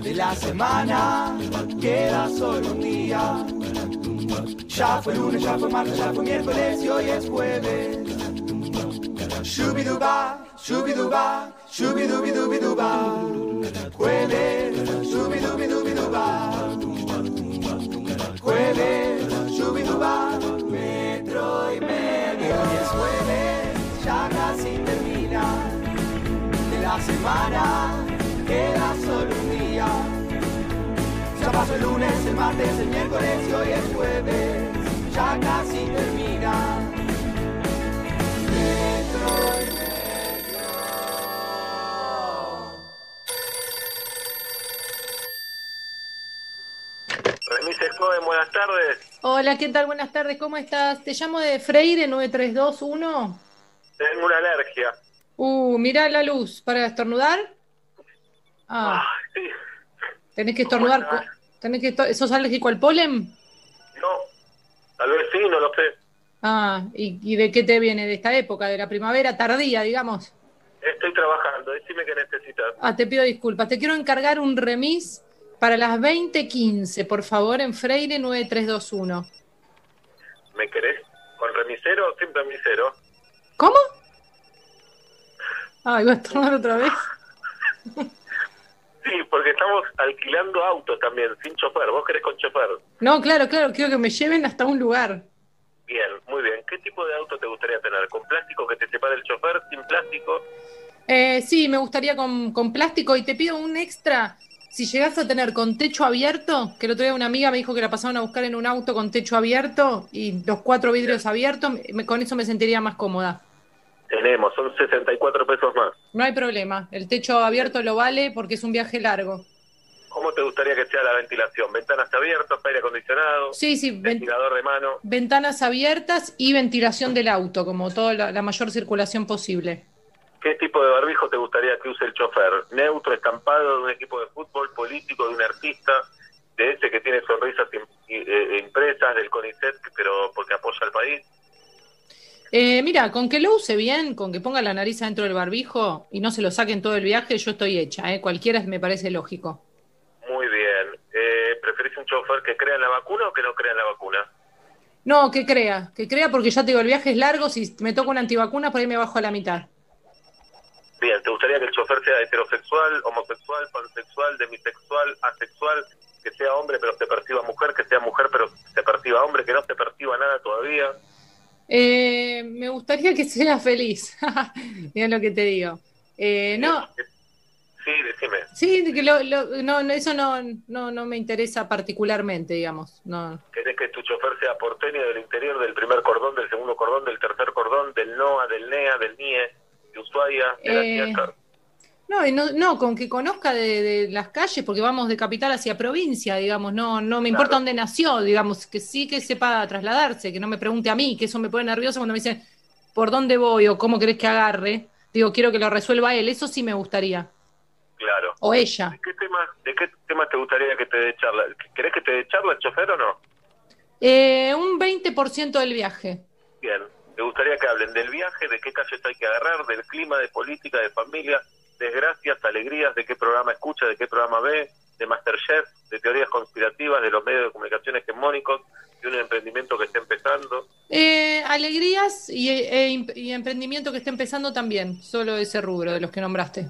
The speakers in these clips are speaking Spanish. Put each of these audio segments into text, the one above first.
De la semana queda solo un día. Ya fue lunes, ya fue martes, ya fue miércoles y hoy es jueves. Shubiduba, shubiduba, shubidubidubiduba. Jueves, shubidubidubiduba. Jueves, shubiduba, metro y medio. Hoy es jueves, ya casi termina. De la semana queda solo un día. Pasó el lunes, el martes, el miércoles y hoy es jueves. Ya casi termina. Metro y medio. Remises Cohen, buenas tardes. Hola, ¿qué tal? Buenas tardes, ¿cómo estás? Te llamo de Freire 9321. Tengo una alergia. Uh, mirá la luz. ¿Para estornudar? Ah, Ay, sí. tenés que ¿Cómo estornudar. Tenés que ¿Sos alérgico al polen? No, tal vez sí, no lo sé. Ah, ¿y, y de qué te viene? ¿De esta época? ¿De la primavera tardía, digamos? Estoy trabajando, decime qué necesitas. Ah, te pido disculpas. Te quiero encargar un remis para las 20.15, por favor, en Freire 9321. ¿Me querés con remisero o sin remisero? ¿Cómo? Ah, iba a estornudar otra vez. Sí, porque estamos alquilando autos también, sin chofer. ¿Vos querés con chofer? No, claro, claro, quiero que me lleven hasta un lugar. Bien, muy bien. ¿Qué tipo de auto te gustaría tener? ¿Con plástico que te separe el chofer? ¿Sin plástico? Eh, sí, me gustaría con, con plástico y te pido un extra. Si llegas a tener con techo abierto, que el otro día una amiga me dijo que la pasaron a buscar en un auto con techo abierto y los cuatro vidrios abiertos, me- con eso me sentiría más cómoda. Tenemos, son 64 pesos más. No hay problema, el techo abierto lo vale porque es un viaje largo. ¿Cómo te gustaría que sea la ventilación? ¿Ventanas abiertas, aire acondicionado, Sí, sí, ven- ventilador de mano? ventanas abiertas y ventilación del auto, como toda la, la mayor circulación posible. ¿Qué tipo de barbijo te gustaría que use el chofer? ¿Neutro, estampado de un equipo de fútbol, político, de un artista, de ese que tiene sonrisas eh, impresas, del CONICET, pero porque apoya al país? Eh, mira, con que lo use bien, con que ponga la nariz adentro del barbijo y no se lo saque en todo el viaje, yo estoy hecha, ¿eh? Cualquiera me parece lógico. Muy bien. Eh, ¿Preferís un chofer que crea en la vacuna o que no crea en la vacuna? No, que crea, que crea porque ya te digo, el viaje es largo, si me toca una antivacuna, por ahí me bajo a la mitad. Bien, ¿te gustaría que el chofer sea heterosexual, homosexual, pansexual, demisexual, asexual, que sea hombre pero se perciba mujer, que sea mujer pero se perciba hombre, que no se perciba nada todavía? Eh, me gustaría que sea feliz, mira lo que te digo. Eh, no, Sí, decime. sí, que lo- lo- no, no, eso no, no, no me interesa particularmente, digamos. No. ¿Querés que tu chofer sea porteño del interior, del primer cordón, del segundo cordón, del tercer cordón, del NOA, del NEA, del NIE, de Ushuaia, de la Eh, Quiaca? No, y no, no, con que conozca de, de las calles, porque vamos de capital hacia provincia, digamos, no, no me importa Claro. dónde nació, digamos, que sí que sepa trasladarse, que no me pregunte a mí, que eso me pone nerviosa cuando me dicen por dónde voy o cómo querés que agarre. Digo, quiero que lo resuelva él, eso sí me gustaría. Claro. O ella. ¿De qué temas de qué temas te gustaría que te dé charla? ¿Querés que te dé charla el chofer o no? Eh, un 20% del viaje. Bien. ¿Te gustaría que hablen del viaje, de qué calles hay que agarrar, del clima, de política, de familia, desgracias, alegrías, de qué programa escucha, de qué programa ve, de Masterchef, de teorías conspirativas, de los medios de comunicación hegemónicos, de un emprendimiento que esté empezando? Eh, alegrías y, e- e- y emprendimiento que esté empezando también, solo ese rubro de los que nombraste.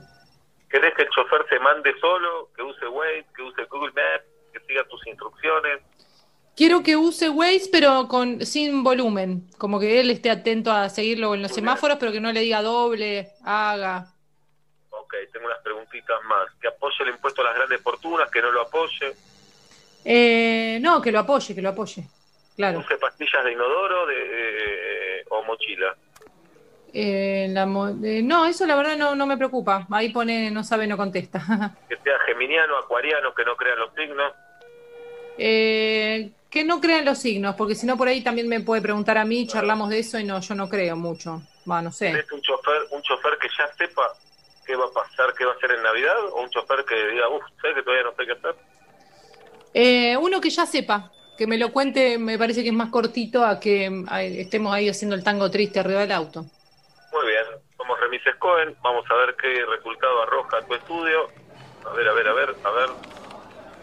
¿Querés que el chofer se mande solo, que use Waze, que use Google Maps, que siga tus instrucciones? Quiero que use Waze, pero con sin volumen, como que él esté atento a seguirlo en los Muy bien. semáforos, pero que no le diga doble, haga. Ok, tengo unas preguntitas más. ¿Que apoye el impuesto a las grandes fortunas, que no lo apoye? Eh, no, que lo apoye, que lo apoye. Claro. ¿Use pastillas de inodoro de, eh, o mochila? Eh, la mo- eh, no, eso la verdad no, no me preocupa. Ahí pone, no sabe, no contesta. Que sea geminiano, acuariano, que no crean los signos. Eh, que no crean los signos, porque si no por ahí también me puede preguntar a mí, charlamos de eso y no, yo no creo mucho. Va, no sé. ¿Es un chofer, un chofer que ya sepa qué va a pasar, qué va a hacer en Navidad? ¿O un chofer que diga, uff, sé que todavía no sé qué hacer? Eh, uno que ya sepa, que me lo cuente, me parece que es más cortito a que a- estemos ahí haciendo el tango triste arriba del auto. Muy bien, somos Remises Cohen. Vamos a ver qué resultado arroja tu estudio. A ver, a ver, a ver, a ver.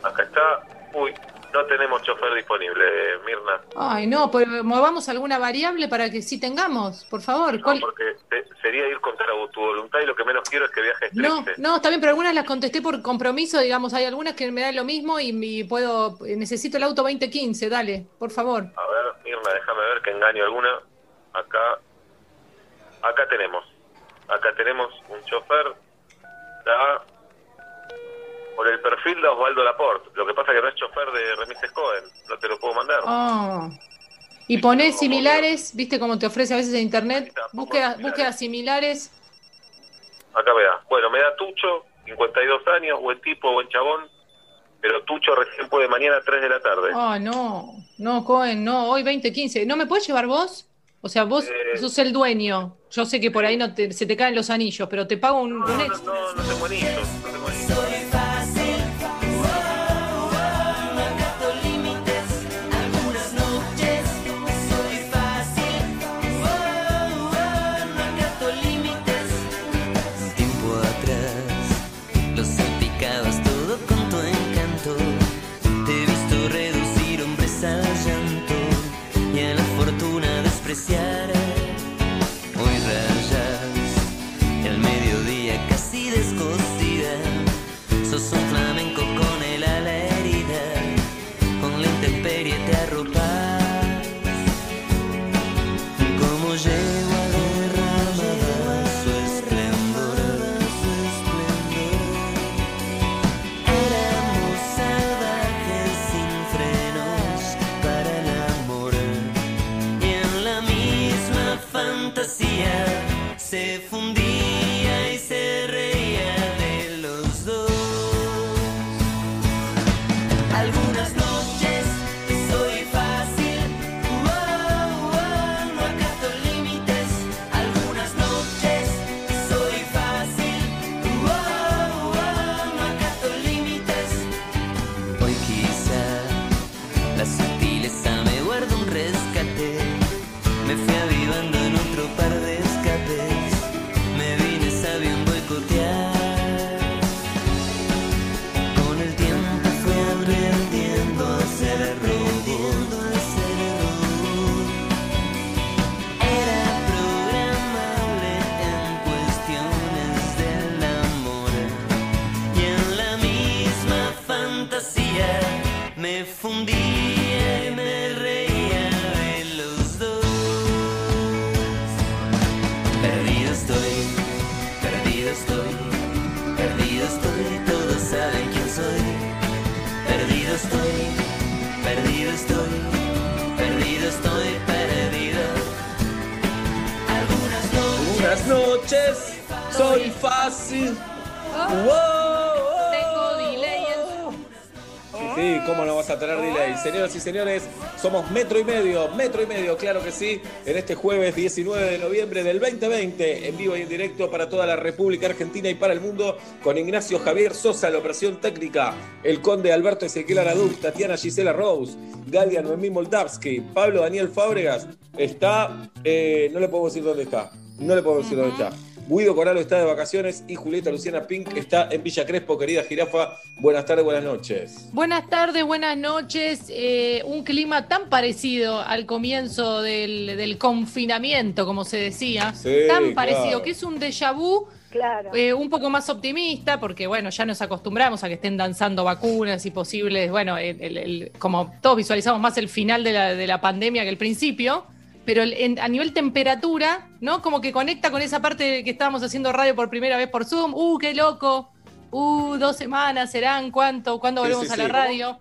Acá está. Uy, no tenemos chofer disponible, Mirna. Ay, no, pues movamos alguna variable para que sí tengamos, por favor. No, porque sería ir contra tu voluntad y lo que menos quiero es que viajes No, no, está bien, pero algunas las contesté por compromiso, digamos, hay algunas que me dan lo mismo y, puedo, necesito el auto 2015, dale, por favor. A ver, Mirna, déjame ver que engaño alguna. Acá, acá tenemos, acá tenemos un chofer, da por el perfil de Osvaldo Laporte. Lo que pasa es que no es chofer de Remises Cohen, no te lo puedo mandar. Oh. Y ponés similares, viste cómo te ofrece a veces en internet, búsquedas, búsquedas similares. Acá vea, bueno, me da Tucho, 52 años, buen tipo, buen chabón, pero Tucho recién puede mañana a 3 de la tarde. Ah, no, no, Cohen, no, hoy 20.15. ¿No me puedes llevar vos? O sea, vos eh, sos el dueño. Yo sé que por ahí no te, se te caen los anillos, pero te pago un, no, un extra. No, no, no tengo anillos. Señoras y señores. Somos metro y medio, metro y medio, claro que sí, en este jueves 19 de noviembre del 2020, en vivo y en directo para toda la República Argentina y para el mundo, con Ignacio Javier Sosa, la operación técnica, el conde Alberto Ezequiel Aradú, Tatiana Gisela Rose, Galia Noemí Moldavsky, Pablo Daniel Fábregas, está, eh, no le puedo decir dónde está, no le puedo decir dónde está. Guido Coralo está de vacaciones y Julieta Luciana Pink está en Villa Crespo. Querida jirafa, buenas tardes, buenas noches. Buenas tardes, buenas noches. Eh, un clima tan parecido al comienzo del, confinamiento, como se decía. tan parecido, que es un déjà vu. Claro. Eh, un poco más optimista, porque bueno, ya nos acostumbramos a que estén danzando vacunas y posibles, bueno, como todos visualizamos más el final de la, de la pandemia que el principio pero a nivel temperatura, ¿no? Como que conecta con esa parte que estábamos haciendo radio por primera vez por Zoom. ¡Uh, qué loco! ¡Uh, dos semanas serán! ¿Cuánto? ¿Cuándo volvemos a la radio?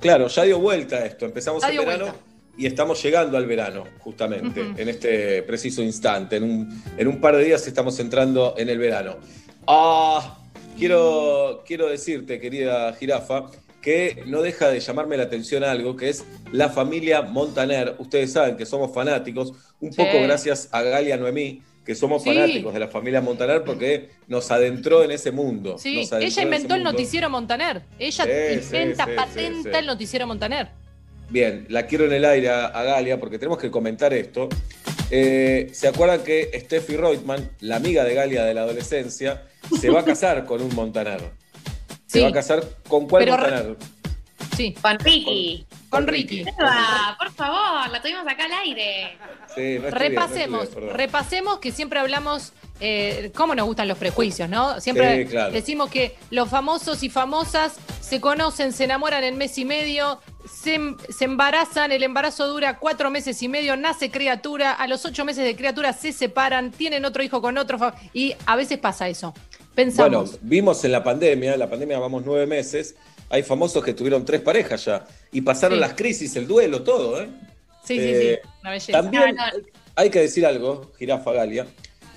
Claro, ya dio vuelta esto. Empezamos el verano y estamos llegando al verano, justamente, en este preciso instante. En un, en un par de días estamos entrando en el verano. Ah, quiero, quiero decirte, querida jirafa, que no deja de llamarme la atención algo, que es la familia Montaner. Ustedes saben que somos fanáticos, un poco gracias a Galia Noemí, que somos fanáticos de la familia Montaner porque nos adentró en ese mundo. Sí, ella inventó el noticiero Montaner. Ella inventa, patenta el noticiero Montaner. Bien, la quiero en el aire a, Galia porque tenemos que comentar esto. Eh, ¿Se acuerdan que Steffi Reutemann, la amiga de Galia de la adolescencia, se va a casar con un Montaner? Se va a casar con cuál Pero- Montaner? Sí, Con Ricky. con Ricky. Eva, por favor, la tuvimos acá al aire. Sí, no estoy bien, no repasemos, bien, repasemos que siempre hablamos eh, cómo nos gustan los prejuicios, ¿no? Siempre Sí, claro. decimos que los famosos y famosas se conocen, se enamoran en mes y medio, se, se embarazan, el embarazo dura cuatro meses y medio, nace criatura, a los ocho meses de criatura se separan, tienen otro hijo con otro y a veces pasa eso. Pensamos. Bueno, vimos en la pandemia, la pandemia vamos nueve meses, hay famosos que tuvieron tres parejas ya y pasaron Sí. las crisis, el duelo, todo, ¿eh? sí, sí, eh, sí, una belleza. También No, no. hay que decir algo, Jirafa Galia,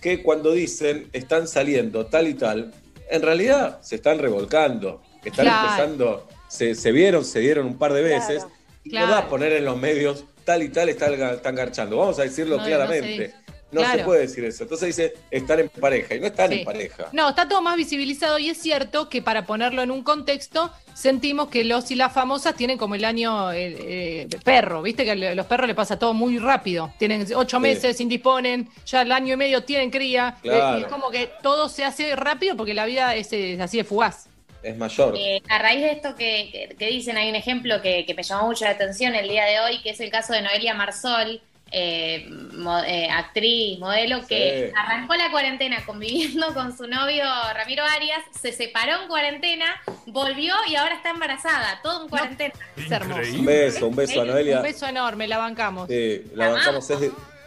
que cuando dicen están saliendo tal y tal, en realidad se están revolcando, están Claro. empezando, se, se vieron, se dieron un par de veces, Claro. y Claro. no da a poner en los medios tal y tal están, están garchando. Vamos a decirlo No, claramente. dice. No, se puede decir eso. Entonces dice, están en pareja, y no están Sí. en pareja. No, está todo más visibilizado y es cierto que para ponerlo en un contexto, sentimos que los y las famosas tienen como el año eh, eh, perro, viste que a los perros les pasa todo muy rápido. Tienen ocho Sí. meses, indisponen, ya el año y medio tienen cría. eh, y es como que todo se hace rápido porque la vida es, así de fugaz. Es mayor. Eh, a raíz de esto que, que- que dicen, hay un ejemplo que, que me llamó mucho la atención el día de hoy, que es el caso de Noelia Marsol, eh, mo- eh, actriz, modelo, que Sí. arrancó la cuarentena conviviendo con su novio Ramiro Arias, se separó en cuarentena, volvió y ahora está embarazada, todo en cuarentena. Es hermoso. un beso, un beso a Noelia. Un beso enorme, la bancamos. Sí, la La bancamos. Es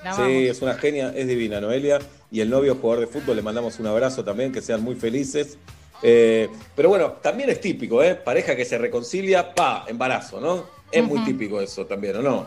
La sí, es una genia, es divina, Noelia. Y el novio jugador de fútbol, le mandamos un abrazo también, que sean muy felices. Eh, pero bueno, también es típico, ¿eh? Pareja que se reconcilia, pa, embarazo, ¿no? Es muy típico eso también, ¿o no?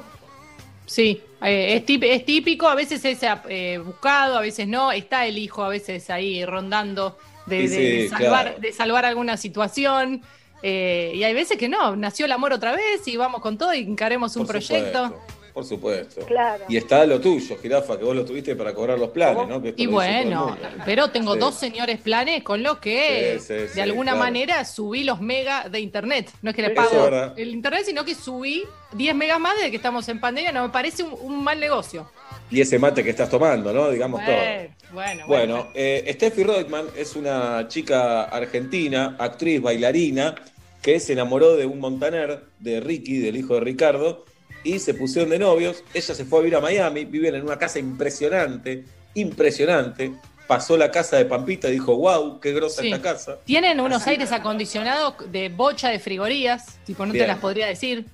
Sí, eh, es, típico, a veces es eh, buscado, a veces no, está el hijo a veces ahí rondando de, Sí, de- salvar, claro. de salvar alguna situación. eh, y hay veces que no, nació el amor otra vez y vamos con todo y encaremos un Por proyecto. supuesto, por supuesto. Claro. Y está lo tuyo, Jirafa, que vos lo tuviste para cobrar los planes, ¿no? Que Y bueno, pero tengo Sí. dos señores planes con los que Sí, sí, de sí, alguna claro. manera subí los megas de internet. No es que le es pago el internet, sino que subí 10 megas más desde que estamos en pandemia. No me parece un, un mal negocio. Y ese mate que estás tomando, ¿no? Digamos todo. Bueno, bueno, Bueno, eh, Steffi Reutemann es una chica argentina, actriz, bailarina, que se enamoró de un montaner, de Ricky, del hijo de Ricardo, y se pusieron de novios. Ella se fue a vivir a Miami, viven en una casa impresionante, impresionante. Pasó la casa de Pampita y dijo, wow, qué grosa Sí. esta casa. Tienen unos aires acondicionados de bocha de frigorías, tipo, no Bien. te las podría decir.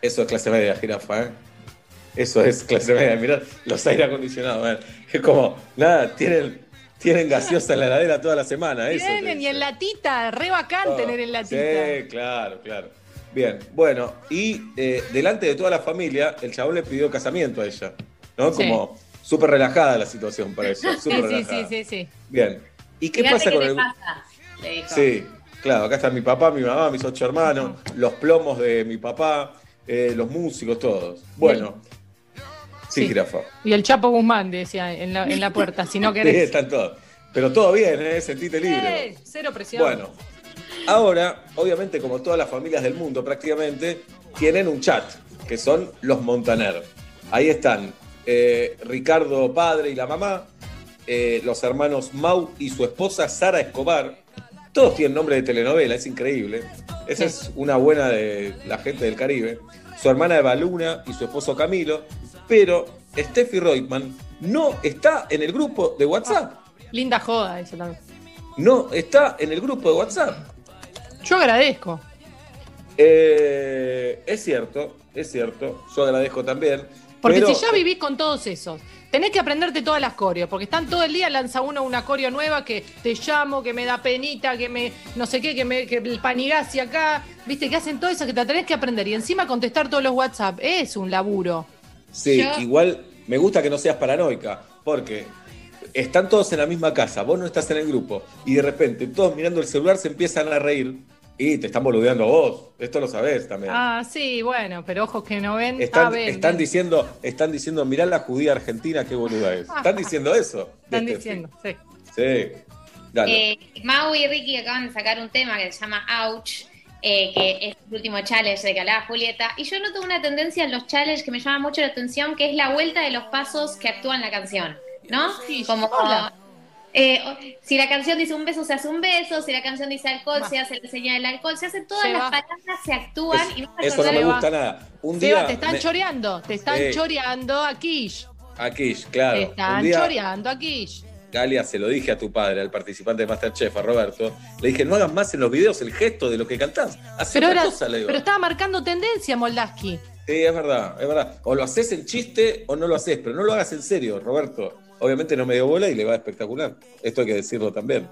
Eso es clase media, jirafa, ¿eh? Eso es clase media. Mirá los aire acondicionados, ¿eh? Es como, nada, tienen, tienen gaseosa en la heladera toda la semana. Eso Tienen, y en latita, re bacán tener en latita. Sí, claro, claro. Bien, bueno, y eh, delante de toda la familia, el chabón le pidió casamiento a ella, ¿no? Sí. Como súper relajada la situación para ella, Sí, súper sí, relajada. sí, sí, sí. Bien, ¿y qué pasa qué con el...? pasa, le dijo. Sí, claro, acá están mi papá, mi mamá, mis ocho hermanos, los plomos de mi papá, eh, los músicos, todos. Bueno, sí, Sí. jirafa. Y el Chapo Guzmán decía en la, en la puerta, si no Sí, querés. están todos. Pero todo bien, ¿eh? Sentite libre. Cero presión. Bueno, ahora, obviamente, como todas las familias del mundo prácticamente, tienen un chat, que son los Montaner. Ahí están eh, Ricardo padre y la mamá, eh, los hermanos Mau y su esposa Sara Escobar. Todos tienen nombre de telenovela, es increíble. Esa es una buena de la gente del Caribe. Su hermana Eva Luna y su esposo Camilo. Pero Steffi Reutemann no está en el grupo de WhatsApp. Linda joda eso también. No está en el grupo de WhatsApp. Yo agradezco. Eh, es cierto, es cierto. Yo agradezco también. Porque pero- si ya vivís con todos esos, tenés que aprenderte todas las coreos, porque están todo el día, lanza uno una coreo nueva que te llamo, que me da penita, que me no sé qué, que me que el panigasi acá, viste, que hacen todo eso que te tenés que aprender y encima contestar todos los WhatsApp, es un laburo. Sí, igual me gusta que no seas paranoica, porque están todos en la misma casa, vos no estás en el grupo, y de repente todos mirando el celular se empiezan a reír y te están boludeando a vos. Esto lo sabés también. Ah, sí, bueno, pero ojos que no ven. Están, ah, ven, están ven. diciendo, están diciendo, mirá la judía argentina, qué boluda es. Están diciendo eso. Están de diciendo, sí. Sí. Dale. Eh, Mau y Ricky acaban de sacar un tema que se llama Ouch, eh, que es el último challenge de que hablaba Julieta. Y yo noto una tendencia en los challenges que me llama mucho la atención, que es la vuelta de los pasos que actúan la canción. ¿no? Sí, Como hola. Eh, si la canción dice un beso, se hace un beso. Si la canción dice alcohol, se hace la señal del alcohol. Se hacen todas Se las va. palabras, se actúan. y me hace Eso no me gusta nada. Un Seba, día te están me- choreando, te están choreando a Kish. a Kish, claro. te están día, choreando a Kish. Galia, se lo dije a tu padre, al participante de Masterchef, a Roberto. Le dije, no hagas más en los videos el gesto de lo que cantás. Haz Pero, otra era- cosa, le digo. pero estaba marcando tendencia, Moldaski. Sí, es verdad, es verdad. O lo haces en chiste o no lo haces, pero no lo hagas en serio, Roberto. Obviamente no me dio bola y le va espectacular. Esto hay que decirlo también.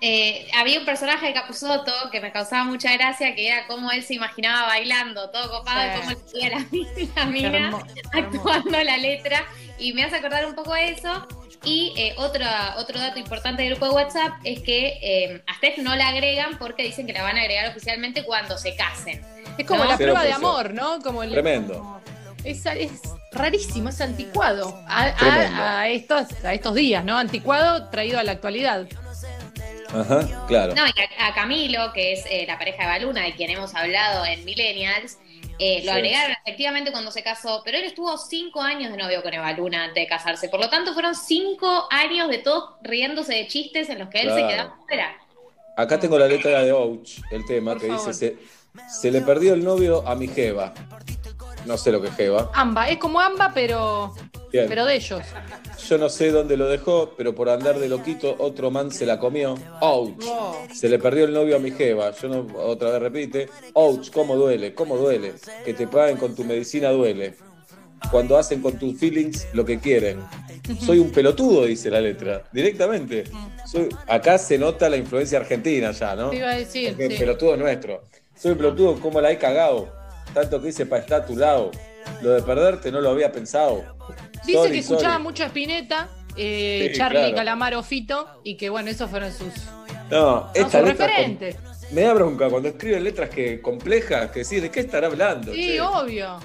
Eh, había un personaje de Capusotto que me causaba mucha gracia, que era cómo él se imaginaba bailando, todo copado, Sí. y cómo le decía la, mi- la mina hermoso. actuando la letra. Y me hace acordar un poco a eso. Y eh, otro, otro dato importante del grupo de WhatsApp es que eh, a Steph no la agregan porque dicen que la van a agregar oficialmente cuando se casen. Es como No, la prueba de amor, ¿no? Como el- Tremendo. como- Es, es rarísimo, es anticuado. A, Tremendo. a- a estos, a estos días, ¿no? Anticuado traído a la actualidad. Ajá, claro. No, y a, a Camilo, que es eh, la pareja de Baluna, de quien hemos hablado en Millennials, eh, lo Sí. agregaron efectivamente cuando se casó, pero él estuvo cinco años de novio con Evaluna antes de casarse. Por lo tanto, fueron cinco años de todos riéndose de chistes en los que él se quedaba fuera. Acá tengo la letra de Ouch, el tema, Por que favor. dice, se, se le perdió el novio a mi Jeva. No sé lo que es Jeva. Amba, es como Amba, pero, Bien. pero de ellos. Yo no sé dónde lo dejó, pero por andar de loquito, otro man se la comió. Ouch. Wow. Se le perdió el novio a mi jeva. Yo no, otra vez repite. Ouch, cómo duele, cómo duele. Que te paguen con tu medicina duele. Cuando hacen con tus feelings lo que quieren. Soy un pelotudo, dice la letra. Directamente. Soy, acá se nota la influencia argentina ya, ¿no? Te iba a decir, Porque el pelotudo es nuestro. Soy un pelotudo, ¿cómo la he cagado? Tanto que hice para estar a tu lado. Lo de perderte no lo había pensado. Dice Sorry, que escuchaba sorry. mucho a Spinetta, eh, Sí, Charlie, claro. Calamaro, Fito, y que bueno, esos fueron sus, No, esta sus referentes. Me da bronca cuando escriben letras que complejas, que decís, ¿de qué estará hablando? Sí, che? obvio.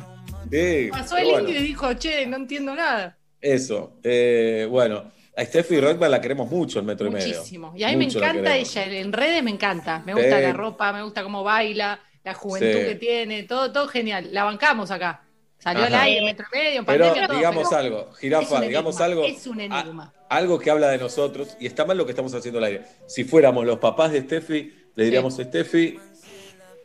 Sí, Pasó el bueno, indio y dijo, che, no entiendo nada. Eso. eh, bueno, a Steffi Rockman la queremos mucho en Metro y Medio. Muchísimo. Y a mí me Mucho encanta ella, en redes me encanta. Me gusta Sí. la ropa, me gusta cómo baila, la juventud Sí. que tiene, todo, todo genial. La bancamos acá. Salió al Ajá. aire, metro y medio, en Pero pandemia, todo, digamos pero algo, Jirafa, digamos algo. Es un a- enigma. algo que habla de nosotros, y está mal lo que estamos haciendo al aire. Si fuéramos los papás de Steffi, le diríamos, Steffi,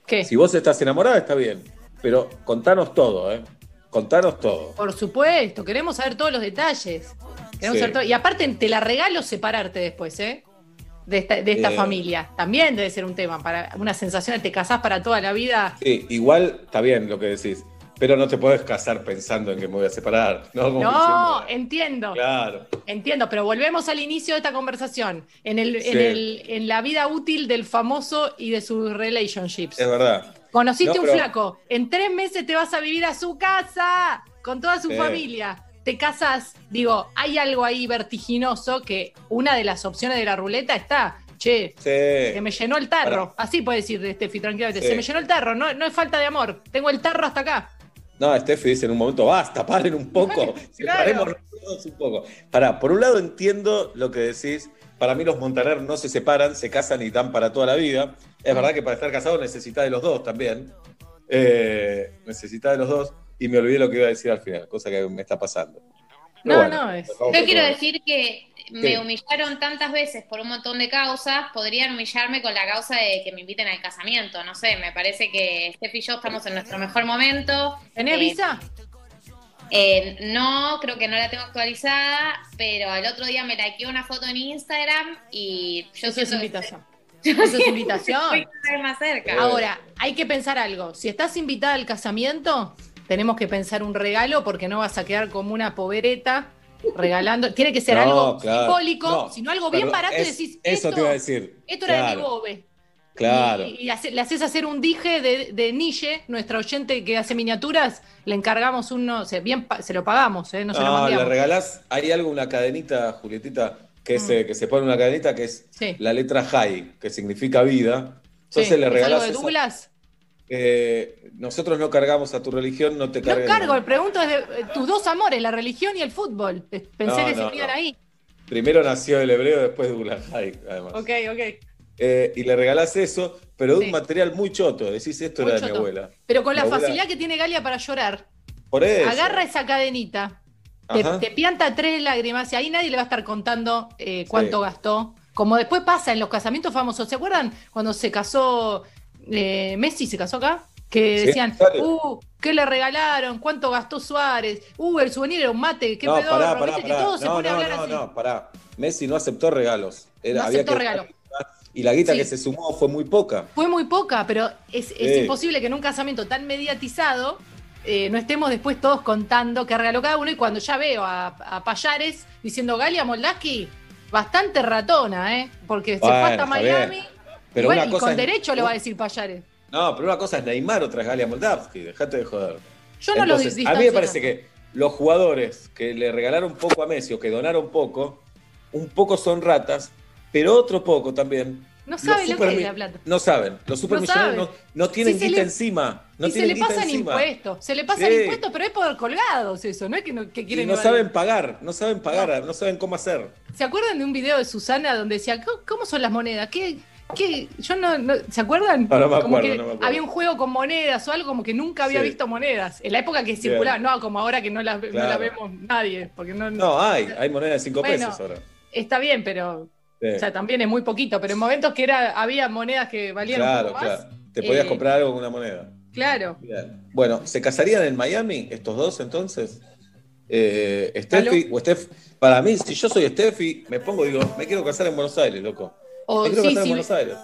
¿Qué? si vos estás enamorada, está bien. Pero contanos todo, ¿eh? Contanos todo. Por supuesto, queremos saber todos los detalles. Queremos Sí. saber todo- Y aparte, te la regalo separarte después, ¿eh? De esta, de esta Eh. familia. También debe ser un tema, para una sensación de te casás para toda la vida. Sí, igual está bien lo que decís, pero no te puedes casar pensando en que me voy a separar. No, No, diciendo, entiendo. Claro. Entiendo, pero volvemos al inicio de esta conversación, en, el, en, el, en la vida útil del famoso y de sus relationships. Es verdad. Conociste No, un pero- flaco, en tres meses te vas a vivir a su casa con toda su Sí. familia. Te casas, digo, hay algo ahí vertiginoso que una de las opciones de la ruleta está, che, se me llenó el tarro. Pará. Así puede decir de Steffi tranquilamente, Sí. se me llenó el tarro, no, no es falta de amor, tengo el tarro hasta acá. No, Steffi dice en un momento, basta, paren un poco, separémonos todos un poco. Pará, por un lado entiendo lo que decís, para mí los Montaner no se separan, se casan y dan para toda la vida. Es verdad que para estar casado necesitas de los dos también. Eh, necesitas de los dos. Y me olvidé lo que iba a decir al final, cosa que me está pasando. No, no, es- Yo quiero decir que me ¿Qué? humillaron tantas veces por un montón de causas, podrían humillarme con la causa de que me inviten al casamiento. No sé, me parece que Steph y yo estamos en nuestro mejor momento. ¿Tenés Eh, visa? Eh, no, creo que no la tengo actualizada, pero el otro día me likeé una foto en Instagram y yo Eso es que invitación. yo Eso es que invitación. más cerca. Ahora, hay que pensar algo. Si estás invitada al casamiento, tenemos que pensar un regalo porque no vas a quedar como una pobreta regalando. Tiene que ser No, algo claro. simbólico, No, sino algo bien barato y decís, Eso te iba a decir. esto era de mi bobe. Claro. Y, y hace- le haces hacer un dije de, de nuestra oyente que hace miniaturas, le encargamos uno, o sea, bien pa- se lo pagamos, ¿eh? no se lo le mandamos. regalás, hay algo, una cadenita, Julietita, que, Mm. eh, que se pone una cadenita que es Sí. la letra high, que significa vida. Sí, Entonces le ¿es algo regalás de esa- Douglas? Eh, nosotros no cargamos a tu religión, no te No cargues. cargo, el pregunto es de eh, tus dos amores, la religión y el fútbol. Pensé No, que se no, unían no. ahí. Primero nació el hebreo, después Douglas High, además. Ok, ok. Eh, y le regalás eso, pero de Sí. un material muy choto. Decís, esto Muy era de mi abuela. Pero con la abuela- facilidad que tiene Galia para llorar. Por eso. Agarra esa cadenita, te, te pianta tres lágrimas y ahí nadie le va a estar contando eh, cuánto Sí. gastó. Como después pasa en los casamientos famosos. ¿Se acuerdan cuando se casó eh, Messi? ¿Se casó acá? Que Sí, decían, claro. uh, ¿qué le regalaron? ¿Cuánto gastó Suárez? Uh, el souvenir era un mate, qué no, pedorro. pará, pará, ¿viste? Que todo se No, pone a no, hablar no, así. no, pará. Messi no aceptó regalos. Era- No había aceptó que- regalo. Y la guita Sí. que se sumó fue muy poca. Fue muy poca, pero es, es Sí. imposible que en un casamiento tan mediatizado eh, no estemos después todos contando qué regaló cada uno. Y cuando ya veo a, a Payares diciendo Galia Moldaski, bastante ratona, ¿eh? Porque se fue hasta Miami. bien. Y Pero bueno, una y cosa con es- derecho lo va a decir Payares. No, pero una cosa es Neymar, otra es Galia Moldavsky. Dejate de joder. Yo no lo Entonces, di- a mí me parece que los jugadores que le regalaron poco a Messi o que donaron poco, un poco son ratas, pero otro poco también. No los sabe lo que es la plata. No saben. Los supermillonarios no, saben. no tienen Si se guita le- encima. No y se tienen le guita pasan encima. impuestos, se le pasan Sí. impuestos, pero es por colgados eso, no es que, no, que Y quieren no evadir. saben pagar, no saben pagar, no. saben cómo hacer. ¿Se acuerdan de un video de Susana donde decía, ¿cómo, cómo son las monedas? ¿Qué, qué? Yo no, no- ¿Se acuerdan? No, no me Como acuerdo, que no me acuerdo. Había un juego con monedas o algo como que nunca había Sí. visto monedas. En la época que circulaba, no como ahora que no las no Claro. la vemos nadie. Porque no, No, hay, hay moneda de 5 Bueno, pesos ahora. Está bien, pero Sí. o sea, también es muy poquito. Pero en momentos que era había monedas que valían un claro, poco más. claro. Te podías eh, comprar algo con una moneda. Claro. Bien. Bueno, ¿se casarían en Miami estos dos entonces? Eh, Steffi o Steph. Para mí, si yo soy Steffi, me pongo, digo, me quiero casar en Buenos Aires, loco. O me quiero sí, casar sí, en Buenos Aires.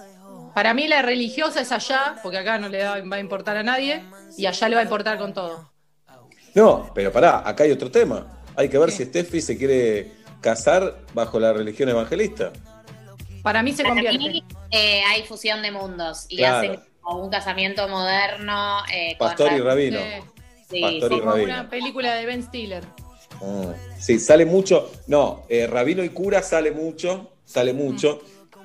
Para mí la religiosa es allá, porque acá no le va a importar a nadie, y allá le va a importar con todo. No, pero pará, acá hay otro tema. Hay que ver ¿Qué? si Steffi se quiere casar bajo la religión evangelista. Para mí se Para convierte. mí eh, hay fusión de mundos y Claro. hacen como un casamiento moderno. eh, con Pastor y ra- rabino. Sí, Pastor y como rabino. una película de Ben Stiller. Mm. Sí, sale mucho. No, eh, rabino y cura sale mucho, sale mucho.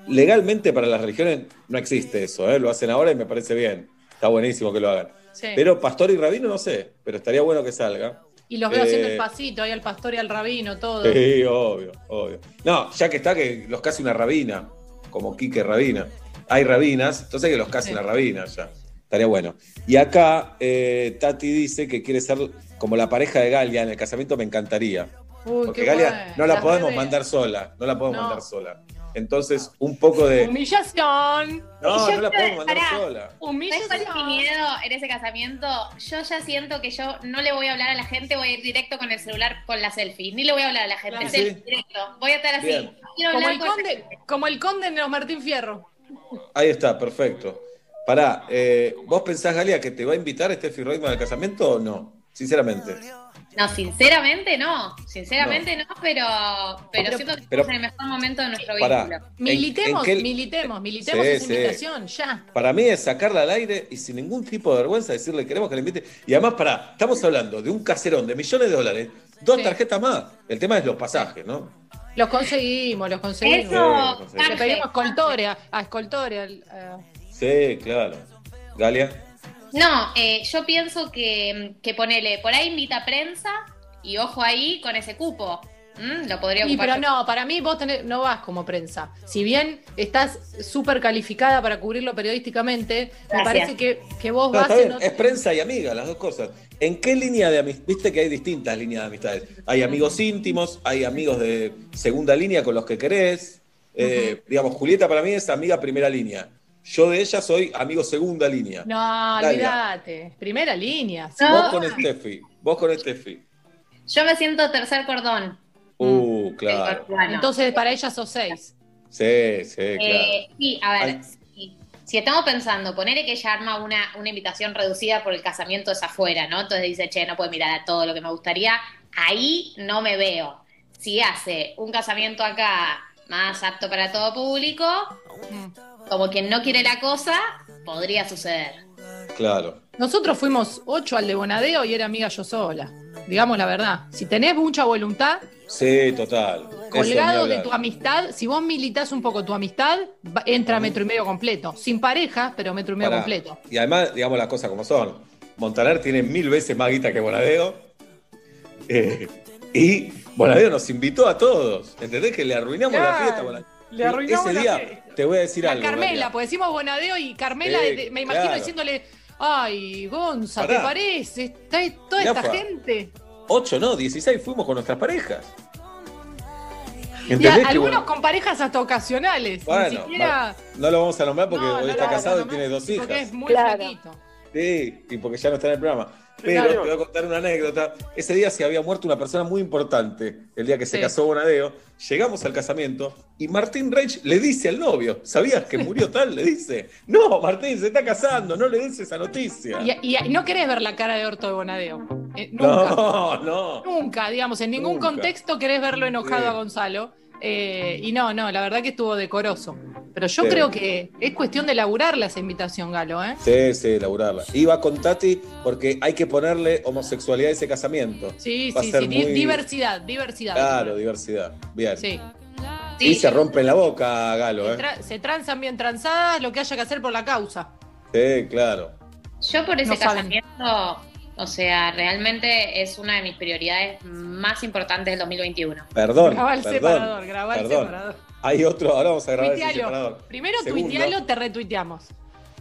Legalmente para las religiones no existe eso, ¿eh? lo hacen ahora y me parece bien. Está buenísimo que lo hagan. Sí. Pero pastor y rabino no sé, pero estaría bueno que salga. y los veo haciendo eh, el pasito, ahí al pastor y al rabino, todo. Sí, obvio, obvio. No, ya que está que los case una rabina, como Quique Rabina. Hay rabinas, entonces que los case Sí. una rabina ya. Estaría bueno. Y acá eh, Tati dice que quiere ser como la pareja de Galia en el casamiento, me encantaría. Uy, Porque Galia bueno. no la podemos mandar sola, no la podemos No. mandar sola. Entonces, un poco de. Humillación. No, Yo no la podemos mandar sola. ¿Sabes cuál es mi Humillación. miedo en ese casamiento? Yo ya siento que yo no le voy a hablar a la gente, voy a ir directo con el celular con la selfie. Ni le voy a hablar a la gente, Claro. selfie Sí. directo. Voy a estar así. Bien. Como el conde, como el conde en los Martín Fierro. Ahí está, perfecto. Pará, eh, ¿vos pensás, Galia, que te va a invitar Steffi Reutemann al casamiento o no? Sinceramente. No, sinceramente no. Sinceramente no, pero, pero, Pero- siento que pero- estamos en el mejor momento de nuestro Pará. vínculo. ¿En- Militemos, en qué- militemos, militemos Sí, esa sí. invitación, ya. Para mí es sacarla al aire y sin ningún tipo de vergüenza decirle queremos que le invite. Y además, pará, estamos hablando de un caserón de millones de dólares, dos Sí. tarjetas más. El tema es los pasajes, ¿no? Los conseguimos, los conseguimos. Eso. Le pedimos a, a Escoltore. al- a- Sí, claro. Galia. No, eh, yo pienso que, que ponele, por ahí invita prensa y ojo ahí con ese cupo. Mm, Lo podría Sí, ocupar. pero no, para mí vos tenés- no vas como prensa. Si bien estás súper calificada para cubrirlo periodísticamente, me parece que, que vos No, vas está en otro- es prensa y amiga, las dos cosas. ¿En qué línea de amistad? Viste que hay distintas líneas de amistades. Hay amigos íntimos, hay amigos de segunda línea con los que querés. Eh, Digamos, Julieta para mí es amiga primera línea. Yo de ella soy amigo segunda línea. No, olvídate. Primera línea. sí. No. Vos con Steffi, vos con Steffi. Yo me siento tercer cordón. Uh, claro. Bueno, Entonces, para ella sos seis. Sí, sí, claro. eh, sí, a ver, si estamos pensando, ponerle que ella arma una, una invitación reducida por el casamiento es afuera, ¿no? Entonces dice, che, no puedo mirar a todo lo que me gustaría. Ahí no me veo. Si hace un casamiento acá más apto para todo público, Mm. Como quien no quiere la cosa, podría suceder. Claro. Nosotros fuimos ocho al de Bonadeo y era amiga yo sola. Digamos la verdad. Si tenés mucha voluntad, Sí, total. Colgado de tu amistad, si vos militás un poco tu amistad, va- entra metro y medio completo. Sin pareja, pero metro y medio Pará. completo. Y además, digamos las cosas como son. Montaner tiene mil veces más guita que Bonadeo. Eh, y Bonadeo nos invitó a todos. ¿Entendés? Que le arruinamos la fiesta. a Bonadeo. Le arruinamos Ese la día, te voy a decir La algo. Carmela, pues decimos Bonadeo y Carmela, de- me imagino claro. diciéndole, ay, Gonza, ¿te Pará. parece? Está toda Mirá, esta Fa. gente. 8 no, 16 fuimos con nuestras parejas. Y ¿Entendés que, algunos bueno, con parejas hasta ocasionales. Bueno, Ni siquiera. no lo vamos a nombrar porque No, hoy no está casado y tiene dos hijas. Porque es muy Claro. Sí, y porque ya no está en el programa. Pero te voy a contar una anécdota. Ese día se había muerto una persona muy importante, el día que se Sí. casó Bonadeo. Llegamos al casamiento y Martín Reich le dice al novio, ¿sabías que murió tal? Le dice, no, Martín se está casando, no le des esa noticia. Y, y no querés ver la cara de Horto de Bonadeo. Eh, nunca. no, no. Nunca, digamos, en ningún Nunca. contexto querés verlo enojado Sí. a Gonzalo. Eh, y no, no, la verdad que estuvo decoroso. Pero yo Sí. creo que es cuestión de laburarla esa invitación, Galo, ¿eh? Sí, sí, laburarla. Iba con Tati porque hay que ponerle homosexualidad a ese casamiento. Sí, Va a sí, ser sí. muy- Diversidad, diversidad. Claro, diversidad. Bien. Sí. Y Sí, se rompe en la boca, Galo, se, ¿eh? tra- se transan bien transadas, lo que haya que hacer por la causa. Sí, claro. Yo por ese No saben. O sea, realmente es una de mis prioridades más importantes del 2021. Perdón. Grabá el perdón, separador, grabá el separador. Hay otro, ahora vamos a grabar ese Tuitealo. separador. Primero Segundo. tuitealo, te retuiteamos.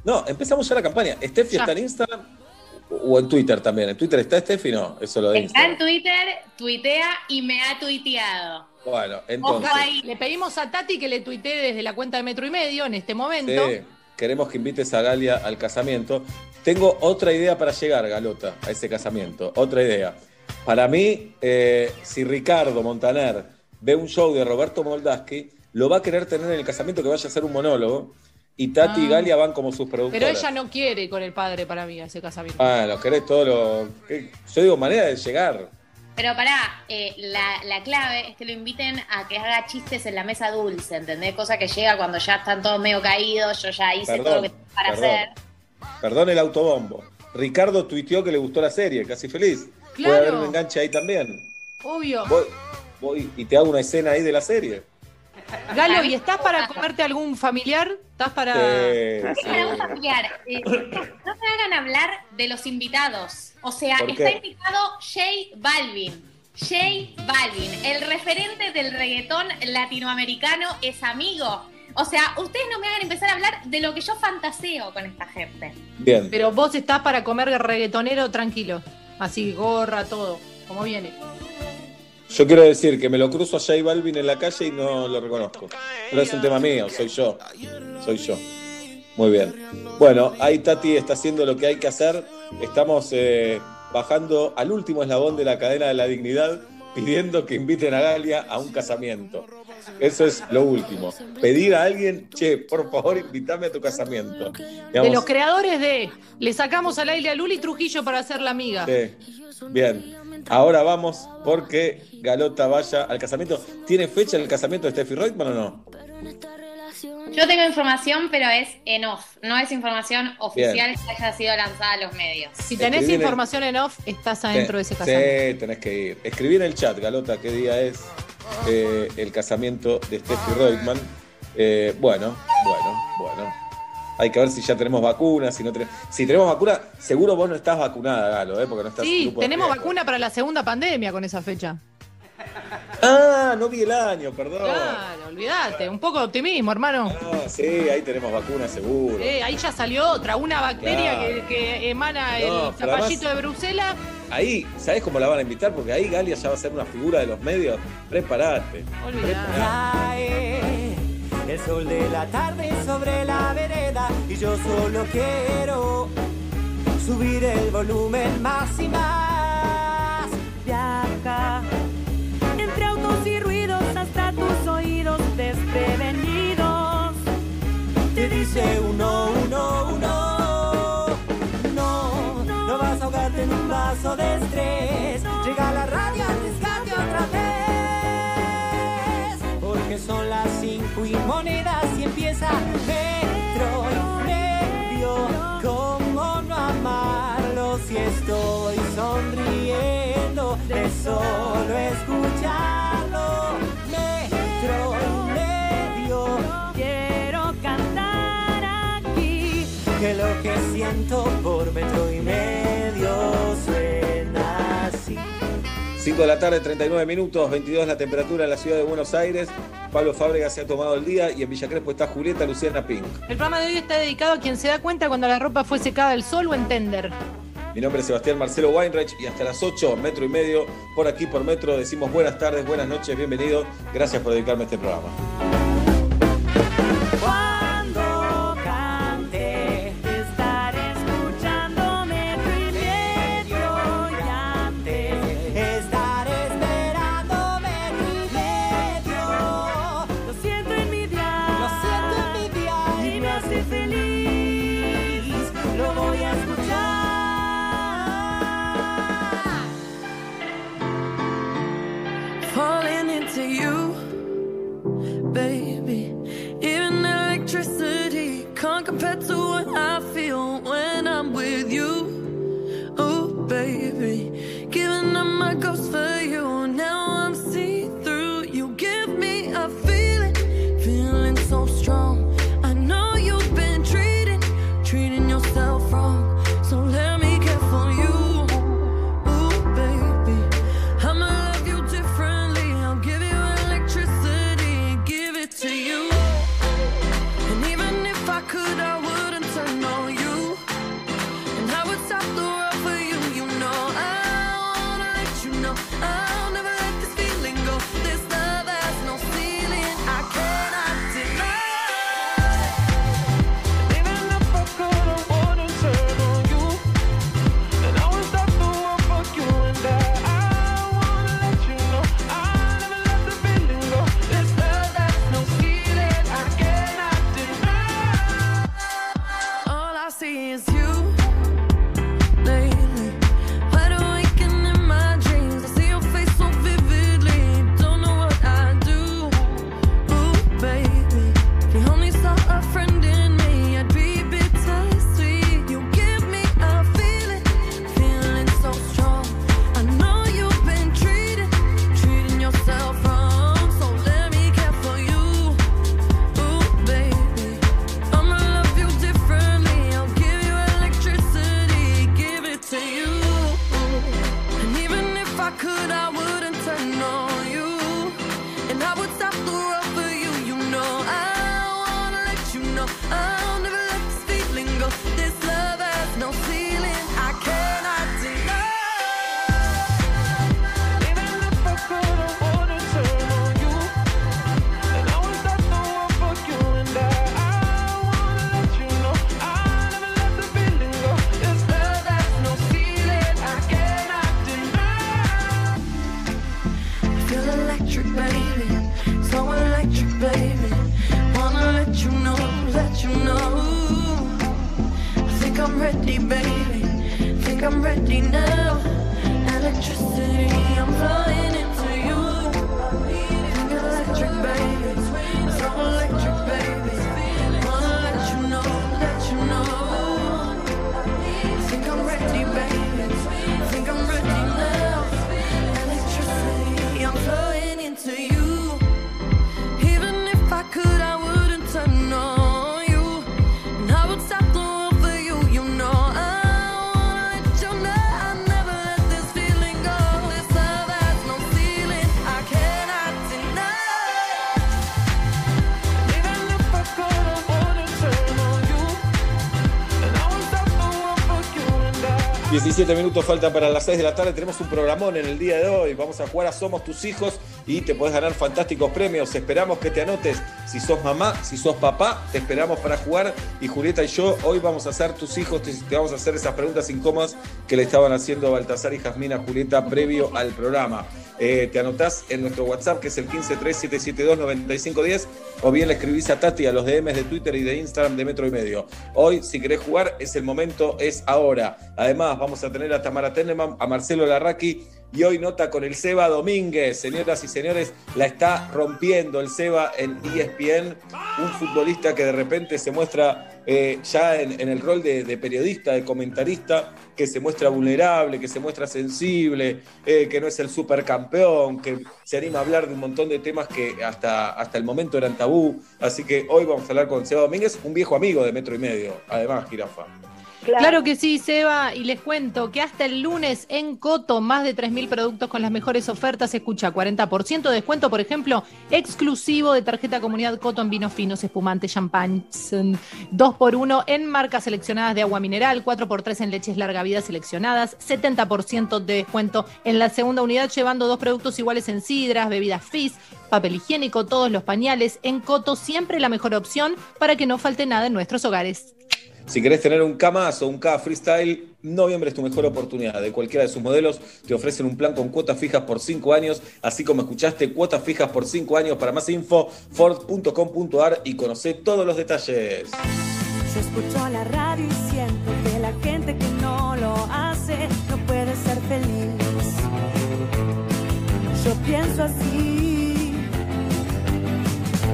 No, empezamos ya la campaña. ¿Steffi Ya. está en Instagram o en Twitter también? ¿En Twitter está Steffi? No, eso lo de Está en. Twitter, tuitea y me ha tuiteado. Bueno, Ojo entonces. ahí. Le pedimos a Tati que le tuitee desde la cuenta de Metro y Medio en este momento. Sí, queremos que invites a Galia al casamiento. Tengo otra idea para llegar, Galota, a ese casamiento. Otra idea. Para mí, eh, si Ricardo Montaner ve un show de Roberto Moldaski, lo va a querer tener en el casamiento que vaya a hacer un monólogo. Y Tati y Ah. Galia van como sus productoras. Pero ella no quiere con el padre para mí a ese casamiento. Ah, lo querés todo lo. ¿qué? Yo digo, manera de llegar. Pero pará, eh, la, la clave es que lo inviten a que haga chistes en la mesa dulce, ¿entendés? Cosa que llega cuando ya están todos medio caídos, yo ya hice Perdón, todo lo que tengo para perdón. hacer. Perdón el autobombo. Ricardo tuiteó que le gustó la serie, casi feliz. Puede Claro. haber un enganche ahí también. Obvio. Voy, voy y te hago una escena ahí de la serie. Galo, ¿y estás para comerte algún familiar? ¿Estás para.? Sí, Es sí. para un familiar. Eh, no me hagan hablar de los invitados. O sea, ¿Por está invitado Jay Balvin. Jay Balvin, el referente del reggaetón latinoamericano, es amigo. O sea, ustedes no me hagan empezar a hablar de lo que yo fantaseo con esta gente. Bien. Pero vos estás para comer reggaetonero tranquilo. Así, gorra, todo. Como viene. Yo quiero decir que me lo cruzo a J Balvin en la calle y no lo reconozco. Pero es un tema mío, soy yo. Soy yo. Muy bien. Bueno, ahí Tati está haciendo lo que hay que hacer. Estamos eh, bajando al último eslabón de la cadena de la dignidad, pidiendo que inviten a Galia a un casamiento. Eso es lo último. Pedir a alguien, che, por favor, invítame a tu casamiento. De los creadores de Le sacamos al aire a Luli Trujillo para hacer la amiga. Sí. Bien. Ahora vamos porque Galota vaya al casamiento. ¿Tiene fecha el casamiento de Steffi Reutemann o no? Yo tengo información, pero es en off. No es información oficial que haya sido lanzada a los medios. Si tenés información en off, estás adentro de ese Sí, casamiento. tenés que ir. Escribí en el chat, Galota, qué día es eh, el casamiento de Steffi Reutemann. Eh, bueno, bueno, bueno. Hay que ver si ya tenemos vacunas, si no tenemos. Si tenemos vacuna, seguro vos no estás vacunada, Galo, ¿eh? porque no estás en Sí, tenemos vacuna para la segunda pandemia con esa fecha. Ah, no vi el año, perdón. Claro, olvídate. Un poco de optimismo, hermano. Ah, sí, ahí tenemos vacuna seguro. Eh, ahí ya salió otra, una bacteria Claro. que, que emana No, el zapallito además- de Bruselas. Ahí, ¿sabés cómo la van a invitar? Porque ahí Galia ya va a ser una figura de los medios. Preparate. Olvidate. Cae el sol de la tarde sobre la vereda y yo solo quiero subir el volumen más y más. Entre Te dice uno, uno, uno. No, no vas a ahogarte en un vaso de estrés. Llega la radio al rescate otra vez. Porque son las cinco y monedas y empieza metro y medio. ¿Cómo no amarlo si estoy sonriendo de solo escucharlo? Que lo que siento por metro y medio suena así. 5 de la tarde, 39 minutos, 22 la temperatura en la ciudad de Buenos Aires. Pablo Fábrega se ha tomado el día y en Villa Crespo está Julieta Luciana Pink. El programa de hoy está dedicado a quien se da cuenta cuando la ropa fue secada al sol o en tender. Mi nombre es Sebastián Marcelo Weinreich y hasta las 8, metro y medio, por aquí por metro, decimos buenas tardes, buenas noches, bienvenido. Gracias por dedicarme a este programa. Siete minutos faltan para las 6 de la tarde. Tenemos un programón en el día de hoy. Vamos a jugar a Somos tus hijos y te puedes ganar fantásticos premios. Esperamos que te anotes. Si sos mamá, si sos papá, te esperamos para jugar. Y Julieta y yo hoy vamos a ser tus hijos. Te, vamos a hacer esas preguntas incómodas que le estaban haciendo Baltasar y Jasmina a Julieta previo al programa. Eh, te anotás en nuestro WhatsApp que es el 1537729510 o bien le escribís a Tati a los DMs de Twitter y de Instagram de Metro y Medio. Hoy, si querés jugar, es el momento, es ahora. Además, vamos a tener a Tamara Tenneman, a Marcelo Larraqui y hoy nota con el Seba Domínguez. Señoras y señores, la está rompiendo el Seba en ESPN, un futbolista que de repente se muestra eh, ya en, el rol de, periodista, de comentarista, que se muestra vulnerable, que se muestra sensible, eh, que no es el supercampeón, que se anima a hablar de un montón de temas que hasta, hasta el momento eran tabú. Así que hoy vamos a hablar con Seba Domínguez, un viejo amigo de Metro y Medio, además, Jirafa. Claro. que sí, Seba, y les cuento que hasta el lunes en Coto, más de 3.000 productos con las mejores ofertas, escucha 40% de descuento, por ejemplo, exclusivo de tarjeta comunidad Coto en vinos finos, espumantes, champán, 2 por 1 en marcas seleccionadas de agua mineral, 4 por 3 en leches larga vida seleccionadas, 70% de descuento en la segunda unidad, llevando dos productos iguales en sidras, bebidas fizz, papel higiénico, todos los pañales. En Coto siempre la mejor opción para que no falte nada en nuestros hogares. Si querés tener un K más o un K freestyle, noviembre es tu mejor oportunidad. De cualquiera de sus modelos te ofrecen un plan con cuotas fijas por 5 años, así como escuchaste, cuotas fijas por 5 años. Para más info, ford.com.ar y conoce todos los detalles. Yo escucho la radio y siento que la gente que no lo hace no puede ser feliz. Yo pienso así.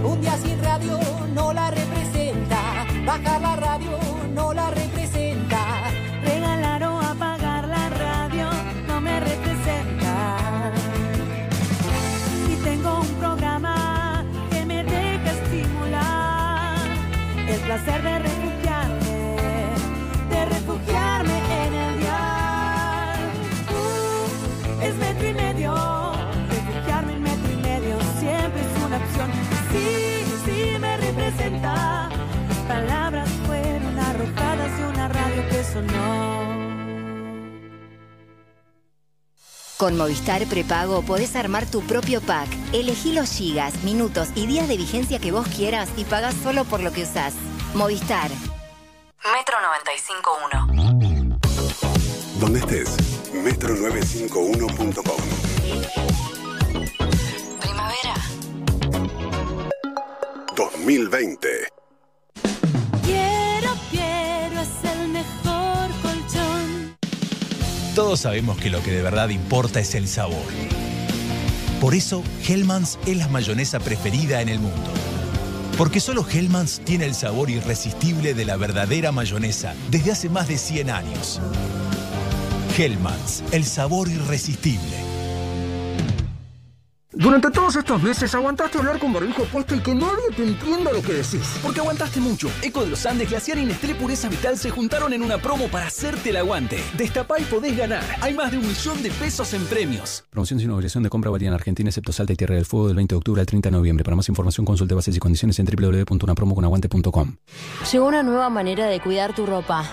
Un día sin radio no la representa. Bajar la radio no la representa. Regalar o apagar la radio no me representa. Y tengo un programa que me deja estimular el placer de Con Movistar Prepago podés armar tu propio pack. Elegí los gigas, minutos y días de vigencia que vos quieras y pagás solo por lo que usás. Movistar. Metro 95.1. Donde estés, metro951.com. Primavera. 2020. Todos sabemos que lo que de verdad importa es el sabor. Por eso, Hellmann's es la mayonesa preferida en el mundo. Porque solo Hellmann's tiene el sabor irresistible de la verdadera mayonesa desde hace más de 100 años. Hellmann's, el sabor irresistible. Durante todos estos meses aguantaste hablar con barbijo puesto y que nadie te entienda lo que decís. Porque aguantaste mucho. Eco de los Andes, Glaciar y Nestlé Pureza Vital se juntaron en una promo para hacerte el aguante. Destapá y podés ganar. Hay más de un millón de pesos en premios. Promoción sin obligación de compra válida en Argentina, excepto Salta y Tierra del Fuego del 20 de octubre al 30 de noviembre. Para más información consulte bases y condiciones en www.unapromoconaguante.com. Llegó una nueva manera de cuidar tu ropa.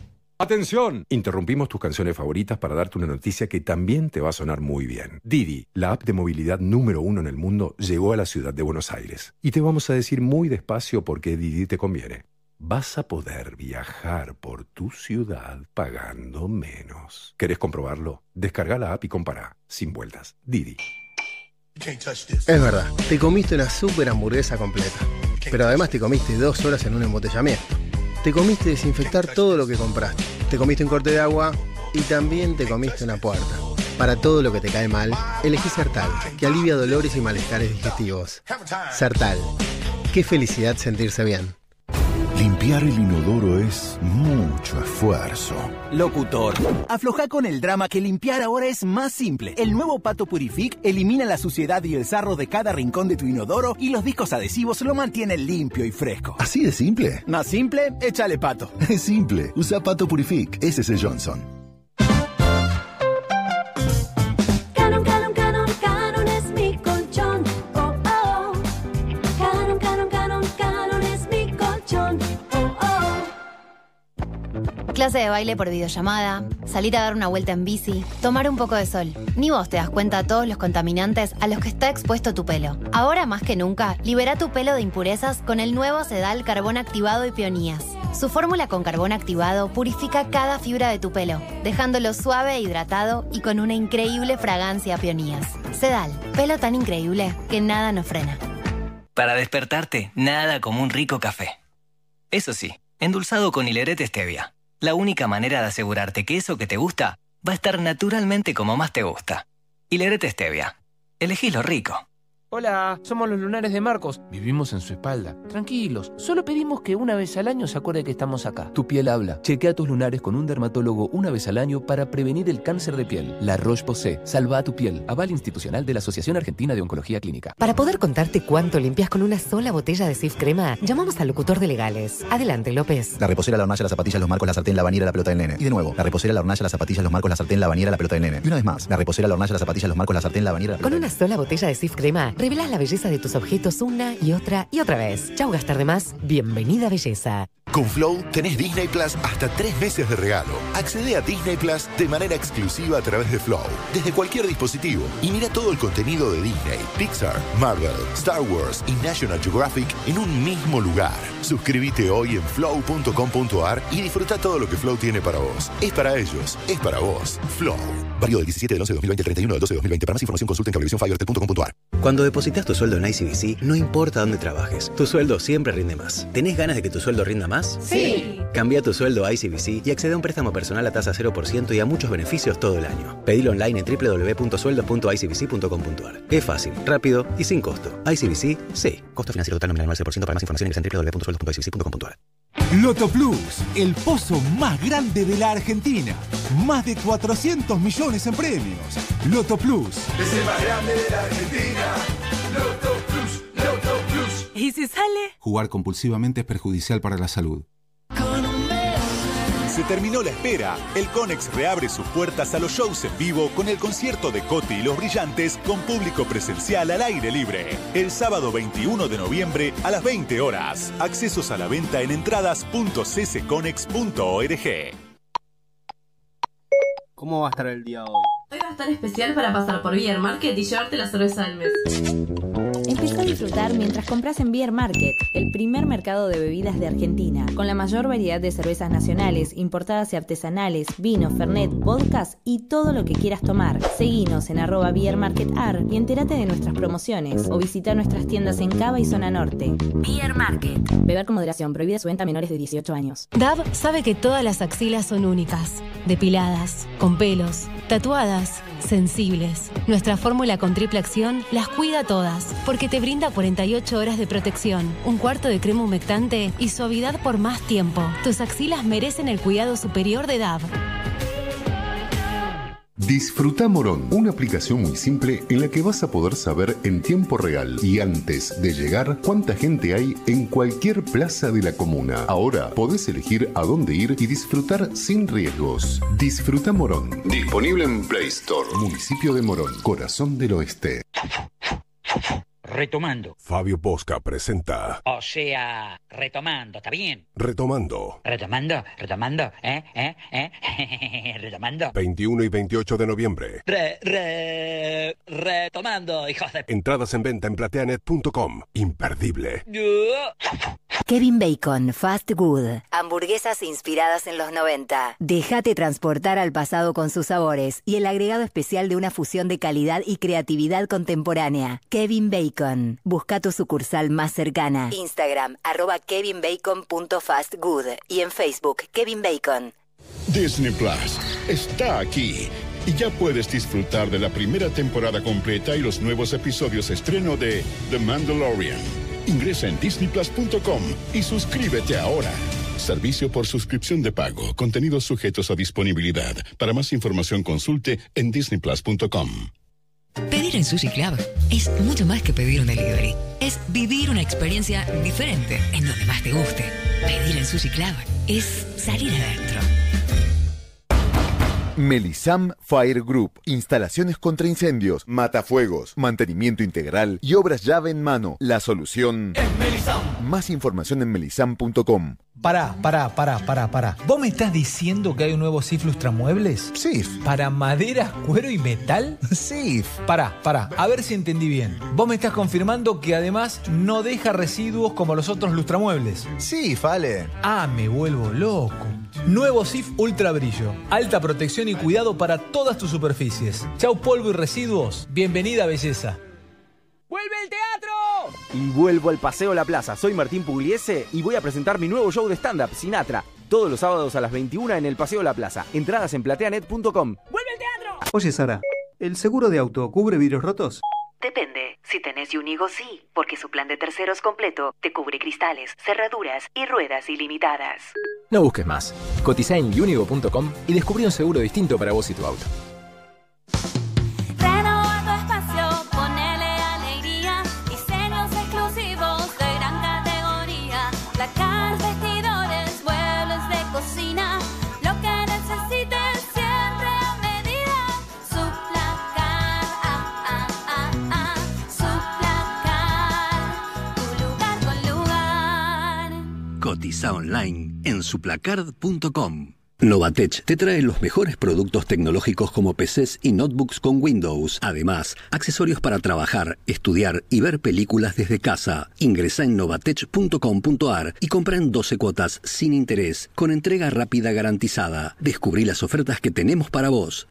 Atención, interrumpimos tus canciones favoritas para darte una noticia que también te va a sonar muy bien. Didi, la app de movilidad número uno en el mundo, llegó a la ciudad de Buenos Aires. Y te vamos a decir muy despacio por qué Didi te conviene. Vas a poder viajar por tu ciudad pagando menos. ¿Querés comprobarlo? Descarga la app y compara, sin vueltas. Didi. Es verdad, te comiste una super hamburguesa completa. Pero además te comiste dos horas en un embotellamiento. Te comiste desinfectar todo lo que compraste. Te comiste un corte de agua y también te comiste una puerta. Para todo lo que te cae mal, elegí Sertal, que alivia dolores y malestares digestivos. Sertal. Qué felicidad sentirse bien. Limpiar el inodoro es mucho esfuerzo. Locutor. Afloja con el drama que limpiar ahora es más simple. El nuevo Pato Purific elimina la suciedad y el sarro de cada rincón de tu inodoro y los discos adhesivos lo mantienen limpio y fresco. ¿Así de simple? Más simple, échale pato. Es simple. Usa Pato Purific. Ese es el Johnson. Clase de baile por videollamada, salir a dar una vuelta en bici, tomar un poco de sol. Ni vos te das cuenta de todos los contaminantes a los que está expuesto tu pelo. Ahora más que nunca, libera tu pelo de impurezas con el nuevo Sedal Carbón Activado y Peonías. Su fórmula con carbón activado purifica cada fibra de tu pelo, dejándolo suave e hidratado y con una increíble fragancia a peonías. Sedal, pelo tan increíble que nada nos frena. Para despertarte, nada como un rico café. Eso sí, endulzado con hilerete stevia. La única manera de asegurarte que eso que te gusta va a estar naturalmente como más te gusta. Hilerete stevia. Elegís lo rico. Hola, somos los lunares de Marcos. Vivimos en su espalda. Tranquilos, solo pedimos que una vez al año se acuerde que estamos acá. Tu piel habla. Chequea tus lunares con un dermatólogo una vez al año para prevenir el cáncer de piel. La Roche-Posay. Salva a tu piel. Aval institucional de la Asociación Argentina de Oncología Clínica. Para poder contarte cuánto limpias con una sola botella de Sif Crema, llamamos al locutor de legales. Adelante, López. La reposera, la hornalla, las zapatillas, los marcos, la sartén, la bañera, la pelota del nene. Y de nuevo, la reposera, la hornalla, las zapatillas, los marcos, la sartén, la bañera, la pelota del nene. Y una vez más, la reposera, la hornalla, las zapatillas, los marcos, la sartén, la bañera, la Con una sola botella de Sif Crema, revelas la belleza de tus objetos una y otra y otra vez. Chau gastar de más. Bienvenida belleza. Con Flow tenés Disney Plus hasta tres meses de regalo. Accede a Disney Plus de manera exclusiva a través de Flow, desde cualquier dispositivo. Y mira todo el contenido de Disney, Pixar, Marvel, Star Wars y National Geographic en un mismo lugar. Suscríbete hoy en flow.com.ar y disfruta todo lo que Flow tiene para vos. Es para ellos, es para vos. Flow. Válido del 17 del 11 de 2020 al 31 del 12 de 2020. Para más información consulta en cablevisiónfibertel.com.ar. Cuando depositas tu sueldo en ICBC, no importa dónde trabajes, tu sueldo siempre rinde más. ¿Tenés ganas de que tu sueldo rinda más? Sí. Cambia tu sueldo a ICBC y accede a un préstamo personal a tasa 0% y a muchos beneficios todo el año. Pedilo online en www.sueldo.icbc.com.ar. Es fácil, rápido y sin costo. ICBC, sí. Costo financiero total nominal 9% para más información en www.sueldo.icbc.com.ar. Loto Plus, el pozo más grande de la Argentina. Más de 400 millones en premios. Loto Plus. Es el más grande de la Argentina. ¿Y si sale? Jugar compulsivamente es perjudicial para la salud. Se terminó la espera. El Conex reabre sus puertas a los shows en vivo con el concierto de Coti y los Brillantes con público presencial al aire libre. El sábado 21 de noviembre a las 20 horas. Accesos a la venta en entradas.ccconex.org. ¿Cómo va a estar el día hoy? Hoy va a estar especial para pasar por Beer Market y llevarte la cerveza del mes. A disfrutar mientras compras en Beer Market, el primer mercado de bebidas de Argentina, con la mayor variedad de cervezas nacionales, importadas y artesanales, vino, fernet, vodkas y todo lo que quieras tomar. Seguinos en arroba Beer Market Ar y entérate de nuestras promociones o visita nuestras tiendas en Cava y Zona Norte. Beer Market. Beber con moderación, prohibida su venta a menores de 18 años. Dab sabe que todas las axilas son únicas, depiladas, con pelos, tatuadas, sensibles. Nuestra fórmula con triple acción las cuida todas, porque te brinda 48 horas de protección, un cuarto de crema humectante y suavidad por más tiempo. Tus axilas merecen el cuidado superior de Dab. Disfruta Morón, una aplicación muy simple en la que vas a poder saber en tiempo real y antes de llegar cuánta gente hay en cualquier plaza de la comuna. Ahora podés elegir a dónde ir y disfrutar sin riesgos. Disfruta Morón. Disponible en Play Store. Municipio de Morón, corazón del oeste. Retomando. Fabio Posca presenta O sea, retomando, ¿está bien? Retomando. Retomando, retomando, ¿eh? ¿Eh? ¿Eh? retomando. 21 y 28 de noviembre. Re, re, retomando, hijos de... Entradas en venta en plateanet.com. Imperdible. Kevin Bacon, Fast Good. Hamburguesas inspiradas en los 90. Déjate transportar al pasado con sus sabores y el agregado especial de una fusión de calidad y creatividad contemporánea. Kevin Bacon. Busca tu sucursal más cercana. Instagram, arroba kevinbacon.fastgood y en Facebook, Kevin Bacon. Disney Plus está aquí y ya puedes disfrutar de la primera temporada completa y los nuevos episodios estreno de The Mandalorian. Ingresa en disneyplus.com y suscríbete ahora. Servicio por suscripción de pago. Contenidos sujetos a disponibilidad. Para más información consulte en disneyplus.com. Pedir en Sushi Club es mucho más que pedir un delivery. Es vivir una experiencia diferente en donde más te guste. Pedir en Sushi Club es salir adentro. Melisam Fire Group. Instalaciones contra incendios, matafuegos, mantenimiento integral y obras llave en mano. La solución. Más información en melisam.com. Pará, pará, pará, pará, pará. ¿Vos me estás diciendo que hay un nuevo SIF Lustramuebles? SIF. ¿Para madera, cuero y metal? SIF. Pará, pará, a ver si entendí bien. Vos me estás confirmando que además no deja residuos como los otros lustramuebles. SIF, Ale. Ah, me vuelvo loco. Nuevo SIF Ultra Brillo. Alta protección y cuidado para todas tus superficies. Chau polvo y residuos. Bienvenida belleza. ¡Vuelve el teatro! Y vuelvo al Paseo La Plaza. Soy Martín Pugliese y voy a presentar mi nuevo show de stand-up, Sinatra. Todos los sábados a las 21 en el Paseo La Plaza. Entradas en plateanet.com. Oye, Sara, ¿el seguro de auto cubre vidrios rotos? Depende. Si tenés Unigo, sí, porque su plan de terceros completo te cubre cristales, cerraduras y ruedas ilimitadas. No busques más. Cotiza en unigo.com y descubrí un seguro distinto para vos y tu auto. Online en suplacard.com. Novatech te trae los mejores productos tecnológicos como PCs y notebooks con Windows. Además, accesorios para trabajar, estudiar y ver películas desde casa. Ingresa en novatech.com.ar y compra en 12 cuotas sin interés, con entrega rápida garantizada. Descubrí las ofertas que tenemos para vos.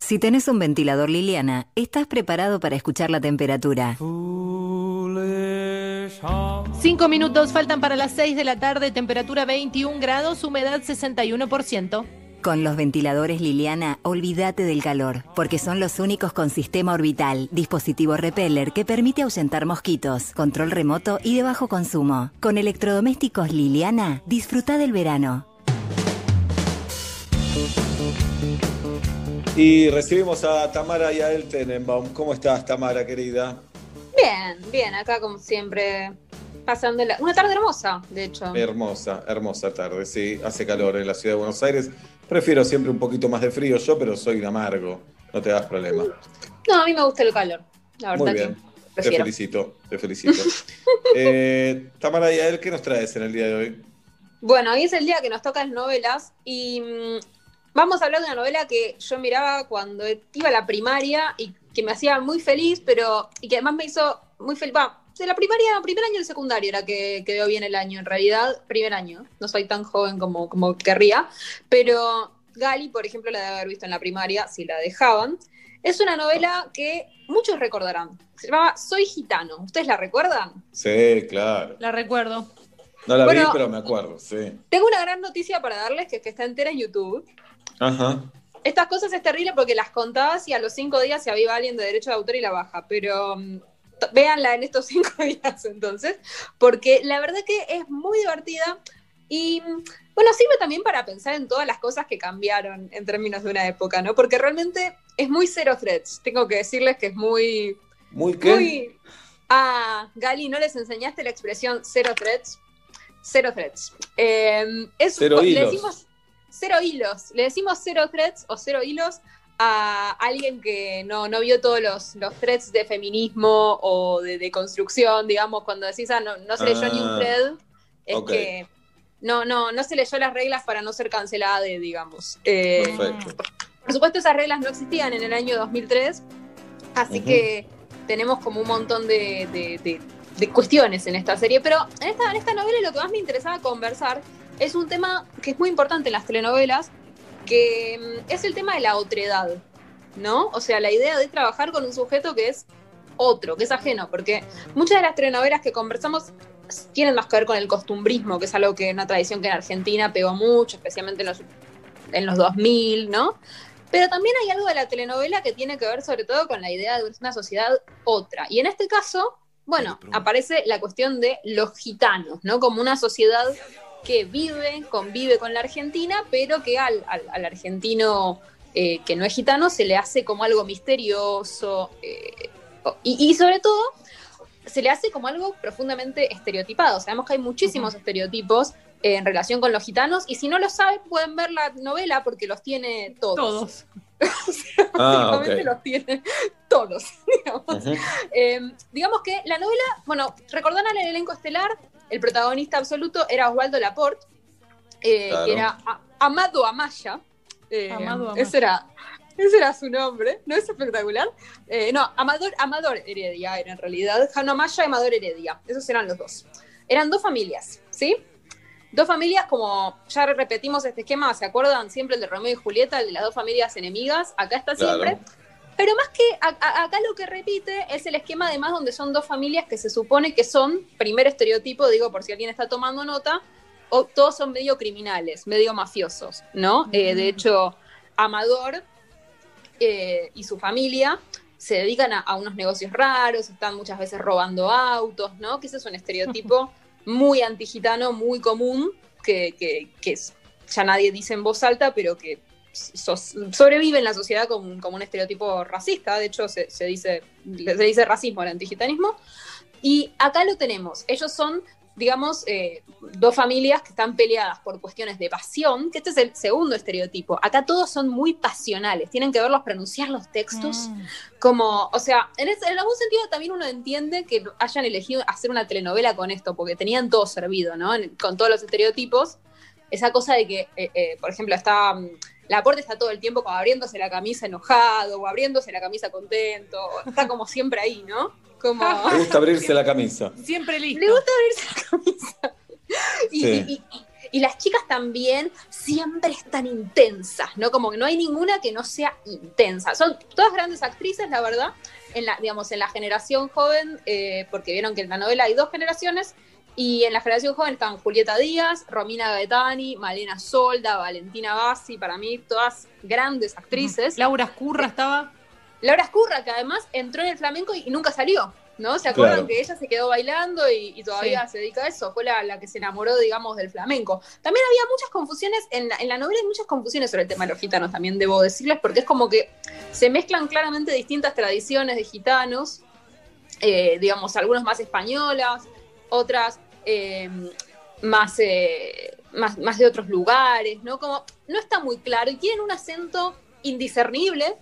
Si tenés un ventilador Liliana, estás preparado para escuchar la temperatura. Cinco minutos faltan para las 6 de la tarde, temperatura 21 grados, humedad 61%. Con los ventiladores Liliana, olvídate del calor, porque son los únicos con sistema orbital, dispositivo repeller que permite ahuyentar mosquitos, control remoto y de bajo consumo. Con electrodomésticos Liliana, disfruta del verano. Y recibimos a Tamara Yael Tenenbaum. ¿Cómo estás, Tamara, querida? Bien, bien, acá como siempre, pasando la... una tarde hermosa, de hecho. Hermosa, hermosa tarde, sí. Hace calor en la ciudad de Buenos Aires. Prefiero siempre un poquito más de frío yo, pero soy un amargo. No te das problema. No, a mí me gusta el calor, la verdad Muy bien. que Te felicito, te felicito. Eh, Tamara Yael, ¿qué nos traes en el día de hoy? Bueno, hoy es el día que nos tocan novelas y mm, vamos a hablar de una novela que yo miraba cuando iba a la primaria y que me hacía muy feliz, pero y que además me hizo muy feliz. Va, de la primaria, primer año del secundario era que, que veo bien el año. En realidad, primer año. No soy tan joven como, como querría, pero Gali, por ejemplo, la debe haber visto en la primaria, si la dejaban. Es una novela que muchos recordarán. Se llamaba Soy gitano. ¿Ustedes la recuerdan? Sí, claro. La recuerdo. No la Bueno, vi, pero me acuerdo, sí. Tengo una gran noticia para darles, que es que está entera en YouTube. Ajá. Estas cosas es terrible porque las contabas y a los cinco días se aviva alguien de derecho de autor y la baja, pero mm, véanla en estos cinco días entonces, porque la verdad que es muy divertida y mm, bueno, sirve también para pensar en todas las cosas que cambiaron en términos de una época, ¿no? Porque realmente es muy cero threads, tengo que decirles que es muy... ¿Muy qué? Muy... Ah, Gali, ¿no les enseñaste la expresión cero threads? Cero threads. Eh, es, Cero le hilos. decimos cero hilos. Le decimos cero threads o cero hilos a alguien que no, no vio todos los, los threads de feminismo o de, de construcción, digamos, cuando decís, ah, no, no se leyó ni un Ah, thread, es que no, no, no se leyó las reglas para no ser cancelada, digamos. Eh, Perfecto. por supuesto, esas reglas no existían en el año 2003, así Ujú. que tenemos como un montón de, de- de- de cuestiones en esta serie. Pero en esta, en esta novela lo que más me interesaba conversar es un tema que es muy importante en las telenovelas, que mm, es el tema de la otredad, ¿no? O sea, la idea de trabajar con un sujeto que es otro, que es ajeno, porque muchas de las telenovelas que conversamos tienen más que ver con el costumbrismo, que es algo que una tradición que en Argentina pegó mucho, especialmente en los, en los 2000, ¿no? Pero también hay algo de la telenovela que tiene que ver sobre todo con la idea de una sociedad otra. Y en este caso, bueno, aparece la cuestión de los gitanos, ¿no? Como una sociedad que vive, convive con la Argentina, pero que al, al- al argentino eh, que no es gitano se le hace como algo misterioso. eh, y, y sobre todo, se le hace como algo profundamente estereotipado. Sabemos que hay muchísimos estereotipos eh, en relación con los gitanos y si no lo saben pueden ver la novela porque los tiene todos. Todos. Ah, Básicamente ok. los tiene todos. Digamos. Eh, digamos que la novela, bueno, recordan el elenco estelar, el protagonista absoluto era Osvaldo Laporte, eh, Claro. que era A- Amado Amaya. Eh, Amado Amaya. Ese era, ese era su nombre, ¿no es espectacular? Eh, no, Amador, Amador Heredia era en realidad, Jano Amaya y Amador Heredia, esos eran los dos. Eran dos familias, ¿sí? Dos familias, como ya repetimos este esquema, ¿se acuerdan? Siempre el de Romeo y Julieta, el de las dos familias enemigas, acá está Claro. siempre. Pero más que a- a- acá lo que repite es el esquema además donde son dos familias que se supone que son, primer estereotipo, digo por si alguien está tomando nota, o todos son medio criminales, medio mafiosos, ¿no? Eh, de hecho, Amador eh, y su familia se dedican a, a unos negocios raros, están muchas veces robando autos, ¿no? Que ese es un estereotipo muy antigitano, muy común, que, que- que es- ya nadie dice en voz alta, pero que sos- sobrevive en la sociedad como, un- como un estereotipo racista, de hecho se, se dice, se dice racismo al antigitanismo, y acá lo tenemos, ellos son, digamos, eh, dos familias que están peleadas por cuestiones de pasión, que este es el segundo estereotipo, acá todos son muy pasionales, tienen que verlos pronunciar los textos como, o sea, en, ese- en algún sentido también uno entiende que hayan elegido hacer una telenovela con esto, porque tenían todo servido, ¿no? En- con todos los estereotipos. Esa cosa de que, eh, eh, por ejemplo, está. mm, Laporte está todo el tiempo como abriéndose la camisa enojado o abriéndose la camisa contento. Está como siempre ahí, ¿no? Como. Me gusta abrirse la camisa. Siempre listo. Le gusta abrirse la camisa. Y, Sí. y- y- y las chicas también siempre están intensas, ¿no? Como que no hay ninguna que no sea intensa. Son todas grandes actrices, la verdad, en la, digamos, en la generación joven, eh, porque vieron que en la novela hay dos generaciones, y en la generación joven están Julieta Díaz, Romina Gaetani, Malena Solda, Valentina Bassi, para mí todas grandes actrices. Laura Escurra estaba. Laura Escurra, que además entró en el flamenco y, y nunca salió, ¿no? ¿Se acuerdan Claro. que ella se quedó bailando y, y todavía Sí. se dedica a eso? Fue la, la que se enamoró, digamos, del flamenco. También había muchas confusiones, en la, en la novela hay muchas confusiones sobre el tema de los gitanos, también debo decirles, porque es como que se mezclan claramente distintas tradiciones de gitanos, eh, digamos, algunos más españolas, otras eh, más, eh, más, más de otros lugares, ¿no? Como no está muy claro y tienen un acento indiscernible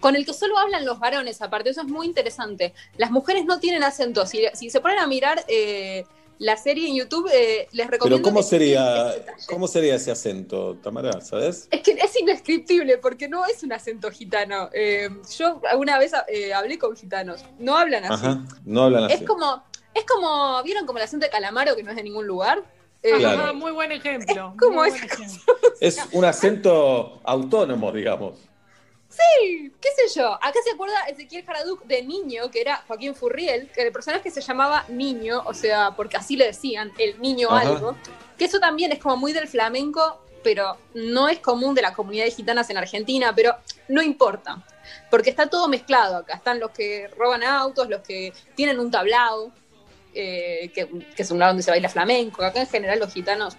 con el que solo hablan los varones, aparte, eso es muy interesante. Las mujeres no tienen acento. Si, si se ponen a mirar eh, la serie en YouTube, eh, les Pero recomiendo. ¿cómo que- sería, ¿cómo sería ese acento, Tamara? ¿Sabes? Es que es indescriptible porque no es un acento gitano. Eh, yo alguna vez eh, hablé con gitanos, no hablan así. Ajá. No hablan así. Es como, es como, ¿vieron como el acento de Calamaro que no es de ningún lugar? Eh, Claro. Ah, muy buen ejemplo. como es- buen ejemplo. Es un acento autónomo, digamos. Sí, qué sé yo. Acá se acuerda Ezequiel Jaraduc de Niño, que era Joaquín Furriel, que el personaje se llamaba Niño, o sea, porque así le decían, el niño Ajá. algo. Que eso también es como muy del flamenco, pero no es común de las comunidades gitanas en Argentina, pero no importa. Porque está todo mezclado acá. Están los que roban autos, los que tienen un tablao, eh, que, que es un lado donde se baila flamenco. Acá en general los gitanos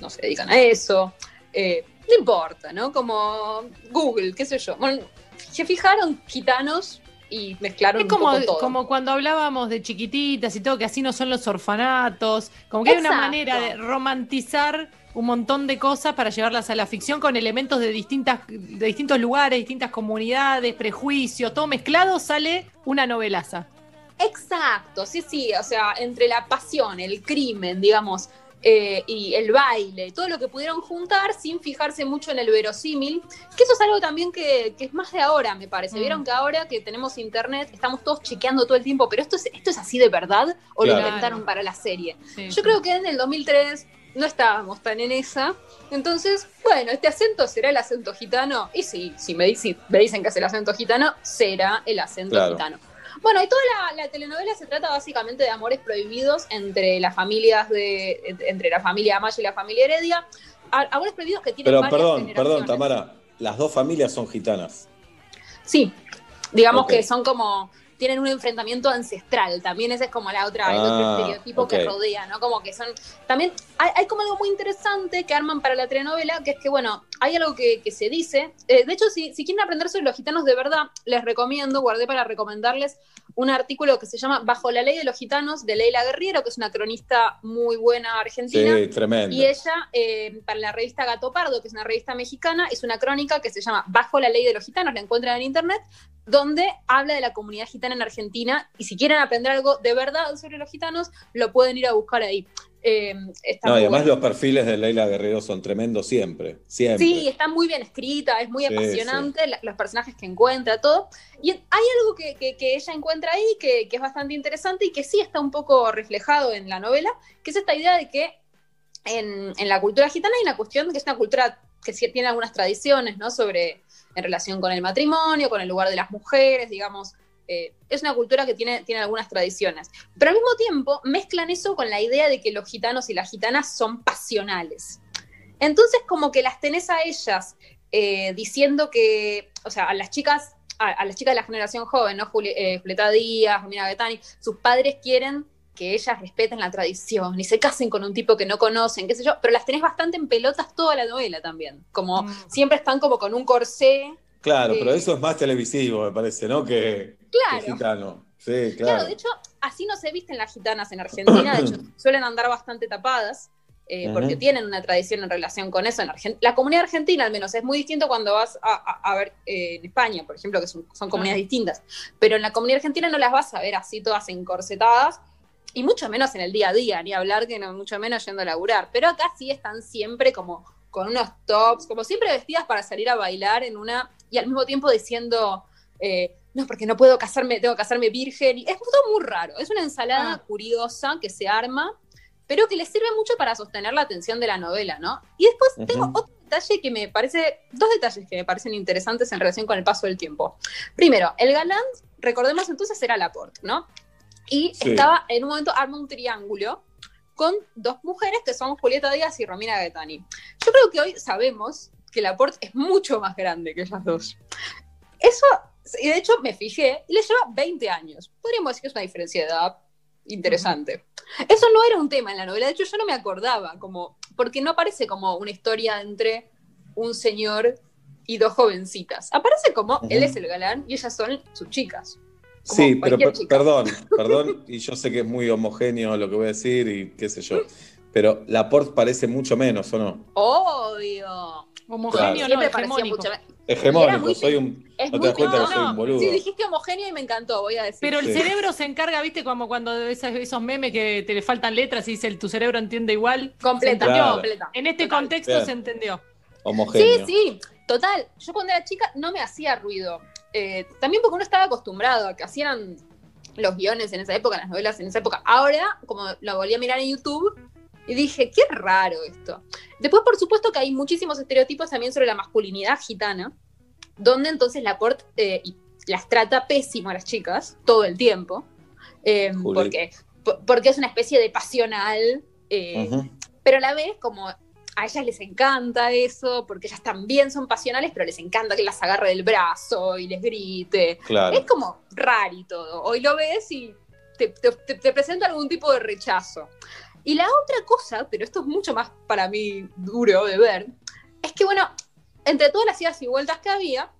no se dedican a eso. Eh, no importa, ¿no? Como Google, qué sé yo. Bueno, se fijaron gitanos y mezclaron Es como, un poco todo. como cuando hablábamos de chiquititas y todo, que así no son los orfanatos. Como que hay una manera de romantizar un montón de cosas para llevarlas a la ficción con elementos de, distintas, de distintos lugares, distintas comunidades, prejuicios, todo mezclado sale una novelaza. Exacto, sí, sí, o sea, entre la pasión, el crimen, digamos, eh, y el baile, todo lo que pudieron juntar sin fijarse mucho en el verosímil, que eso es algo también que, que es más de ahora, me parece. Mm. Vieron que ahora que tenemos internet, estamos todos chequeando todo el tiempo, pero esto es, esto es así de verdad o lo inventaron para la serie. Sí, Yo sí. creo que en el 2003 no estábamos tan en esa. Entonces, bueno, ¿este acento será el acento gitano? Y sí, si me, dicen que es el acento gitano, será el acento Claro. gitano. Bueno, y toda la, la telenovela se trata básicamente de amores prohibidos entre las familias de, entre la familia Amaya y la familia Heredia. Amores prohibidos que tienen Pero varias perdón, perdón, Tamara. Las dos familias son gitanas. Sí, digamos que son como tienen un enfrentamiento ancestral. También ese es como la otra, el otro Ah, estereotipo que rodea, ¿no? Como que son. También hay, hay como algo muy interesante que arman para la telenovela, que es que, bueno, hay algo que, que se dice. eh, de hecho, si, si quieren aprender sobre los gitanos de verdad, les recomiendo, guardé para recomendarles un artículo que se llama Bajo la ley de los gitanos de Leila Guerriero, que es una cronista muy buena argentina. Sí, tremendo. Y ella, eh, para la revista Gato Pardo, que es una revista mexicana, es una crónica que se llama Bajo la ley de los gitanos, la encuentran en internet, donde habla de la comunidad gitana en Argentina. Y si quieren aprender algo de verdad sobre los gitanos, lo pueden ir a buscar ahí. Eh, No, y además bueno. los perfiles de Leila Guerrero son tremendos siempre. Siempre. Sí, está muy bien escrita, es muy Sí, apasionante, la- los personajes que encuentra, todo. Y hay algo que, que- que ella encuentra ahí que, que es bastante interesante y que sí está un poco reflejado en la novela, que es esta idea de que en, en la cultura gitana hay una cuestión que es una cultura que sí tiene algunas tradiciones, ¿no? Sobre, en relación con el matrimonio, con el lugar de las mujeres, digamos. eh, es una cultura que tiene, tiene algunas tradiciones. Pero al mismo tiempo mezclan eso con la idea de que los gitanos y las gitanas son pasionales. Entonces, como que las tenés a ellas eh, diciendo que, o sea, a las chicas, a, las chicas de la generación joven, ¿no? Juli- eh, Julieta Díaz, Romina Gaetani, sus padres quieren que ellas respeten la tradición y se casen con un tipo que no conocen, qué sé yo, pero las tenés bastante en pelotas toda la novela también. Como siempre están como con un corsé. Claro, pero Eh, eso es más televisivo, me parece, ¿no? Que, Claro. que gitano. Sí, Claro. claro. de hecho, así no se visten las gitanas en Argentina, de hecho, suelen andar bastante tapadas, eh, Ujú. porque tienen una tradición en relación con eso. En Argen- la comunidad argentina, al menos, es muy distinto cuando vas a, a- a ver eh, en España, por ejemplo, que son, son comunidades distintas. Pero en la comunidad argentina no las vas a ver así todas encorsetadas, y mucho menos en el día a día, ni hablar que no, mucho menos yendo a laburar. Pero acá sí están siempre como con unos tops, como siempre vestidas para salir a bailar en una, y al mismo tiempo diciendo, eh, no, porque no puedo casarme, tengo que casarme virgen. Y es todo muy raro. Es una ensalada curiosa que se arma, pero que le sirve mucho para sostener la atención de la novela, ¿no? Y después tengo otro detalle que me parece, dos detalles que me parecen interesantes en relación con el paso del tiempo. Primero, el galán, recordemos entonces, era Laporte, ¿no? Y Sí. estaba en un momento arma un triángulo con dos mujeres que son Julieta Díaz y Romina Gaetani. Yo creo que hoy sabemos que Laporte es mucho más grande que ellas dos. Eso, y de hecho me fijé, y le lleva 20 años. Podríamos decir que es una diferencia de edad interesante. Eso no era un tema en la novela, de hecho yo no me acordaba, como, porque no aparece como una historia entre un señor y dos jovencitas. Aparece como él es el galán y ellas son sus chicas. Sí, pero cualquier per- chica. perdón, perdón, y yo sé que es muy homogéneo lo que voy a decir y qué sé yo, pero Laporte parece mucho menos, ¿o no? Obvio. Homogéneo, no, hegemónico. mucho Hegemónico, muy- soy un... Es ¿No te das cuenta que soy un boludo? Sí, dijiste homogéneo y me encantó, voy a decir. Pero el Sí. cerebro se encarga, ¿viste? Como cuando esos, esos memes que te le faltan letras y dice el, tu cerebro entiende igual. Completa. Claro. completa. En este Total. contexto Bien. se entendió. Sí, Homogéneo. sí, total. Yo cuando era chica no me hacía ruido. Eh, también porque uno estaba acostumbrado a que hacían los guiones en esa época, las novelas en esa época. Ahora, como lo volví a mirar en YouTube, y dije, qué raro esto. Después, por supuesto, que hay muchísimos estereotipos también sobre la masculinidad gitana, donde entonces la corte eh, y las trata pésimo a las chicas todo el tiempo, eh, porque, por- porque es una especie de pasional, eh, pero a la vez como a ellas les encanta eso, porque ellas también son pasionales, pero les encanta que las agarre del brazo y les grite. Claro. Es como raro y todo. Hoy lo ves y te, te- te- te presenta algún tipo de rechazo. Y la otra cosa, pero esto es mucho más para mí duro de ver, es que bueno, entre todas las idas y vueltas que había,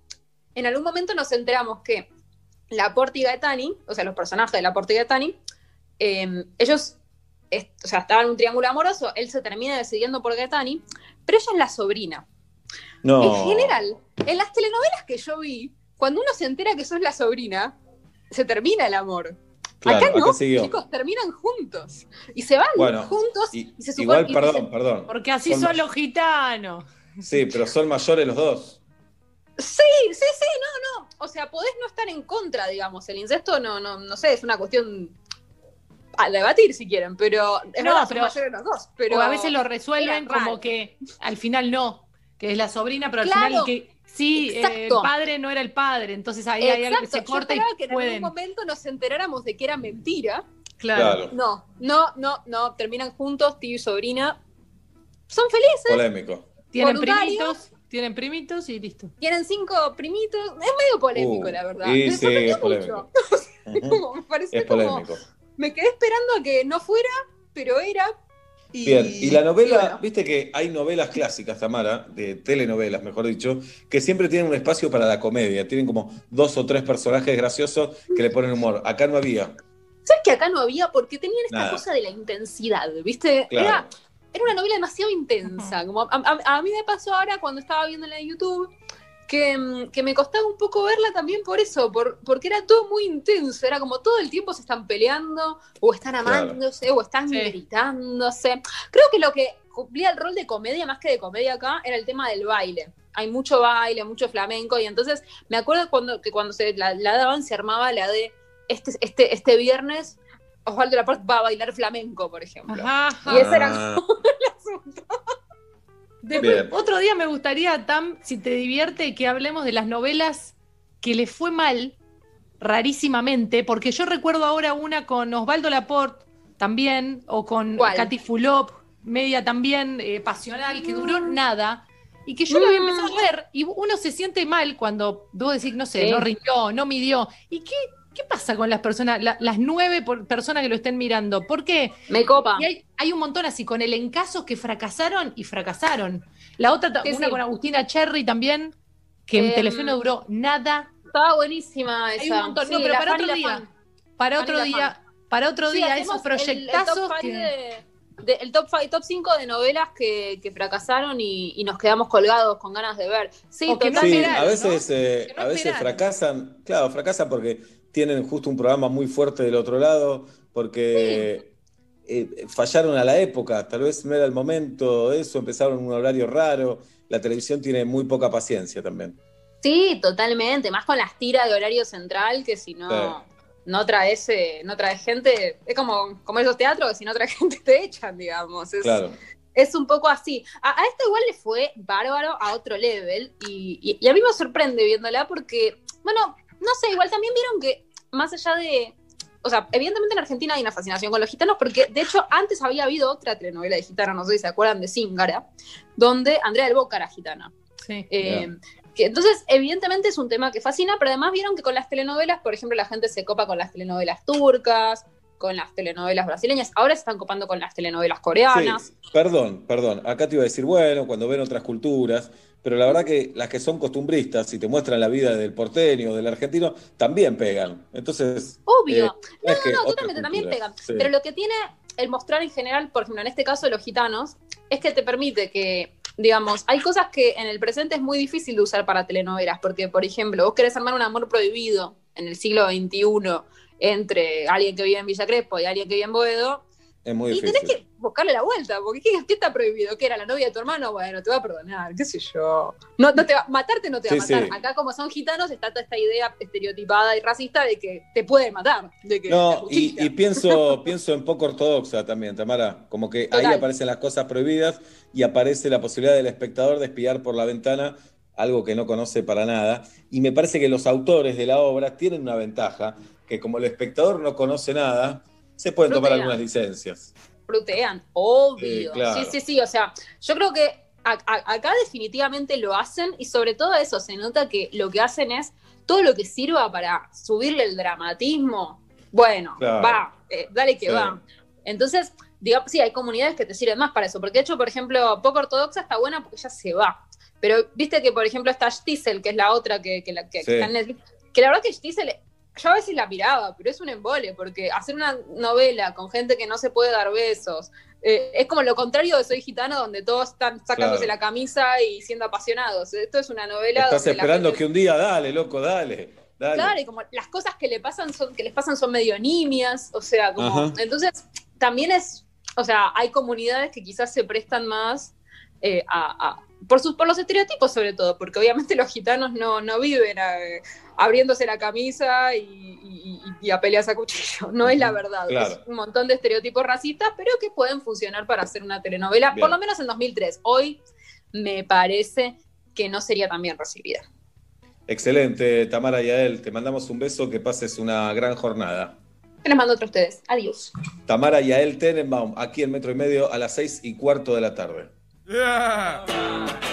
en algún momento nos enteramos que Laporte y Gaetani, o sea, los personajes de Laporte y Gaetani, eh, ellos es- o sea, estaban en un triángulo amoroso, él se termina decidiendo por Gaetani, pero ella es la sobrina. No. En general, en las telenovelas que yo vi, cuando uno se entera que sos la sobrina, se termina el amor. Claro, acá no, acá chicos, terminan juntos. Y se van Bueno, juntos y- y se supone igual, perdón, se- perdón. Porque así Son- son los gitanos. Sí, pero son mayores los dos. Sí, sí, sí, no, no. O sea, podés no estar en contra, digamos. El incesto no, no, no sé, es una cuestión a debatir si quieren, pero es No, verdad, pero- son mayores los dos. Pero o a veces lo resuelven como que al final no, que es la sobrina, pero al final que sí, eh, el padre no era el padre, entonces ahí hay algo que se yo corta y que en algún momento nos enteráramos de que era mentira. Claro. No, no, no, no. Terminan juntos, tío y sobrina. Son felices. Polémico. Tienen primitos, tienen primitos y listo. Tienen cinco primitos. Es medio polémico, Uh, la verdad. y Me sí, sorprendió es polémico. mucho. Como me pareció Es como- polémico. Me quedé esperando a que no fuera, pero era. Y, Bien, y la novela, y bueno. viste que hay novelas clásicas, Tamara, de telenovelas, mejor dicho, que siempre tienen un espacio para la comedia. Tienen como dos o tres personajes graciosos que le ponen humor. Acá no había. ¿Sabes que acá no había? Porque tenían esta Nada. cosa de la intensidad, ¿viste? Claro. Era, era una novela demasiado intensa. Como a, a- a mí me pasó ahora cuando estaba viéndola en YouTube que, mm, que me costaba un poco verla también por eso, por, porque era todo muy intenso. Era como todo el tiempo se están peleando, o están Claro. amándose, o están gritándose. Creo que lo que cumplía el rol de comedia, más que de comedia acá, era el tema del baile. Hay mucho baile, mucho flamenco, y entonces me acuerdo cuando, que cuando se la, la daban se armaba la de este, este, este viernes Osvaldo Laporte va a bailar flamenco, por ejemplo. Ajá. Y ese era Ah. Después, Bien. otro día me gustaría, Tam, si te divierte, que hablemos de las novelas que le fue mal, rarísimamente, porque yo recuerdo ahora una con Osvaldo Laporte también, o con ¿Cuál? Katy Fulop, media también eh, pasional, que duró nada, y que yo la había Mm. empezado a ver, y uno se siente mal cuando vos decís, no sé, no rindió, no midió. ¿Y qué, qué pasa con las personas, la- las nueve por- personas que lo estén mirando? ¿Por qué? Me copa. Y hay, hay un montón así, con elencasos que fracasaron y fracasaron. La otra, Sí, una sí. con Agustina Cherry también, que en Em, Telefe no duró nada. Estaba buenísima esa. Hay un montón. no, pero para otro día. fan. Para otro día, para otro día, esos el- el proyectazos top que. five de- de- el top 5 top cinco de novelas que, que fracasaron y, y nos quedamos colgados con ganas de ver. Sí, que no. Sí, a veces, eh, Que no a veces fracasan, claro, fracasan porque tienen justo un programa muy fuerte del otro lado, porque eh, fallaron a la época, tal vez no era el momento, eso, empezaron en un horario raro, la televisión tiene muy poca paciencia también. Sí, totalmente. Más con las tiras de horario central, que si no, Sí. no traes, eh, no traes gente, es como, como esos teatros, que si no traes gente te echan, digamos. Es, Claro. es un poco así. A, a esta igual le fue bárbaro a otro level y, y- y a mí me sorprende viéndola porque, bueno, no sé, igual también vieron que más allá de... O sea, evidentemente en Argentina hay una fascinación con los gitanos porque, de hecho, antes había habido otra telenovela de gitanos, no sé si se acuerdan de Zingara, donde Andrea del Boca era gitana. Sí. Eh, que entonces, evidentemente es un tema que fascina, pero además vieron que con las telenovelas, por ejemplo, la gente se copa con las telenovelas turcas, con las telenovelas brasileñas, ahora se están copando con las telenovelas coreanas. Sí, perdón, perdón. Acá te iba a decir, bueno, cuando ven otras culturas, pero la verdad que las que son costumbristas y te muestran la vida del porteño o del argentino, también pegan. Entonces. Obvio. eh, no, no, no, totalmente, también pegan. sí. Pero lo que tiene el mostrar en general, por ejemplo, en este caso de los gitanos, es que te permite que, digamos, hay cosas que en el presente es muy difícil de usar para telenovelas, porque, por ejemplo, vos querés armar un amor prohibido en el siglo XXI entre alguien que vive en Villa Crespo y alguien que vive en Boedo, Es muy y difícil. tenés que buscarle la vuelta, porque ¿qué, qué está prohibido? ¿Qué era la novia de tu hermano? Bueno, te va a perdonar, qué sé yo. No, no te va, matarte no te va a matar. sí. Acá, como son gitanos, está toda esta idea estereotipada y racista de que te pueden matar. De que No, y, y pienso, pienso en poco ortodoxa también, Tamara. Como que ahí aparecen las cosas prohibidas y aparece la posibilidad del espectador de espiar por la ventana algo que no conoce para nada. Y me parece que los autores de la obra tienen una ventaja, que como el espectador no conoce nada, se pueden tomar algunas licencias. frutean, obvio. Sí, claro. Sí, sí, sí. O sea, yo creo que a- a- acá definitivamente lo hacen y sobre todo eso se nota que lo que hacen es todo lo que sirva para subirle el dramatismo. Bueno, Claro. va, eh, dale que Sí. va. Entonces, digamos, sí, hay comunidades que te sirven más para eso. Porque de hecho, por ejemplo, poco ortodoxa está buena porque ya se va. Pero viste que, por ejemplo, está Stisel, que es la otra que, que la- que- está en Netflix. Que la verdad que Stisel, yo a veces la miraba, pero es un embole, porque hacer una novela con gente que no se puede dar besos, eh, es como lo contrario de Soy Gitano, donde todos están sacándose Claro. la camisa y siendo apasionados. Esto es una novela Estás donde esperando gente- que un día, dale, loco, dale. dale. Claro, y como las cosas que le pasan son, que les pasan son medio nimias, o sea, como. Ajá. Entonces, también es, o sea, hay comunidades que quizás se prestan más eh, a, a- por sus, por los estereotipos sobre todo, porque obviamente los gitanos no, no viven eh, abriéndose la camisa y, y- y- y a peleas a cuchillo. No es la verdad. Claro. Es un montón de estereotipos racistas, pero que pueden funcionar para hacer una telenovela, Bien. por lo menos en 2003. Hoy me parece que no sería tan bien recibida. Excelente, Tamara y Ael. Te mandamos un beso, que pases una gran jornada. Que les mando otro a ustedes. Adiós. Tamara y Ael Tenenbaum, aquí en Metro y Medio a las seis y cuarto de la tarde. I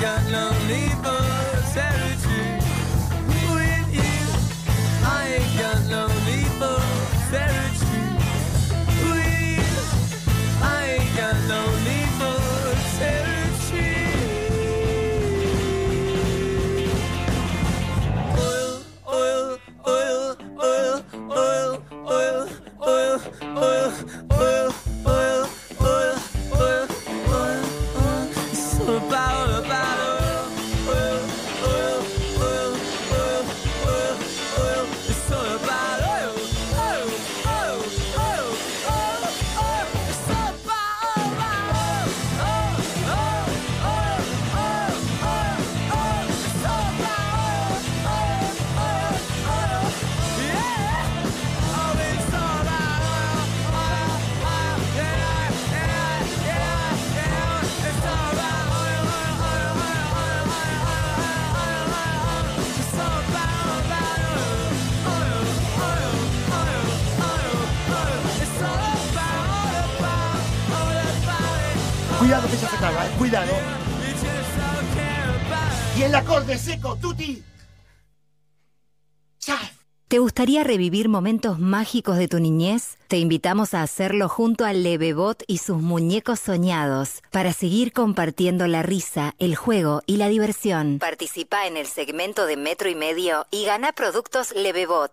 got no lonely gustaría revivir momentos mágicos de tu niñez? Te invitamos a hacerlo junto al Levebot y sus muñecos soñados para seguir compartiendo la risa, el juego y la diversión. Participa en el segmento de Metro y Medio y gana productos Levebot.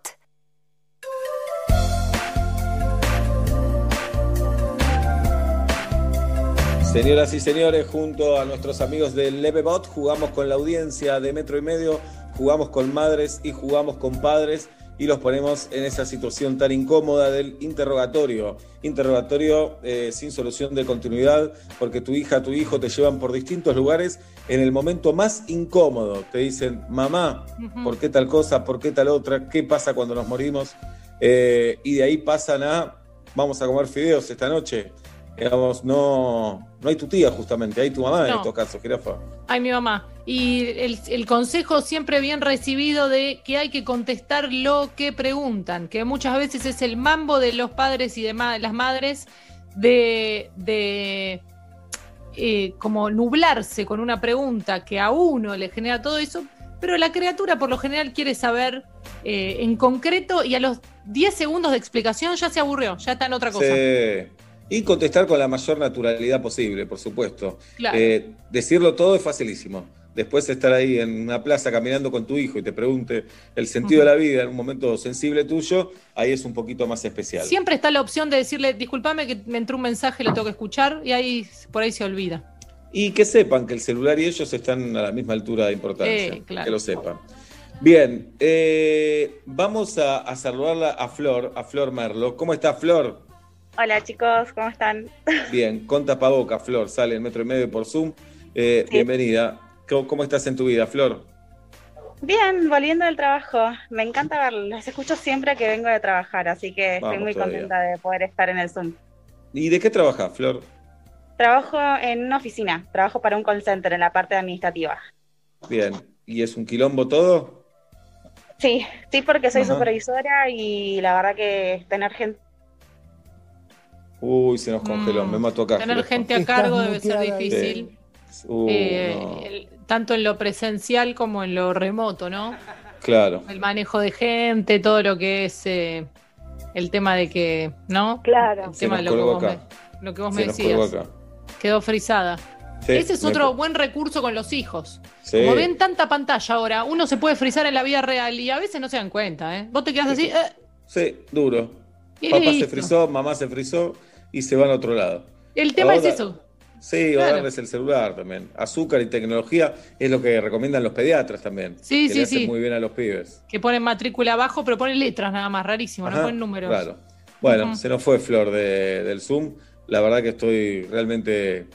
Señoras y señores, junto a nuestros amigos del Levebot, jugamos con la audiencia de Metro y Medio, jugamos con madres y jugamos con padres y los ponemos en esa situación tan incómoda del interrogatorio. Interrogatorio eh, sin solución de continuidad, porque tu hija, tu hijo te llevan por distintos lugares en el momento más incómodo. Te dicen, mamá, ¿por qué tal cosa? ¿Por qué tal otra? ¿Qué pasa cuando nos morimos? Eh, y de ahí pasan a, vamos a comer fideos esta noche. Digamos, no, no hay tu tía justamente, hay tu mamá en estos casos, jirafa. Ay, mi mamá. Y el, el consejo siempre bien recibido de que hay que contestar lo que preguntan, que muchas veces es el mambo de los padres y de ma- las madres de, de eh, como nublarse con una pregunta que a uno le genera todo eso, pero la criatura por lo general quiere saber eh, en concreto y a los 10 segundos de explicación ya se aburrió, ya está en otra cosa. Sí. Y contestar con la mayor naturalidad posible, por supuesto. Claro. Eh, decirlo todo es facilísimo. Después estar ahí en una plaza caminando con tu hijo y te pregunte el sentido de la vida en un momento sensible tuyo, ahí es un poquito más especial. Siempre está la opción de decirle, disculpame que me entró un mensaje, lo tengo que escuchar, y ahí por ahí se olvida. Y que sepan que el celular y ellos están a la misma altura de importancia. Eh, claro. Que lo sepan. Bien, eh, vamos a, a saludarla a Flor, a Flor Merlo. ¿Cómo está Flor? Hola chicos, ¿cómo están? Bien, con tapaboca, Flor, sale en metro y medio por Zoom. Eh, Bienvenida. ¿Cómo, cómo estás en tu vida, Flor? Bien, volviendo del trabajo. Me encanta verlos. Los escucho siempre que vengo de trabajar, así que estoy Vamos muy todavía. contenta de poder estar en el Zoom. ¿Y de qué trabajas, Flor? Trabajo en una oficina, trabajo para un call center en la parte administrativa. Bien. ¿Y es un quilombo todo? Sí, sí, porque soy Ajá. supervisora y la verdad que tener gente. Uy, se nos congeló, me mató acá. Mm, Tener gente a cargo debe ser difícil, Sí. Uh, eh, no. el- tanto en lo presencial como en lo remoto, ¿no? Claro. El manejo de gente, todo lo que es eh, el tema de que, ¿no? Claro. El Se tema nos de lo que vos, acá. me, lo que vos Se me decías. acá. Quedó frisada. Sí, Ese es me- otro buen recurso con los hijos. Sí. Como ven tanta pantalla ahora, uno se puede frizar en la vida real y a veces no se dan cuenta, ¿eh? Vos te quedas así, eh, Sí, duro. Papá se frizó, mamá se frizó y se van a otro lado. el tema es Ahora- eso. Sí, o Claro. darles el celular también. Azúcar y tecnología es lo que recomiendan los pediatras también. Sí, que sí, le hacen sí. muy bien a los pibes. Que ponen matrícula abajo, pero ponen letras nada más, rarísimo, Ajá, no ponen números. Claro. Bueno, se nos fue Flor de- del Zoom. La verdad que estoy realmente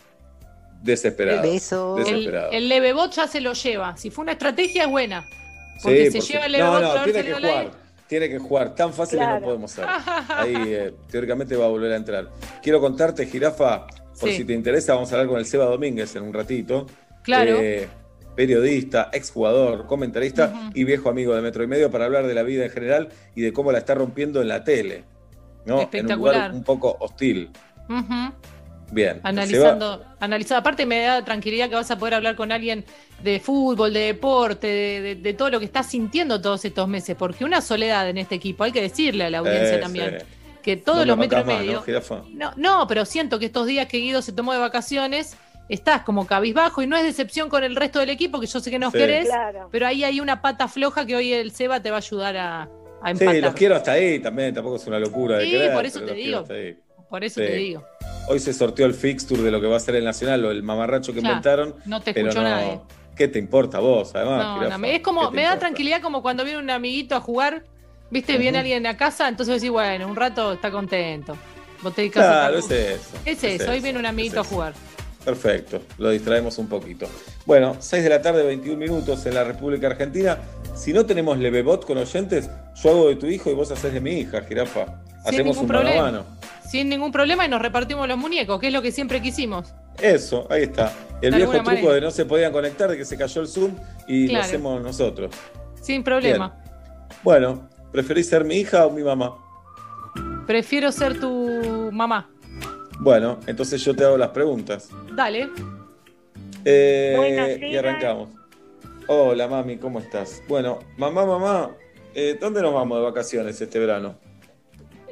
desesperado. El, Desesperado. el Levebot ya se lo lleva. Si fue una estrategia, es buena. Sí, Porque se por lleva el No, Levebot no, ver tiene que jugar. Tiene que jugar. Tan fácil que Claro. no podemos ser. Ahí eh, teóricamente va a volver a entrar. Quiero contarte, Jirafa, por Sí. si te interesa, vamos a hablar con el Seba Domínguez en un ratito. Claro. Eh, periodista, exjugador, comentarista y viejo amigo de Metro y Medio para hablar de la vida en general y de cómo la está rompiendo en la tele. ¿no? En un lugar un poco hostil. Ujú. Bien. Analizando, analizando. Aparte me da tranquilidad que vas a poder hablar con alguien de fútbol, de deporte, de, de- de todo lo que estás sintiendo todos estos meses, porque una soledad en este equipo, hay que decirle a la audiencia Eh, también, sí. que todos No me los metros más, medio... ¿no? No, no, pero siento que estos días que Guido se tomó de vacaciones, estás como cabizbajo y no es decepción con el resto del equipo, que yo sé que nos Sí. querés, Claro. pero ahí hay una pata floja que hoy el Seba te va a ayudar a, a Sí, empatar. los quiero hasta ahí también, tampoco es una locura de Sí, querer, por eso te digo. Por eso Sí. te digo. Hoy se sorteó el fixture de lo que va a ser el Nacional o el mamarracho que inventaron. no te escuchó no- nadie. ¿Qué te importa a vos, además? No, jirafa? no, me- es ¿Qué como, me da importa? tranquilidad como cuando viene un amiguito a jugar, viste, viene alguien a casa, entonces decís, bueno, un rato está contento. Vos te dedicás a Claro, otra es eso. Es eso, hoy viene un amiguito a jugar. Perfecto, lo distraemos un poquito. Bueno, 6 de la tarde, 21 minutos en la República Argentina. Si no tenemos Levebot con oyentes, yo hago de tu hijo y vos haces de mi hija, jirafa. Hacemos un mano a problema. mano. Sin ningún problema y nos repartimos los muñecos, que es lo que siempre quisimos. Eso, ahí está. El De viejo truco manera. de no se podían conectar, de que se cayó el Zoom y Claro. lo hacemos nosotros. Sin problema. Bueno, ¿preferís ser mi hija o mi mamá? Prefiero ser tu mamá. Bueno, entonces yo te hago las preguntas. Dale. Eh, y arrancamos. Hola, mami, ¿cómo estás? Bueno, mamá, mamá, eh, ¿dónde nos vamos de vacaciones este verano?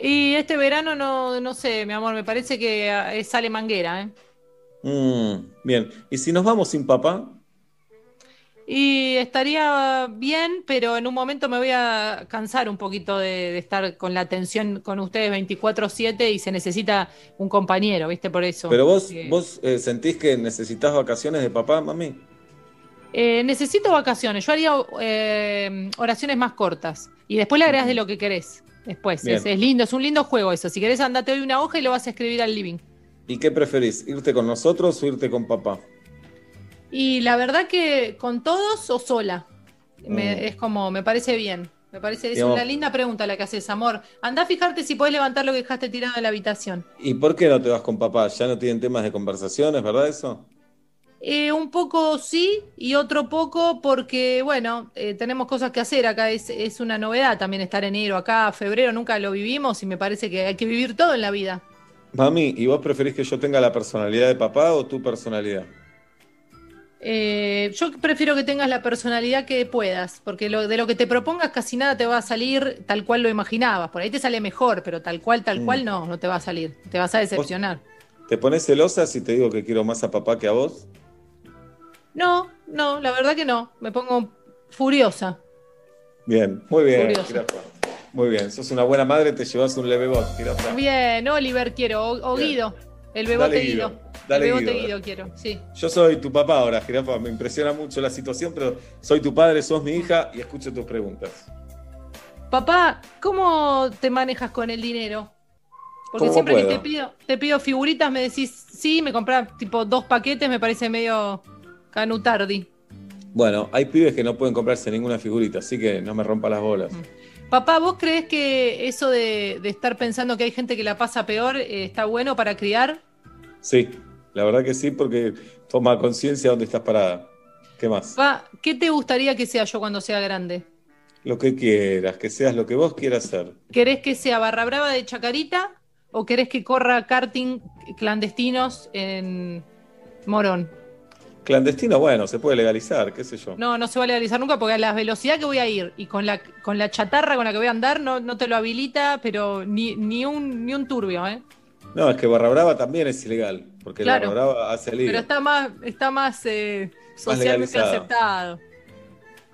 Y este verano no, no sé, mi amor, me parece que ah, eh, sale manguera, ¿eh? Mm, bien, ¿y si nos vamos sin papá? Y estaría bien, pero en un momento me voy a cansar un poquito de, de estar con la atención con ustedes 24/7 y se necesita un compañero, ¿viste? Por eso. Pero vos, vos eh, sentís que necesitas vacaciones de papá, mami. Eh, necesito vacaciones. Yo haría eh, oraciones más cortas y después le agregás de lo que querés. Después, es, es lindo, es un lindo juego eso. Si querés, andate hoy una hoja y lo vas a escribir al living. ¿Y qué preferís? ¿Irte con nosotros o irte con papá? Y la verdad que con todos o sola. Me- Mm. Es como, me parece bien. Me parece, es Digamos- una linda pregunta la que haces, amor. Anda a fijarte si podés levantar lo que dejaste tirado en la habitación. ¿Y por qué no te vas con papá? ¿Ya no tienen temas de conversaciones, verdad eso? Eh, un poco sí y otro poco porque, bueno, eh, tenemos cosas que hacer. Acá es, es una novedad también estar enero acá, febrero, nunca lo vivimos y me parece que hay que vivir todo en la vida. Mami, ¿y vos preferís que yo tenga la personalidad de papá o tu personalidad? Eh, yo prefiero que tengas la personalidad que puedas, porque lo, de lo que te propongas casi nada te va a salir tal cual lo imaginabas. Por ahí te sale mejor, pero tal cual, tal Mm. cual no, no te va a salir. Te vas a decepcionar. ¿Te pones celosa si te digo que quiero más a papá que a vos? No, no, la verdad que no. Me pongo furiosa. Bien, muy bien, jirafa. Muy bien, sos una buena madre, te llevas un leve bot. Bien, Oliver quiero, o. Guido. El bebote Dale, Guido. Guido. Dale, el bebote Guido. Guido quiero, sí. Yo soy tu papá ahora, jirafa. Me impresiona mucho la situación, pero soy tu padre, sos mi hija y escucho tus preguntas. Papá, ¿cómo te manejas con el dinero? Porque ¿Cómo siempre que te pido, te pido figuritas, me decís, sí, me compras tipo dos paquetes, me parece medio canutardi. Bueno, hay pibes que no pueden comprarse ninguna figurita, así que no me rompa las bolas. Papá, ¿vos crees que eso de, de estar pensando que hay gente que la pasa peor eh, está bueno para criar? Sí, la verdad que sí, porque toma conciencia dónde estás parada. ¿Qué más? Papá, ¿qué te gustaría que sea yo cuando sea grande? Lo que quieras, que seas lo que vos quieras ser. ¿Querés que sea barra brava de Chacarita o querés que corra karting clandestinos en Morón? Clandestino, bueno, se puede legalizar, qué sé yo. No, no se va a legalizar nunca porque a la velocidad que voy a ir y con la, con la chatarra con la que voy a andar no, no te lo habilita, pero ni, ni, un, ni un turbio, ¿eh? No, es que Barra Brava también es ilegal, porque Claro. Barra Brava hace lío. Pero está más, está más eh, socialmente legalizado. aceptado.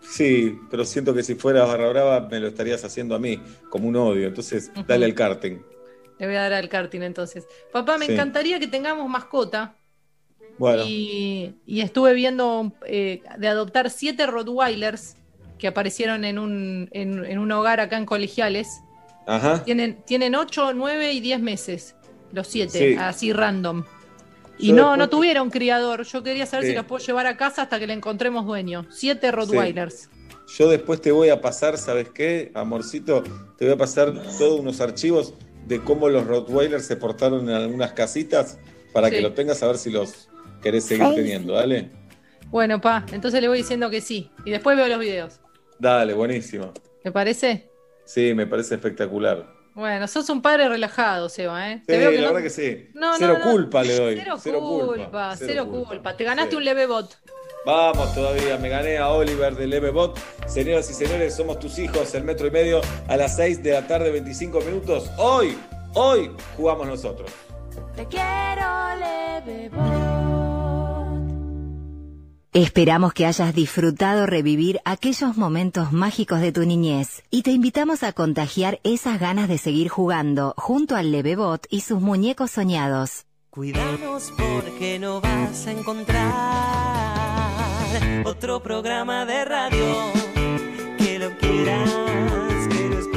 Sí, pero siento que si fuera Barra Brava me lo estarías haciendo a mí, como un odio. Entonces, dale al karting. Le voy a dar al karting entonces. Papá, me Sí. encantaría que tengamos mascota. Bueno, Y, y estuve viendo eh, de adoptar siete Rottweilers que aparecieron en un, en, en un hogar acá en colegiales. ajá. Tienen, tienen 8, 9 y 10 meses, los siete, Sí. así random. Y Yo no, después- no tuvieron criador. Yo quería saber Sí. si los puedo llevar a casa hasta que le encontremos dueño. Siete Rottweilers. Yo después te voy a pasar, ¿sabes qué, amorcito? Te voy a pasar todos unos archivos de cómo los Rottweilers se portaron en algunas casitas para que lo tengas a ver si los querés seguir teniendo, dale. Bueno, pa, entonces le voy diciendo que sí. Y después veo los videos. Dale, buenísimo. ¿Me parece? Sí, me parece espectacular. Bueno, sos un padre relajado, Seba, ¿eh? Sí, Te veo que la no- verdad que sí. No, no, cero no. culpa le doy. Cero, cero culpa, cero, cero culpa. Te ganaste Sí. un leve bot. Vamos todavía, me gané a Oliver del MBot. Señoras y señores, somos tus hijos, el metro y medio a las 6 de la tarde, 25 minutos. Hoy, hoy jugamos nosotros. Te quiero leve Esperamos que hayas disfrutado revivir aquellos momentos mágicos de tu niñez y te invitamos a contagiar esas ganas de seguir jugando junto al Levebot y sus muñecos soñados. Cuidanos porque no vas a encontrar otro programa de radio que lo quieras, que lo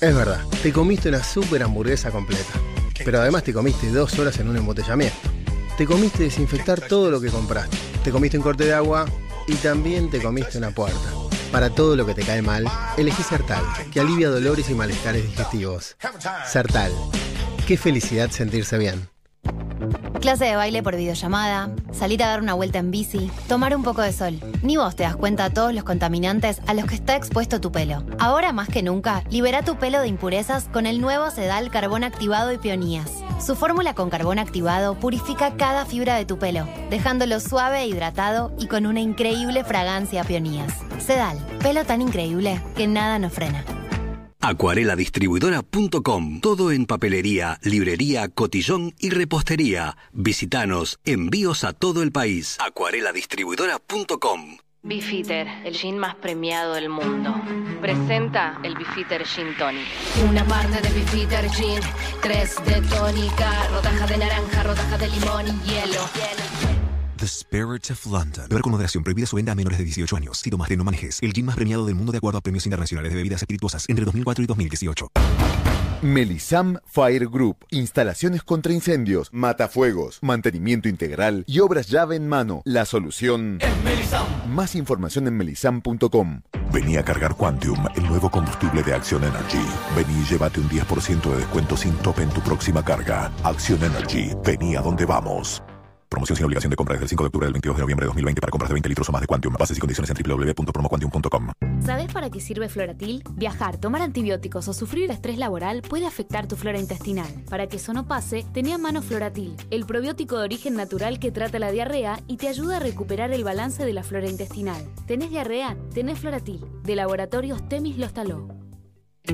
Es verdad, te comiste una super hamburguesa completa. Pero además te comiste dos horas en un embotellamiento. Te comiste desinfectar todo lo que compraste. Te comiste un corte de agua y también te comiste una puerta. Para todo lo que te cae mal, elegí Sertal, que alivia dolores y malestares digestivos. Sertal. Qué felicidad sentirse bien. Clase de baile por videollamada, salir a dar una vuelta en bici, tomar un poco de sol. Ni vos te das cuenta todos los contaminantes a los que está expuesto tu pelo. Ahora más que nunca, libera tu pelo de impurezas con el nuevo Sedal Carbón Activado y Peonías. Su fórmula con carbón activado purifica cada fibra de tu pelo, dejándolo suave e hidratado y con una increíble fragancia a peonías. Sedal, pelo tan increíble que nada nos frena. Acuareladistribuidora.com. Todo en papelería, librería, cotillón y repostería. Visítanos. Envíos a todo el país. Acuareladistribuidora.com. Beefeater, el gin más premiado del mundo. Presenta el Beefeater Gin Tonic. Una parte de Beefeater Gin, tres de tónica, rodaja de naranja, rodaja de limón y hielo. The Spirit of London. Beber con moderación. Prohibida su venta a menores de 18 años. Si tomaste, no manejes. El gin más premiado del mundo de acuerdo a premios internacionales de bebidas espirituosas entre 2004 y 2018. Melisam Fire Group. Instalaciones contra incendios, matafuegos, mantenimiento integral y obras llave en mano. La solución. Más información en melisam.com. Vení a cargar Quantium, el nuevo combustible de Action Energy. Vení y llévate un 10% de descuento sin tope en tu próxima carga. Action Energy, vení a donde vamos. Promoción sin obligación de compra desde el 5 de octubre del 22 de noviembre de 2020 para compras de 20 litros o más de Quantium. Bases y condiciones en www.promoquantium.com. ¿Sabes para qué sirve Floratil? Viajar, tomar antibióticos o sufrir estrés laboral puede afectar tu flora intestinal. Para que eso no pase, tenía en mano Floratil, el probiótico de origen natural que trata la diarrea y te ayuda a recuperar el balance de la flora intestinal. ¿Tenés diarrea? Tenés Floratil, de Laboratorios Temis Lostaló.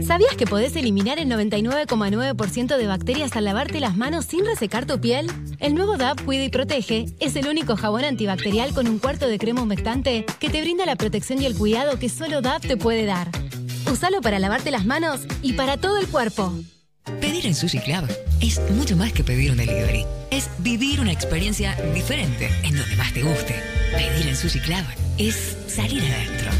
¿Sabías que podés eliminar el 99,9% de bacterias al lavarte las manos sin resecar tu piel? El nuevo DAP Cuida y Protege es el único jabón antibacterial con un cuarto de crema humectante que te brinda la protección y el cuidado que solo DAP te puede dar. Usalo para lavarte las manos y para todo el cuerpo. Pedir en Sushi Club es mucho más que pedir un delivery. Es vivir una experiencia diferente en donde más te guste. Pedir en Sushi Club es salir adentro.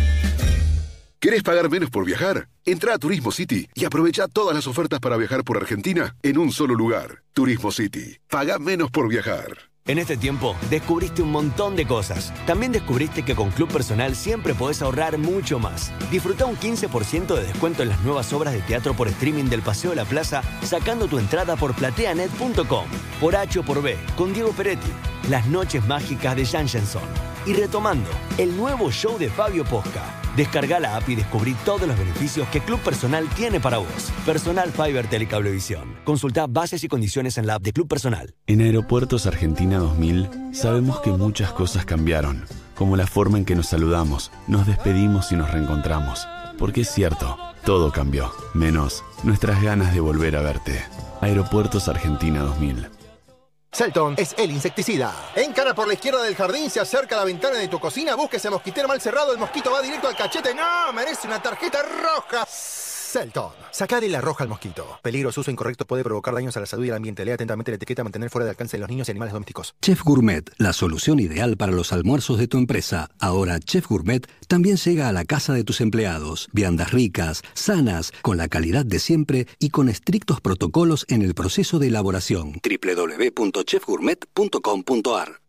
¿Querés pagar menos por viajar? Entra a Turismo City y aprovecha todas las ofertas para viajar por Argentina en un solo lugar. Turismo City. Paga menos por viajar. En este tiempo descubriste un montón de cosas. También descubriste que con Club Personal siempre podés ahorrar mucho más. Disfruta un 15% de descuento en las nuevas obras de teatro por streaming del Paseo de la Plaza sacando tu entrada por plateanet.com. Por H o por B, con Diego Peretti. Las noches mágicas de Jan Jenson. Y retomando, el nuevo show de Fabio Posca. Descarga la app y descubrí todos los beneficios que Club Personal tiene para vos. Personal Fiber Telecablevisión. Consulta bases y condiciones en la app de Club Personal. En Aeropuertos Argentina 2000 sabemos que muchas cosas cambiaron, como la forma en que nos saludamos, nos despedimos y nos reencontramos. Porque es cierto, todo cambió, menos nuestras ganas de volver a verte. Aeropuertos Argentina 2000. Celton es el insecticida. Encara por la izquierda del jardín, se acerca a la ventana de tu cocina, busca ese mosquitero mal cerrado, el mosquito va directo al cachete. ¡No! ¡Merece una tarjeta roja! Celton. Sacar la roja al mosquito. Peligro, uso incorrecto puede provocar daños a la salud y al ambiente. Lea atentamente la etiqueta mantener fuera de alcance de los niños y animales domésticos. Chef Gourmet, la solución ideal para los almuerzos de tu empresa. Ahora Chef Gourmet también llega a la casa de tus empleados. Viandas ricas, sanas, con la calidad de siempre y con estrictos protocolos en el proceso de elaboración. www.chefgourmet.com.ar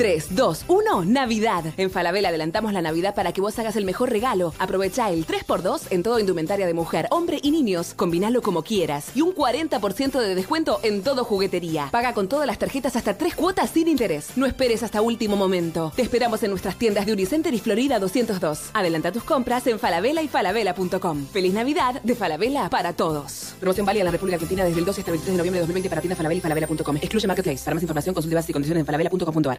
3, 2, 1, Navidad. En Falabella adelantamos la Navidad para que vos hagas el mejor regalo. Aprovecha el 3x2 en todo indumentaria de mujer, hombre y niños. Combinalo como quieras. Y un 40% de descuento en todo juguetería. Paga con todas las tarjetas hasta 3 cuotas sin interés. No esperes hasta último momento. Te esperamos en nuestras tiendas de Unicenter y Florida 202. Adelanta tus compras en falabella y falabella.com. Feliz Navidad de Falabella para todos. Promoción válida en la República Argentina desde el 12 hasta el 23 de noviembre de 2020 para tienda Falabella y falabella.com. Excluye Marketplace. Para más información consulte bases y condiciones en falabella.com.ar.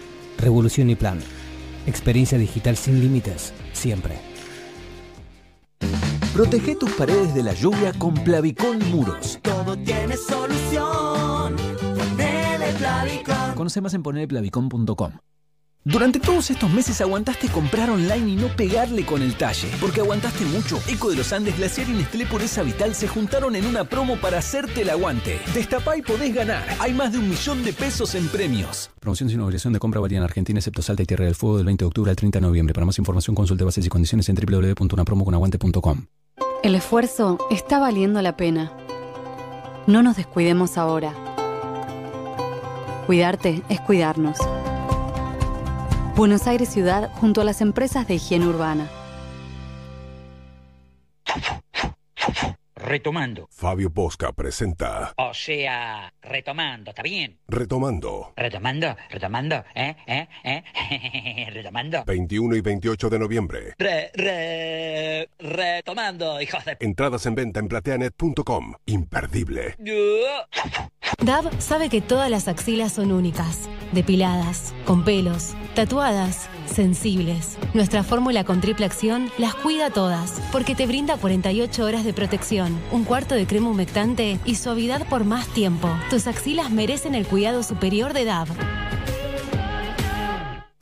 Revolución y Plan. Experiencia digital sin límites, siempre. Protege tus paredes de la lluvia con Plavicón Muros. Todo tiene solución. Ponele Plavicón. Conoce más en ponerplavicón.com. Durante todos estos meses aguantaste comprar online y no pegarle con el talle. Porque aguantaste mucho. Eco de los Andes, Glaciar y Nestlé Pureza Vital se juntaron en una promo para hacerte el aguante. Destapá y podés ganar. Hay más de un millón de pesos en premios. Promoción sin obligación de compra varía en Argentina, excepto Salta y Tierra del Fuego del 20 de octubre al 30 de noviembre. Para más información consulte bases y condiciones en www.unapromoconaguante.com. El esfuerzo está valiendo la pena. No nos descuidemos ahora. Cuidarte es cuidarnos. Buenos Aires Ciudad junto a las empresas de higiene urbana. Retomando. Fabio Posca presenta O sea, retomando, ¿está bien? Retomando. Retomando, retomando, ¿eh? ¿Eh? ¿Eh? retomando. 21 y 28 de noviembre. Re, re, retomando, hijos de... Entradas en venta en plateanet.com. Imperdible. DAB sabe que todas las axilas son únicas, depiladas, con pelos, tatuadas, sensibles. Nuestra fórmula con triple acción las cuida todas, porque te brinda 48 horas de protección, un cuarto de crema humectante y suavidad por más tiempo. Tus axilas merecen el cuidado superior de DAB.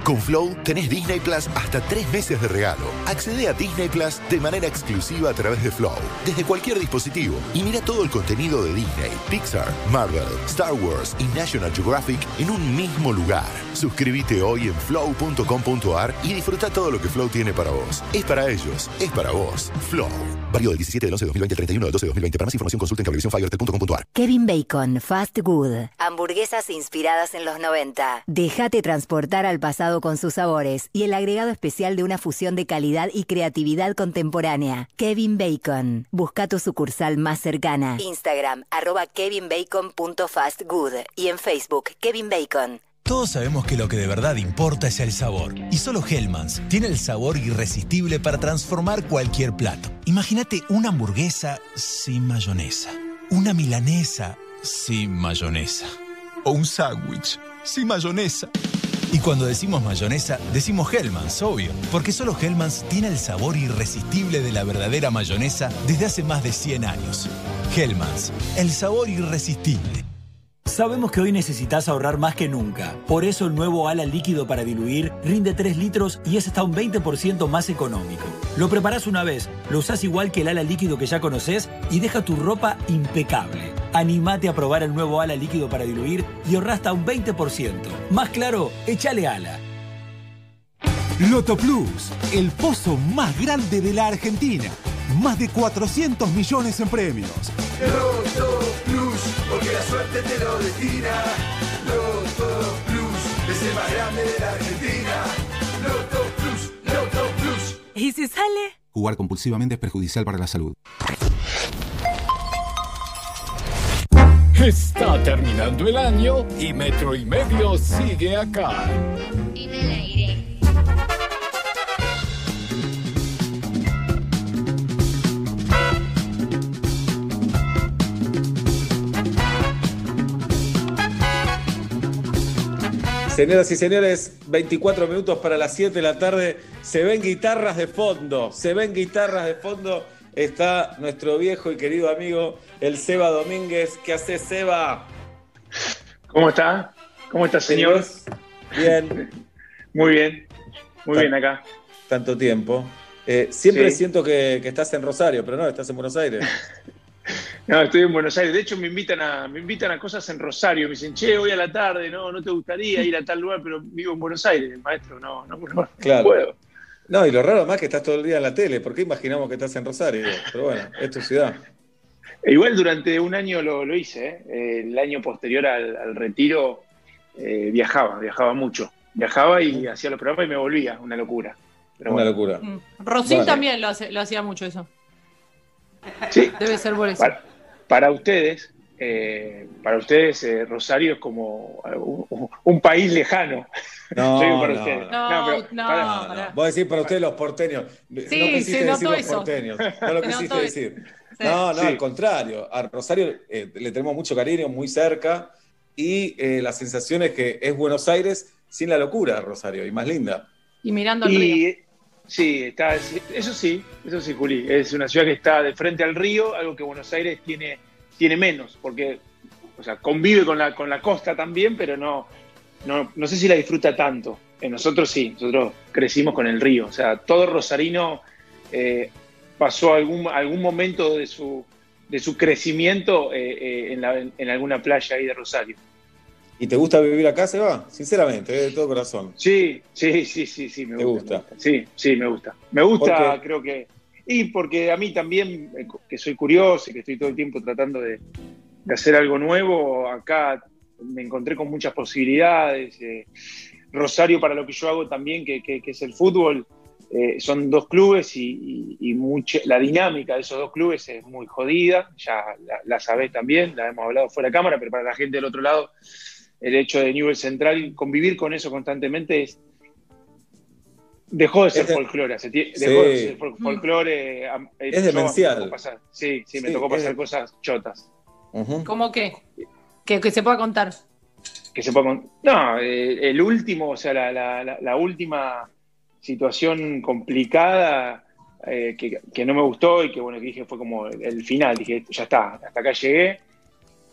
Con Flow tenés Disney Plus hasta tres meses de regalo. Accede a Disney Plus de manera exclusiva a través de Flow, desde cualquier dispositivo, y mira todo el contenido de Disney, Pixar, Marvel, Star Wars y National Geographic en un mismo lugar. Suscríbete hoy en flow.com.ar y disfruta todo lo que Flow tiene para vos. Es para ellos, es para vos. Flow. Válido del 17 del 11 de 2020 al 31 del 12 de 2020. Para más información consulta en cablevisiónfibertel.com.ar. Kevin Bacon, Fast Good. Hamburguesas inspiradas en los 90. Déjate transportar al pasado con sus sabores y el agregado especial de una fusión de calidad y creatividad contemporánea. Kevin Bacon. Busca tu sucursal más cercana. Instagram, arroba kevinbacon.fastgood y en Facebook, Kevin Bacon. Todos sabemos que lo que de verdad importa es el sabor. Y solo Hellmann's tiene el sabor irresistible para transformar cualquier plato. Imagínate una hamburguesa sin mayonesa. Una milanesa sin mayonesa. O un sándwich sin mayonesa. Y cuando decimos mayonesa, decimos Hellmann's, obvio. Porque solo Hellmann's tiene el sabor irresistible de la verdadera mayonesa desde hace más de 100 años. Hellmann's, el sabor irresistible. Sabemos que hoy necesitas ahorrar más que nunca. Por eso el nuevo ala líquido para diluir rinde 3 litros y es hasta un 20% más económico. Lo preparás una vez, lo usás igual que el ala líquido que ya conoces y deja tu ropa impecable. Animate a probar el nuevo ala líquido para diluir y ahorra hasta un 20%. Más claro, échale ala. Loto Plus, el pozo más grande de la Argentina. Más de 400 millones en premios. Loto Plus, porque la suerte te lo destina. Loto Plus, es el más grande de la Argentina. Loto Plus, Loto Plus. ¿Y si sale? Jugar compulsivamente es perjudicial para la salud. Está terminando el año y Metro y Medio sigue acá. En el aire. Señoras y señores, 24 minutos para las 7 de la tarde. Se ven guitarras de fondo, se ven guitarras de fondo. Está nuestro viejo y querido amigo, el Seba Domínguez. ¿Qué hace, Seba? ¿Cómo está? ¿Cómo está, señor? Bien. Muy bien, muy bien acá. Tanto tiempo. Eh, siempre Sí. siento que, que estás en Rosario, pero no, estás en Buenos Aires. No, estoy en Buenos Aires. De hecho, me invitan a, me invitan a cosas en Rosario. Me dicen, che, hoy a la tarde, no, no te gustaría ir a tal lugar, pero vivo en Buenos Aires, maestro. No, no, no, no puedo. No, y lo raro más es que estás todo el día en la tele. ¿Por qué imaginamos que estás en Rosario? Pero bueno, es tu ciudad. Igual durante un año lo, lo hice. ¿eh? Eh, El año posterior al, al retiro eh, viajaba, viajaba mucho. Viajaba y hacía los programas y me volvía, una locura. Pero Una bueno. locura. Mm. Rosín Bueno. también lo, hace- lo hacía mucho eso. Sí. Debe ser por eso. Para, para ustedes, eh, para ustedes eh, Rosario es como un, un país lejano. No, para no, ustedes. No, pero no, para-. Vos decís para ustedes los porteños. Sí, no quisiste se notó decir los eso. porteños. No lo quisiste decir. Sí. No, no, Sí. al contrario. A Rosario eh, le tenemos mucho cariño, muy cerca. Y eh, la sensación es que es Buenos Aires sin la locura, Rosario, y más linda. Y mirando al río. Sí, está, eso sí, eso sí, Juli. Es una ciudad que está de frente al río, algo que Buenos Aires tiene, tiene menos, porque o sea, convive con la, con la costa también, pero no, no, no sé si la disfruta tanto. Eh, nosotros sí, nosotros crecimos con el río. O sea, todo rosarino eh, pasó algún, algún momento de su, de su crecimiento eh, eh, en, la- en alguna playa ahí de Rosario. ¿Y te gusta vivir acá, Seba? Sinceramente, de todo corazón. Sí, sí, sí, sí, sí, me ¿Te gusta. gusta? me gusta. Sí, sí, me gusta. Me gusta, creo que. Y porque a mí también, eh, que soy curioso y que estoy todo el tiempo tratando de, hacer algo nuevo, acá me encontré con muchas posibilidades. eh, Rosario, para lo que yo hago también, que, que- que es el fútbol, eh, son dos clubes y mucha- la dinámica de esos dos clubes es muy jodida, ya la, la sabés también, la hemos hablado fuera de cámara, pero para la gente del otro lado, el hecho de Newell Central, convivir con eso constantemente es... Dejó de ser Es de- folclore, Sí. dejó de ser fol- folclore. eh, eh, Es demencial. pasar- Sí, sí, me Sí, tocó pasar cosas chotas. ¿Cómo qué? Que, que se pueda contar. que se pueda con- No, eh, el último, o sea, la, la- la- la última situación complicada eh, que, que no me gustó y que, bueno, que dije fue como el, el final. Dije, ya está, hasta acá llegué,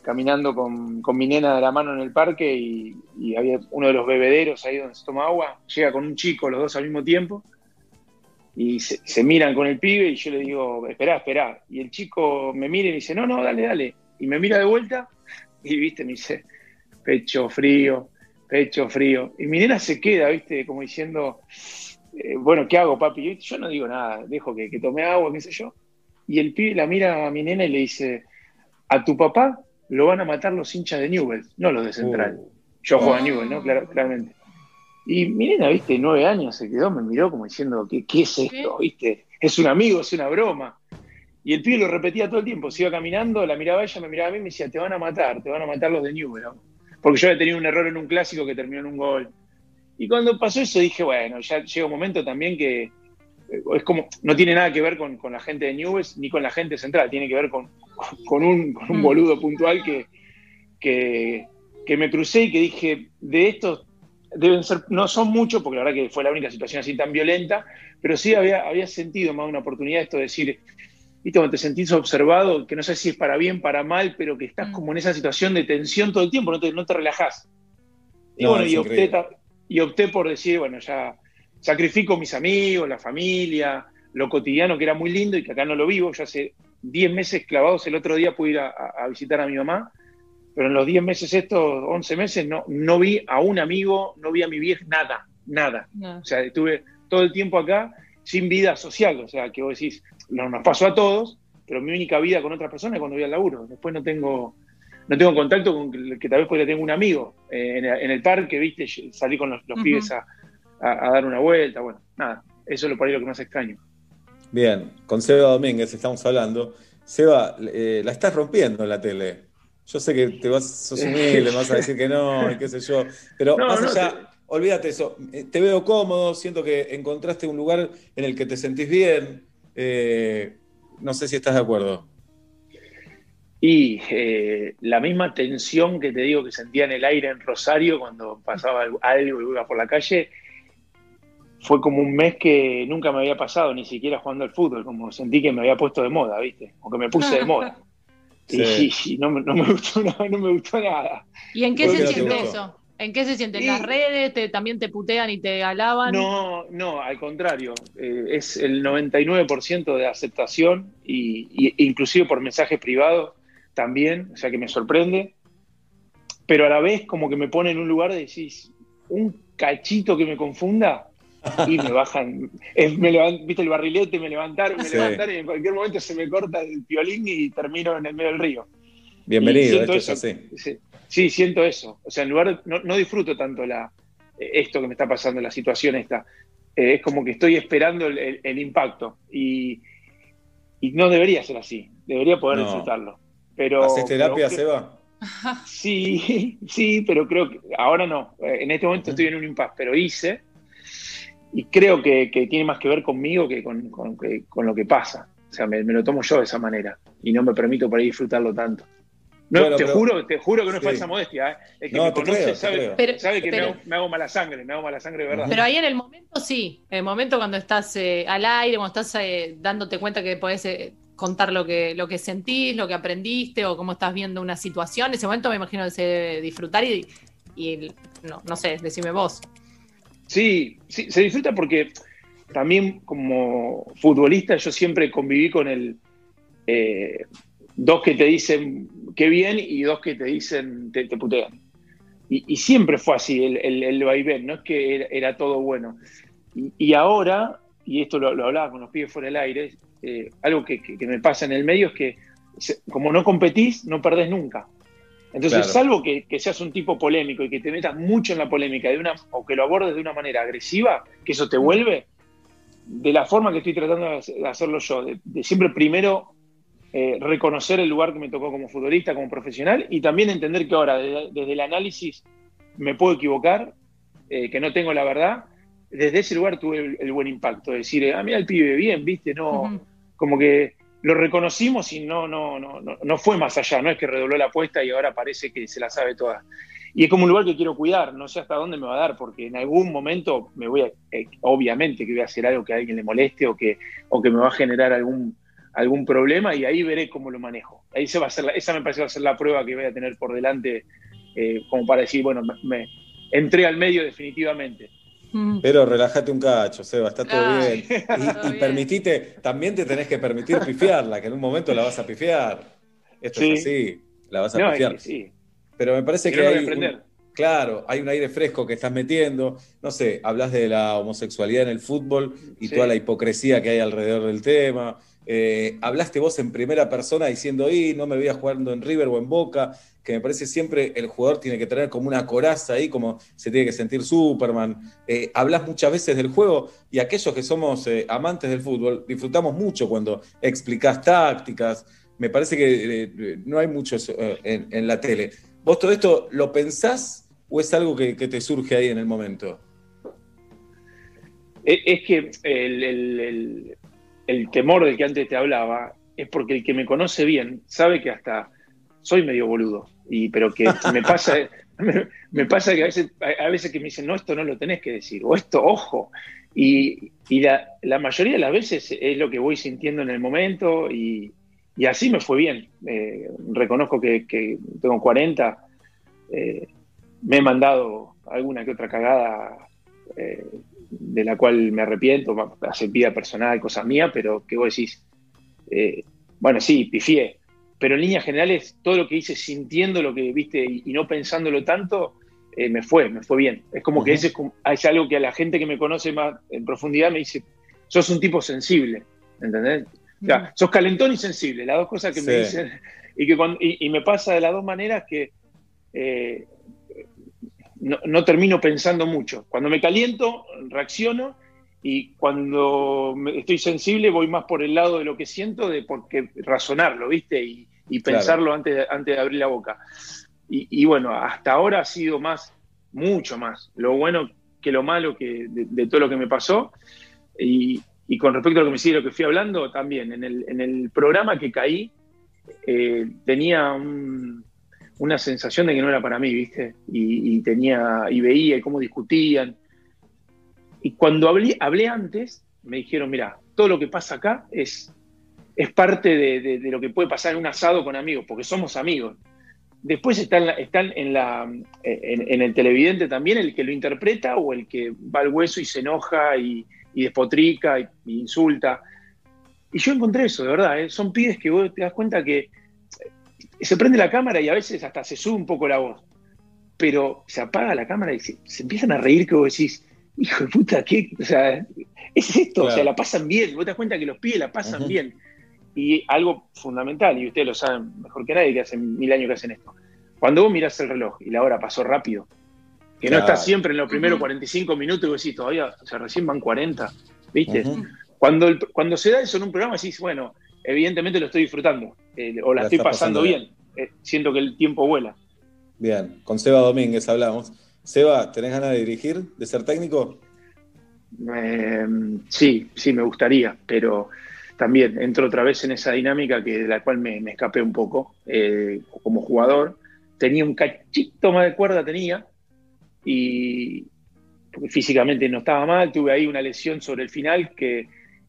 caminando con, con mi nena de la mano en el parque y, había uno de los bebederos ahí donde se toma agua. Llega con un chico, los dos al mismo tiempo. Y se, se miran con el pibe y yo le digo, esperá, esperá. Y el chico me mira y me dice, no, no, dale, dale. Y me mira de vuelta y, viste, me dice, pecho frío, pecho frío. Y mi nena se queda, viste, como diciendo, eh, bueno, ¿qué hago, papi? Yo no digo nada, dejo que, que tome agua, qué sé yo. Y el pibe la mira a mi nena y le dice, a tu papá lo van a matar los hinchas de Newell's, no los de Central. Yo juego a Newell, ¿no? Clar- claramente. Y mi nena, viste, nueve años se quedó, me miró como diciendo, ¿qué, qué es esto? ¿Viste? Es un amigo, es una broma. Y el pibe lo repetía todo el tiempo, se iba caminando, la miraba a ella, me miraba a mí y me decía, te van a matar, te van a matar los de Newell. ¿no? Porque yo había tenido un error en un clásico que terminó en un gol. Y cuando pasó eso dije, bueno, ya llega un momento también que es como, no tiene nada que ver con, con la gente de Newell's ni con la gente central, tiene que ver con, con, un, con un Mm. boludo puntual que, que, que me crucé y que dije, de estos deben ser, no son muchos, porque la verdad que fue la única situación así tan violenta, pero sí había, había sentido más una oportunidad esto de decir, viste, cuando te sentís observado, que no sé si es para bien, para mal, pero que estás como en esa situación de tensión todo el tiempo, no te, no te relajás. Y No, bueno, y opté, y opté por decir, bueno, ya sacrifico mis amigos, la familia, lo cotidiano que era muy lindo y que acá no lo vivo. Yo hace 10 meses clavados, el otro día pude ir a, visitar a mi mamá, pero en los 10 meses estos, 11 meses, no, no vi a un amigo, no vi a mi vieja, nada, nada. No. O sea, estuve todo el tiempo acá sin vida social. O sea, que vos decís, no, nos pasó a todos, pero mi única vida con otras personas es cuando voy al laburo. Después no tengo, no tengo contacto con que, que tal vez podría tener un amigo eh, en, el- en el parque, viste, salí con los, pibes a, a- a dar una vuelta. Bueno, nada, eso es lo por ahí lo que más extraño. Bien, con Seba Domínguez estamos hablando. Seba, eh, la estás rompiendo en la tele. Yo sé que te vas, sos humilde, me vas a decir que no, y qué sé yo. Pero No, más no, allá, olvídate eso. Eh, Te veo cómodo, siento que encontraste un lugar en el que te sentís bien. Eh, no sé si estás de acuerdo. Y eh, la misma tensión que te digo que sentía en el aire en Rosario cuando pasaba algo y iba por la calle, fue como un mes que nunca me había pasado, ni siquiera jugando al fútbol, como sentí que me había puesto de moda, ¿viste? O que me puse de moda. Y, Sí. y no, me- no me gustó nada, no me gustó nada. ¿Y en qué ¿Por se no siente eso? ¿En qué se siente? ¿En Y- las redes? Te, ¿También te putean y te alaban? No, no, al contrario. eh, es el 99% de aceptación y, y- inclusive por mensajes privados también, o sea que me sorprende. Pero a la vez como que me pone en un lugar de decís, un cachito que me confunda y me bajan. es- me Viste el barrilete, me levantaron, me Sí. levantaron y en cualquier momento se me corta el violín y termino en el medio del río. Bienvenido, esto es así. Sí, sí, siento eso. O sea, en lugar de- no, no disfruto tanto la, esto que me está pasando, la situación esta. Eh, es como que estoy esperando el, el- el impacto. Y, y no debería ser así. Debería poder No. disfrutarlo. Pero, ¿Haces terapia, pero- Seba? Sí, sí, pero creo que ahora no. Eh, En este momento estoy en un impasse, pero hice. Y creo que, que tiene más que ver conmigo que con, con- que- con lo que pasa. O sea, me, me lo tomo yo de esa manera. Y no me permito por ahí disfrutarlo tanto. No, Bueno, te pero- juro, te juro que no es Sí. falsa modestia. ¿eh? El que No, me conoce creo, sabe. Pero- sabe que me, hago, me hago mala sangre, me hago mala sangre de verdad. Pero ahí en el momento sí, en el momento cuando estás eh, al aire, cuando estás eh, dándote cuenta que podés eh, contar lo que, lo que sentís, lo que aprendiste o cómo estás viendo una situación, ese momento me imagino que se debe disfrutar y, y no, no sé, decime vos. Sí, sí, se disfruta porque también como futbolista yo siempre conviví con el eh, dos que te dicen qué bien y dos que te dicen te, te putean. Y, siempre fue así el, el, el vaivén, no es que era, todo bueno. Y, ahora, y esto lo, lo hablaba con los pibes fuera del aire, eh, algo que, que- que me pasa en el medio es que como no competís, no perdés nunca. Entonces, Claro. salvo que, que seas un tipo polémico y que te metas mucho en la polémica de una, o que lo abordes de una manera agresiva, que eso te vuelve, de la forma que estoy tratando de hacer- de hacerlo yo, de, de siempre primero eh, reconocer el lugar que me tocó como futbolista, como profesional, y también entender que ahora, desde, desde el análisis, me puedo equivocar, eh, que no tengo la verdad. Desde ese lugar tuve el, el buen impacto, de decir, ah, mira el pibe, bien, viste, no, como que lo reconocimos y no, no, no, no, fue más allá, no es que redobló la apuesta y ahora parece que se la sabe toda. Y es como un lugar que quiero cuidar, no sé hasta dónde me va a dar, porque en algún momento me voy a, eh, obviamente que voy a hacer algo que a alguien le moleste o que, o que me va a generar algún, algún problema y ahí veré cómo lo manejo. Ahí se va a hacer la- esa me parece va a ser la prueba que voy a tener por delante, eh, como para decir, bueno, me- entré al medio definitivamente. Pero relájate un cacho, Seba, está todo bien. Y, y permitite, también te tenés que permitir pifiarla, que en un momento la vas a pifiar. Esto Sí. es así, la vas a No, es pifiar. que sí. Pero me parece que hay, un- claro, hay un aire fresco que estás metiendo. No sé, hablas de la homosexualidad en el fútbol y Sí. toda la hipocresía que hay alrededor del tema. Eh, hablaste vos en primera persona diciendo, y no me veía jugando en River o en Boca, que me parece siempre el jugador tiene que tener como una coraza ahí, como se tiene que sentir Superman. Eh, hablas muchas veces del juego y aquellos que somos eh, amantes del fútbol disfrutamos mucho cuando explicás tácticas. Me parece que eh, no hay mucho eso, en, la tele. ¿Vos todo esto lo pensás o es algo que, te surge ahí en el momento? Es, es que el- el temor del que antes te hablaba es porque el que me conoce bien sabe que hasta soy medio boludo. Y, pero que me pasa, me, pasa que a veces, a, veces que me dicen, no, esto no lo tenés que decir, o esto, ojo. Y, la, la mayoría de las veces es lo que voy sintiendo en el momento y, así me fue bien. Eh, reconozco que, tengo 40, eh, me he mandado alguna que otra cagada eh, de la cual me arrepiento, hacer vida personal, cosa mía, pero que vos decís, bueno, sí, pifié, pero en líneas generales todo lo que hice sintiendo lo que viste y, y no pensándolo tanto, eh, me fue, me fue bien. Es como que ese es, algo que a la gente que me conoce más en profundidad me dice, sos un tipo sensible, ¿entendés? O sea, sos calentón y sensible, las dos cosas que me dicen, y, que cuando- y, y me pasa de las dos maneras que eh, no, no termino pensando mucho. Cuando me caliento, reacciono, y cuando estoy sensible voy más por el lado de lo que siento, de porque razonarlo, ¿viste? Y, y Claro. pensarlo antes, de, antes de abrir la boca. Y, y bueno, hasta ahora ha sido más, mucho más, lo bueno que lo malo que de, de todo lo que me pasó. Y, y con respecto a lo que me sigue, lo que fui hablando, también en el, en el programa que caí, eh, tenía un- una sensación de que no era para mí, ¿viste? Y, y tenía, y veía cómo discutían. Y cuando hablé, antes, me dijeron, mira, todo lo que pasa acá es, es parte de, lo que puede pasar en un asado con amigos, porque somos amigos. Después están, están en, la, en, el televidente también el que lo interpreta o el que va al hueso y se enoja y, despotrica y, y insulta. Y yo encontré eso, de verdad. ¿eh? Son pibes que vos te das cuenta que eh, se prende la cámara y a veces hasta se sube un poco la voz. Pero se apaga la cámara y se, se empiezan a reír que vos decís, hijo de puta, ¿qué? O sea, es esto, o sea, la pasan bien. Vos te das cuenta que los pibes la pasan bien. Y algo fundamental, y ustedes lo saben mejor que nadie, que hace mil años que hacen esto. Cuando vos mirás el reloj y la hora pasó rápido, que no Claro. está siempre en los primeros 45 minutos y vos decís, todavía, o sea, recién van 40, ¿viste? Cuando, el- cuando se da eso en un programa, decís, bueno, evidentemente lo estoy disfrutando, eh, o la, La estoy estás pasando pasando bien, Eh, siento que el tiempo vuela. Bien, con Seba Domínguez hablamos. Seba, ¿tenés ganas de dirigir, de ser técnico? Eh, sí, sí, me gustaría, pero también entro otra vez en esa dinámica que de la cual me, escapé un poco eh, como jugador. Tenía un cachito más de cuerda, tenía, y físicamente no estaba mal, tuve ahí una lesión sobre el final que,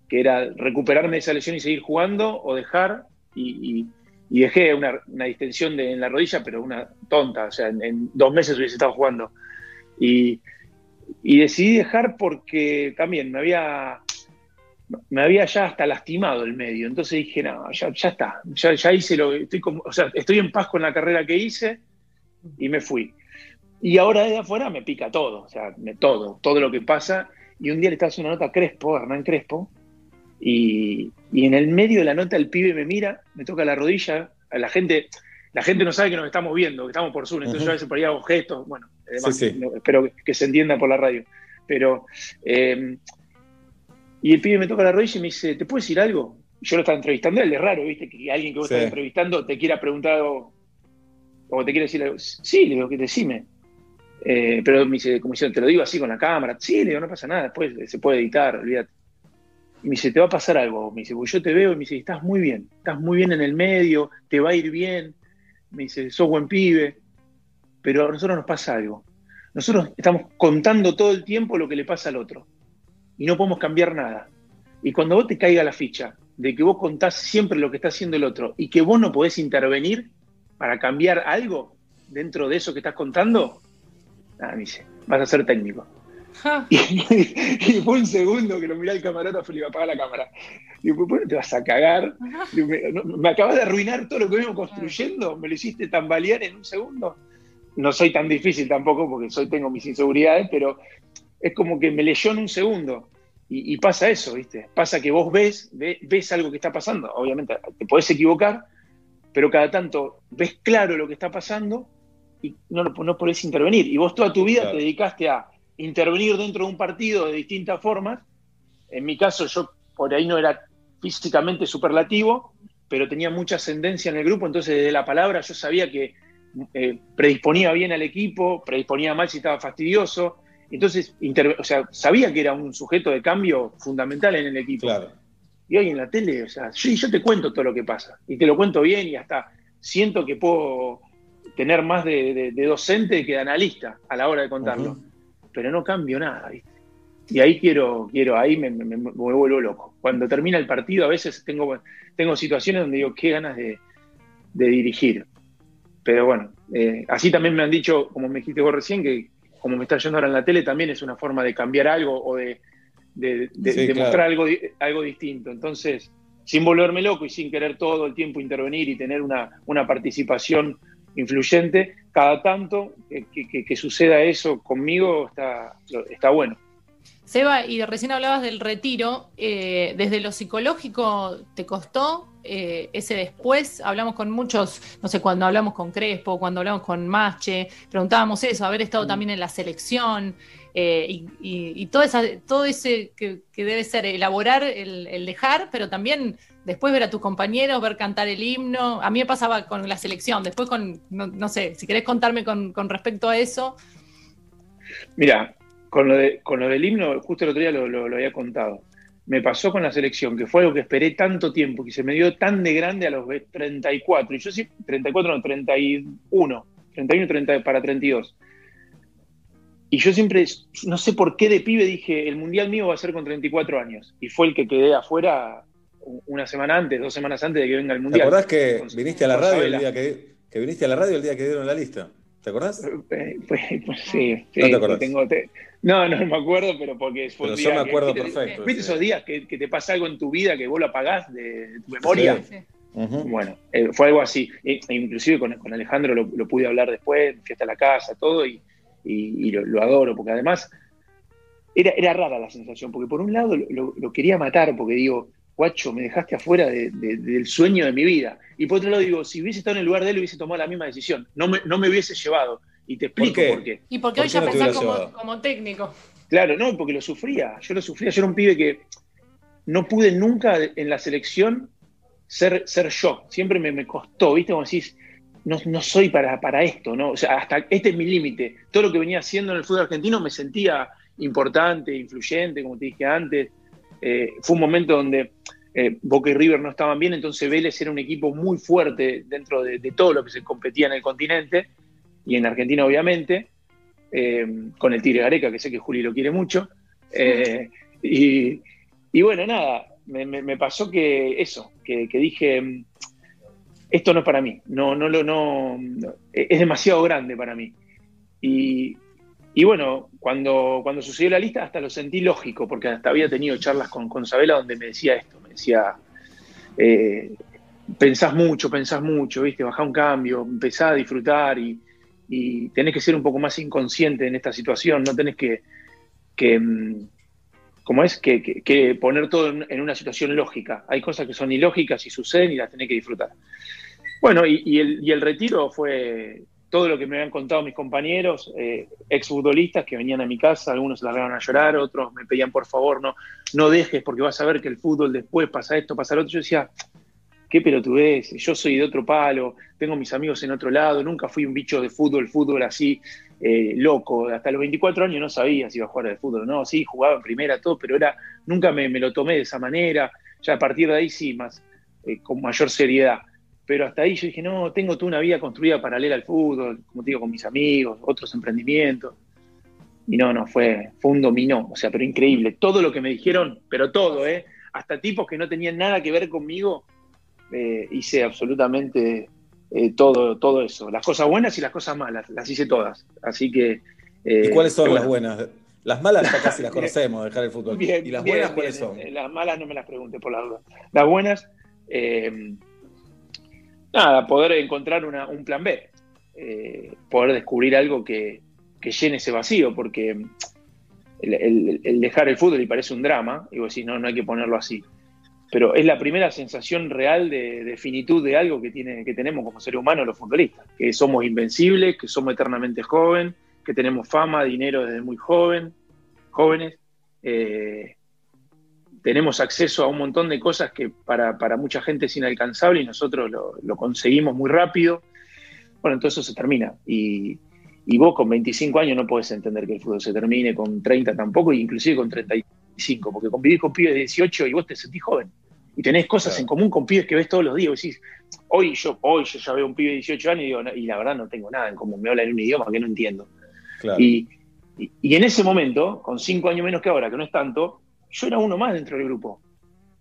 era recuperarme de esa lesión y seguir jugando o dejar, y- y dejé una, distensión de- en la rodilla, pero una tonta, o sea, en, dos meses hubiese estado jugando. Y, y decidí dejar porque también me había, me había ya hasta lastimado el medio. Entonces dije, no, ya, ya está, ya, ya hice lo estoy como- o sea, estoy en paz con la carrera que hice y me fui. Y ahora desde afuera me pica todo, o sea, me, todo, todo lo que pasa. Y un día le estaba haciendo una nota a Crespo, a Hernán Crespo, y, y en el medio de la nota el pibe me mira, me toca la rodilla, a la gente, la gente no sabe que nos estamos viendo, que estamos por Zoom, entonces yo a veces por ahí hago gestos, bueno, además, Sí, sí. no- espero que, que se entienda por la radio. Pero, eh, y el pibe me toca la rodilla y me dice, ¿te puedo decir algo? Yo lo estaba entrevistando, él es raro, ¿viste? Que alguien que vos Sí. estás entrevistando te quiera preguntar algo, o te quiere decir algo. Sí, le digo, que decime. Eh, pero me dice, como diciendo, te lo digo así con la cámara. Sí, le digo, no pasa nada, después se puede editar, olvídate. Me dice, te va a pasar algo. Me dice, porque yo te veo y me dice, estás muy bien, estás muy bien en el medio, te va a ir bien. Me dice, sos buen pibe. Pero a nosotros nos pasa algo. Nosotros estamos contando todo el tiempo lo que le pasa al otro. Y no podemos cambiar nada. Y cuando vos te caiga la ficha de que vos contás siempre lo que está haciendo el otro y que vos no podés intervenir para cambiar algo dentro de eso que estás contando, nada, me dice, vas a ser técnico. Y, y fue un segundo que lo miré al camarógrafo y le iba a apagar la cámara. Digo, ¿por qué no te vas a cagar? Digo, me, no- me acabas de arruinar todo lo que venimos construyendo, me lo hiciste tambalear en un segundo. No soy tan difícil tampoco porque soy, tengo mis inseguridades, pero es como que me leyó en un segundo. Y, y pasa eso, ¿viste? Pasa que vos ves, ve- ves algo que está pasando. Obviamente te podés equivocar, pero cada tanto ves claro lo que está pasando y no, no podés intervenir. Y vos toda tu vida Claro. te dedicaste a intervenir dentro de un partido de distintas formas. En mi caso, yo por ahí no era físicamente superlativo, pero tenía mucha ascendencia en el grupo, entonces desde la palabra yo sabía que eh, predisponía bien al equipo, predisponía mal si estaba fastidioso. Entonces, o sea, sabía que era un sujeto de cambio fundamental en el equipo. Claro. Y hoy en la tele, o sea, yo, yo te cuento todo lo que pasa. Y te lo cuento bien y hasta siento que puedo tener más de, de- de docente que de analista a la hora de contarlo. Pero no cambio nada, ¿viste? y ahí quiero, quiero, ahí me, me- me- me vuelvo loco. Cuando termina el partido, a veces tengo, tengo situaciones donde digo, qué ganas de, de dirigir. Pero bueno, eh, así también me han dicho, como me dijiste vos recién, que como me está yendo ahora en la tele, también es una forma de cambiar algo o de, de, de- Sí, de claro. mostrar algo, algo distinto. Entonces, sin volverme loco y sin querer todo el tiempo intervenir y tener una, una participación influyente, cada tanto que, que- suceda eso conmigo está, está bueno. Seba, y recién hablabas del retiro, eh, desde lo psicológico, ¿te costó eh, ese después? Hablamos con muchos, no sé, cuando hablamos con Crespo, cuando hablamos con Mache, preguntábamos eso, haber estado también en la selección eh, y, y- y todo, esa, todo ese que, que debe ser elaborar el, el dejar, pero también después ver a tus compañeros, ver cantar el himno. A mí me pasaba con la selección, después con, no, sé, si querés contarme con, respecto a eso. Mira, con lo, de, con lo del himno, justo el otro día lo había contado. Me pasó con la selección, que fue algo que esperé tanto tiempo, que se me dio tan de grande a los 34. Y yo sí, 34 no, 31. 31 30, para 32. Y yo siempre, no sé por qué de pibe dije, el mundial mío va a ser con 34 años. Y fue el que quedé afuera una semana antes, dos semanas antes de que venga el ¿Te mundial. acordás que Con- viniste a la radio el día que, que viniste a la radio el día que dieron la lista? ¿Te acordás? Eh, pues, pues sí, sí, ¿No te acordás? tengo- te- no, no me acuerdo, pero porque fue Pero un yo día me que- acuerdo ¿viste- perfecto, ¿Viste sí. esos días que, que te pasa algo en tu vida que vos lo apagás de, de tu memoria? Sí. Ujú. Bueno, eh, fue algo así. E- e inclusive con, con Alejandro lo, lo pude hablar después, fui hasta la casa, todo, y, y- y lo, lo adoro, porque además era, era rara la sensación, porque por un lado lo, lo- lo quería matar, porque digo, guacho, me dejaste afuera de- de- del sueño de mi vida. Y por otro lado digo, si hubiese estado en el lugar de él, hubiese tomado la misma decisión. No me, no me hubiese llevado. Y te explico qué? por qué. Y porque ¿Por hoy qué ya no pensás como, técnico. Claro, no, porque lo sufría. Yo lo sufría. Yo era un pibe que no pude nunca en la selección ser, ser yo. Siempre me, me costó, ¿viste? Como decís, no, no soy para, para esto, ¿no? O sea, hasta este es mi límite. Todo lo que venía haciendo en el fútbol argentino me sentía importante, influyente, como te dije antes. Eh, fue un momento donde eh, Boca y River no estaban bien, entonces Vélez era un equipo muy fuerte dentro de, de todo lo que se competía en el continente y en Argentina, obviamente eh, con el Tigre Gareca, que sé que Juli lo quiere mucho. Eh, y, y bueno, nada, me, me- me pasó que eso, que, que dije, mm, esto no es para mí, no, no no, no, es demasiado grande para mí. Y, y bueno, cuando, cuando sucedió la lista hasta lo sentí lógico, porque hasta había tenido charlas con, con Sabela donde me decía esto, me decía, eh, pensás mucho, pensás mucho, ¿viste? Bajá un cambio, empezá a disfrutar y, y tenés que ser un poco más inconsciente en esta situación, no tenés que, que mm, ¿cómo es? Que, que- poner todo en, una situación lógica. Hay cosas que son ilógicas y suceden y las tenés que disfrutar. Bueno, y el, y el retiro fue todo lo que me habían contado mis compañeros, eh, exfutbolistas que venían a mi casa, algunos se largaron a llorar, otros me pedían por favor no, no dejes porque vas a ver que el fútbol después pasa esto, pasa lo otro. Yo decía, qué pelotudez, yo soy de otro palo, tengo mis amigos en otro lado, nunca fui un bicho de fútbol, fútbol así, eh, loco. Hasta los 24 años no sabía si iba a jugar de fútbol no, sí, jugaba en primera, todo, pero era, nunca me, me lo tomé de esa manera. Ya a partir de ahí sí, más, eh, con mayor seriedad. Pero hasta ahí yo dije, no, tengo toda una vida construida paralela al fútbol, como te digo, con mis amigos, otros emprendimientos. Y no, no, fue, fue un dominó, o sea, pero increíble. Todo lo que me dijeron, pero todo, ¿eh? Hasta tipos que no tenían nada que ver conmigo, eh, hice absolutamente eh, todo, todo eso. Las cosas buenas y las cosas malas, las hice todas. Así que... eh, ¿Y cuáles son las buenas? Las malas ya casi las conocemos, dejar el fútbol. Bien, ¿Y las bien, buenas cuáles son? Las malas no me las pregunte por la duda. Las buenas, eh, nada, poder encontrar un plan B. Eh, poder descubrir algo que, que llene ese vacío, porque el, dejar el fútbol y parece un drama, y vos decís, no, no hay que ponerlo así. Pero es la primera sensación real de, de finitud de algo que, tiene, que tenemos como seres humanos los futbolistas, que somos invencibles, que somos eternamente joven, que tenemos fama, dinero desde muy joven, jóvenes. eh, tenemos acceso a un montón de cosas que para, para mucha gente es inalcanzable y nosotros lo, lo conseguimos muy rápido. Bueno, entonces eso se termina. Y, y vos con 25 años no podés entender que el fútbol se termine, con 30 tampoco, e inclusive con 35, porque convivís con pibes de 18 y vos te sentís joven. Y tenés cosas en común con pibes que ves todos los días. Vos decís, hoy yo, hoy yo ya veo un pibe de 18 años y, digo, no, y la verdad no tengo nada en común, me hablan en un idioma que no entiendo. Claro. Y, Y, y en ese momento, con cinco años menos que ahora, que no es tanto, yo era uno más dentro del grupo.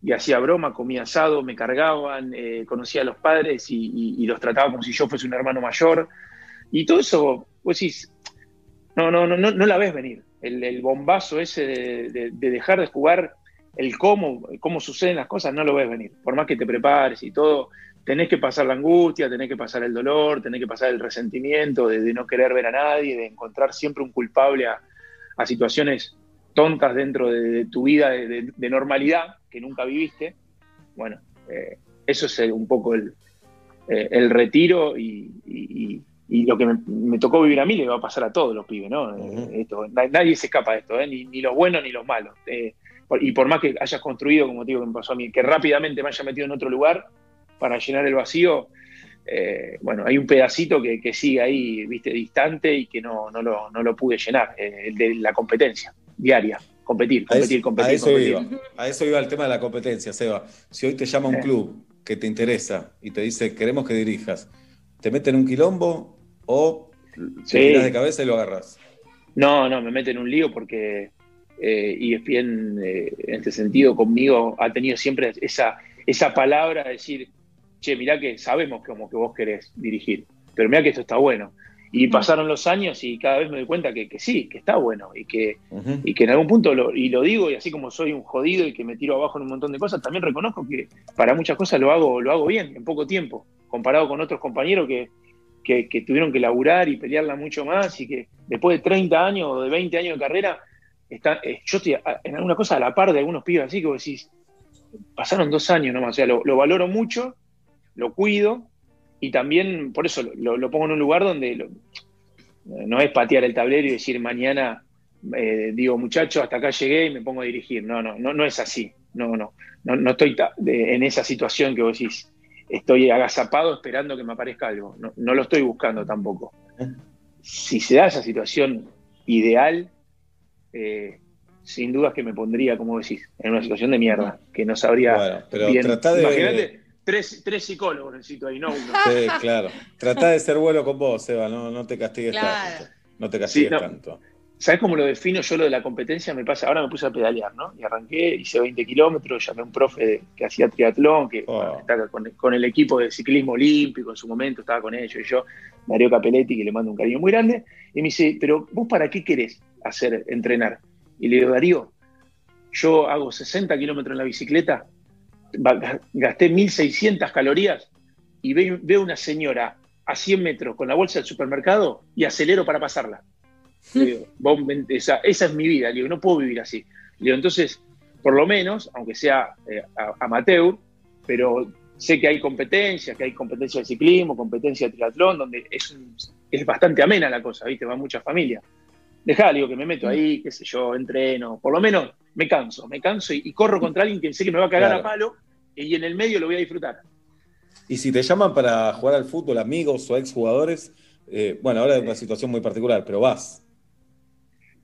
Y hacía broma, comía asado, me cargaban, eh, conocía a los padres y, los trataba como si yo fuese un hermano mayor. Y todo eso, pues sí, no, no, no, no, no la ves venir. El, el bombazo ese de, de- de dejar de jugar, el cómo, cómo suceden las cosas, no lo ves venir. Por más que te prepares y todo, tenés que pasar la angustia, tenés que pasar el dolor, tenés que pasar el resentimiento de, no querer ver a nadie, de encontrar siempre un culpable a situaciones tontas dentro de, de tu vida de, de- de normalidad que nunca viviste. Bueno, eh, eso es un poco el, eh, el retiro y, y- lo que me, me tocó vivir a mí le va a pasar a todos los pibes, ¿no? Eh, esto, nadie se escapa de esto, ¿eh? ni, ni los buenos ni los malos. Por- y por más que hayas construido, como te digo que me pasó a mí, que rápidamente me haya metido en otro lugar para llenar el vacío, eh, bueno, hay un pedacito que, que sigue ahí, viste, distante y que no, no, lo, no lo pude llenar, eh, el de la competencia diaria, competir, A eso, competir, competir. a eso competir. iba. A eso iba el tema de la competencia, Seba. Si hoy te llama un Eh. club que te interesa y te dice queremos que dirijas, ¿te meten un quilombo o Sí. te de cabeza y lo agarras? No, no, me mete en un lío porque eh, ESPN eh, en este sentido conmigo ha tenido siempre esa, esa palabra de decir, che, mirá que sabemos como que vos querés dirigir, pero mirá que esto está bueno. Y pasaron los años y cada vez me doy cuenta que, que sí, que está bueno y que, y que en algún punto, lo, y lo digo, y así como soy un jodido y que me tiro abajo en un montón de cosas, también reconozco que para muchas cosas lo hago, lo hago bien, en poco tiempo, comparado con otros compañeros que, que, que tuvieron que laburar y pelearla mucho más y que después de 30 años o de 20 años de carrera, está, eh, yo estoy a- en alguna cosa a la par de algunos pibes así que vos decís, pasaron dos años nomás, o sea, lo, lo valoro mucho, lo cuido y también por eso lo, lo pongo en un lugar donde lo- no es patear el tablero y decir mañana eh, digo muchachos hasta acá llegué y me pongo a dirigir, no, no, no, no es así, no, no, no, no estoy de- en esa situación que vos decís, estoy agazapado esperando que me aparezca algo, no, no lo estoy buscando tampoco. Si se da esa situación ideal, eh, sin dudas que me pondría, como decís, en una situación de mierda, que no sabría Bueno, pero bien. tratá de- tres, tres psicólogos necesito ahí, no uno. Sí, claro. Tratá de ser bueno con vos, Seba, no, no te castigues Claro. tanto. No te castigues Sí, no. tanto. ¿Sabes cómo lo defino yo lo de la competencia? Me pasa, ahora me puse a pedalear, ¿no? Y arranqué, hice 20 kilómetros, llamé a un profe de- que hacía triatlón, que Oh. bueno, está con, con el equipo de ciclismo olímpico en su momento, estaba con ellos y yo, Darío Capelletti, que le mando un cariño muy grande, y me dice, pero vos para qué querés hacer, entrenar? Y le digo, Darío, yo hago 60 kilómetros en la bicicleta, gasté 1600 calorías y ve- veo una señora a 100 metros con la bolsa del supermercado y acelero para pasarla. Le digo, esa, esa es mi vida, le digo, no puedo vivir así. Le digo, entonces, por lo menos, aunque sea eh, amateur, pero sé que hay competencia, que hay competencia de ciclismo, competencia de triatlón, donde es, es bastante amena la cosa, ¿viste? Va mucha familia. Dejá, digo, que me meto ahí, qué sé yo, entreno, por lo menos me canso, me canso y, y corro contra alguien que sé que me va a cagar Claro. a palo y en el medio lo voy a disfrutar. Y si te llaman para jugar al fútbol, amigos o exjugadores, eh, bueno, ahora es una situación muy particular, pero vas.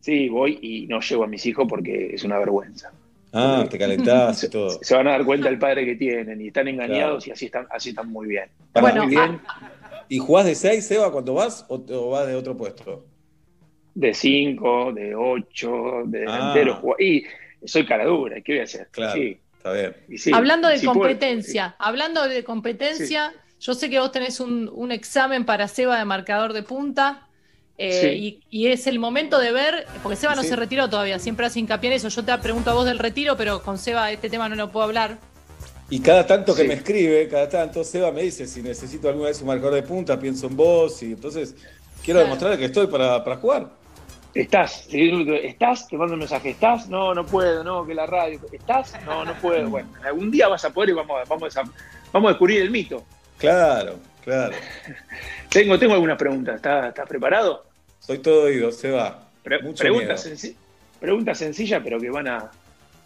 Sí, voy y no llevo a mis hijos porque es una vergüenza. Ah, te calentás y todo. Se van a dar cuenta el padre que tienen y están engañados Claro. y así están, así están muy bien. Muy bien. ¿Y jugás de 6, Seba, cuando vas o, o vas de otro puesto? De 5, de 8, de Ah. delantero. Y soy cara dura, ¿qué voy a hacer? Claro, Sí. Está bien. Y sí, hablando de si competencia, hablando de competencia, yo sé que vos tenés un, un examen para Seba de marcador de punta. eh, y, y es el momento de ver, porque Seba no Sí. se retiró todavía, siempre hace hincapié en eso. Yo te pregunto a vos del retiro, pero con Seba este tema no lo puedo hablar. Y cada tanto que me escribe, cada tanto Seba me dice, si necesito alguna vez un marcador de punta, pienso en vos, y entonces quiero Claro. demostrarle que estoy para, para jugar. ¿Estás? ¿Estás? Te mando un mensaje. ¿Estás? No, no puedo, no, que la radio. ¿Estás? No, no puedo. Bueno, algún día vas a poder y vamos, a- vamos, a, vamos a descubrir el mito. Claro, claro. Tengo, tengo algunas preguntas. ¿Estás, estás preparado? Soy todo oído, Seba. Pre- Mucho pregunta, senci- pregunta sencilla, pero que van a,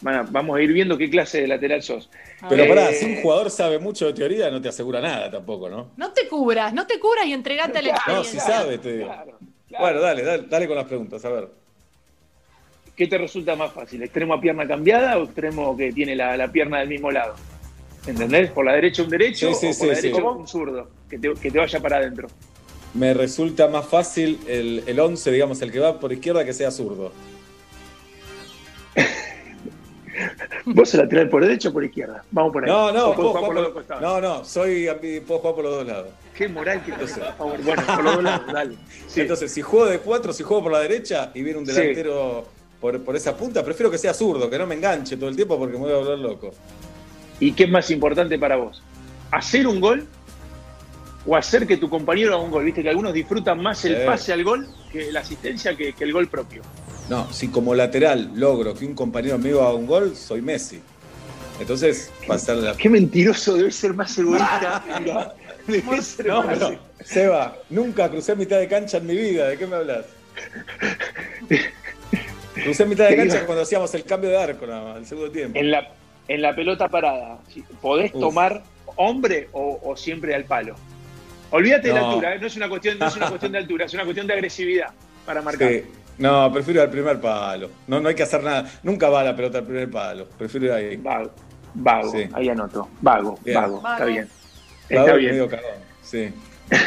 van a- Vamos a ir viendo qué clase de lateral sos. Pero Eh, pará, si un jugador sabe mucho de teoría, no te asegura nada tampoco, ¿no? No te cubras, no te cubras y entregate a la No, si sabe, te digo. claro. Bueno, dale, dale, dale con las preguntas, a ver. ¿Qué te resulta más fácil? ¿Extremo a pierna cambiada o extremo que tiene la, la pierna del mismo lado? ¿Entendés? ¿Por la derecha un derecho Sí, sí, o sí, por la sí. derecha un zurdo? Que te, que te vaya para adentro. me resulta más fácil el, el 11, digamos, el que va por izquierda, que sea zurdo. ¿Vos sos lateral por derecha o por izquierda? Vamos por ahí. No, no, puedo jugar por los dos costados. no, no, soy, puedo jugar por los dos lados. Qué moral que tenés, por favor. Bueno, por los dos lados, dale. Sí. Entonces, si juego de cuatro, si juego por la derecha y viene un Sí. delantero por, por esa punta, prefiero que sea zurdo, que no me enganche todo el tiempo porque me voy a volver loco. ¿Y qué es más importante para vos? ¿Hacer un gol o hacer que tu compañero haga un gol? Viste que algunos disfrutan más el pase al gol que la asistencia que, que el gol propio. No, si como lateral logro que un compañero mío haga un gol, soy Messi. Entonces, pasar la. Qué mentiroso debe ser más egoísta. No, más- pero, Seba, nunca crucé mitad de cancha en mi vida. ¿De qué me hablas? Crucé mitad de cancha cuando hacíamos el cambio de arco, nada más, el segundo tiempo. En la, en la pelota parada. ¿podés Uf. tomar hombre o, o siempre al palo? Olvídate de la altura, ¿eh? no, es una cuestión, no es una cuestión de altura, es una cuestión de agresividad para marcar. Sí. No, prefiero al primer palo. No, no hay que hacer nada. Nunfiero va la pelota al primer palo. Prefiero ir ahí. Vago, vago, Sí. ahí anoto. Vago, Bien. vago, está bien. Vago Está bien. medio. Sí.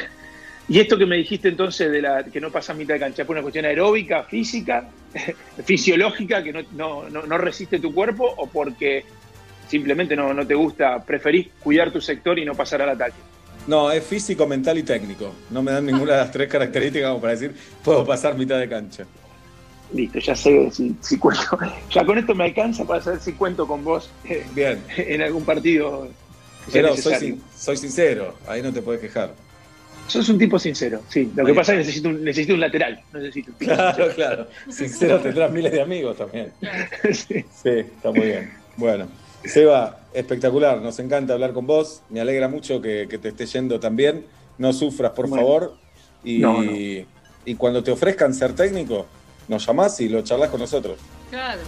Y esto que me dijiste entonces de la que no pasa mitad de cancha, ¿es por una cuestión aeróbica, física, fisiológica, que no, no, no, no resiste tu cuerpo o porque simplemente no, no te gusta, preferís cuidar tu sector y no pasar al ataque? No, es físico, mental y técnico. No me dan ninguna de las tres características como para decir, puedo pasar mitad de cancha. Listo, ya sé si, si cuento. Ya con esto me alcanza para saber si cuento con vos eh, Bien. en algún partido. Pero soy, sin- soy sincero, ahí no te puedes quejar. Sos un tipo sincero, sí. Lo que pasa es que necesito un, necesito un lateral. Necesito un Claro, claro. Sincero tendrás miles de amigos también. sí. Sí, está muy bien. Bueno, Seba, espectacular. Nos encanta hablar con vos. Me alegra mucho que, que te esté yendo también. No sufras, por Bueno. favor. Y, No, no. y cuando te ofrezcan ser técnico, nos llamás y lo charlas con nosotros. Claro.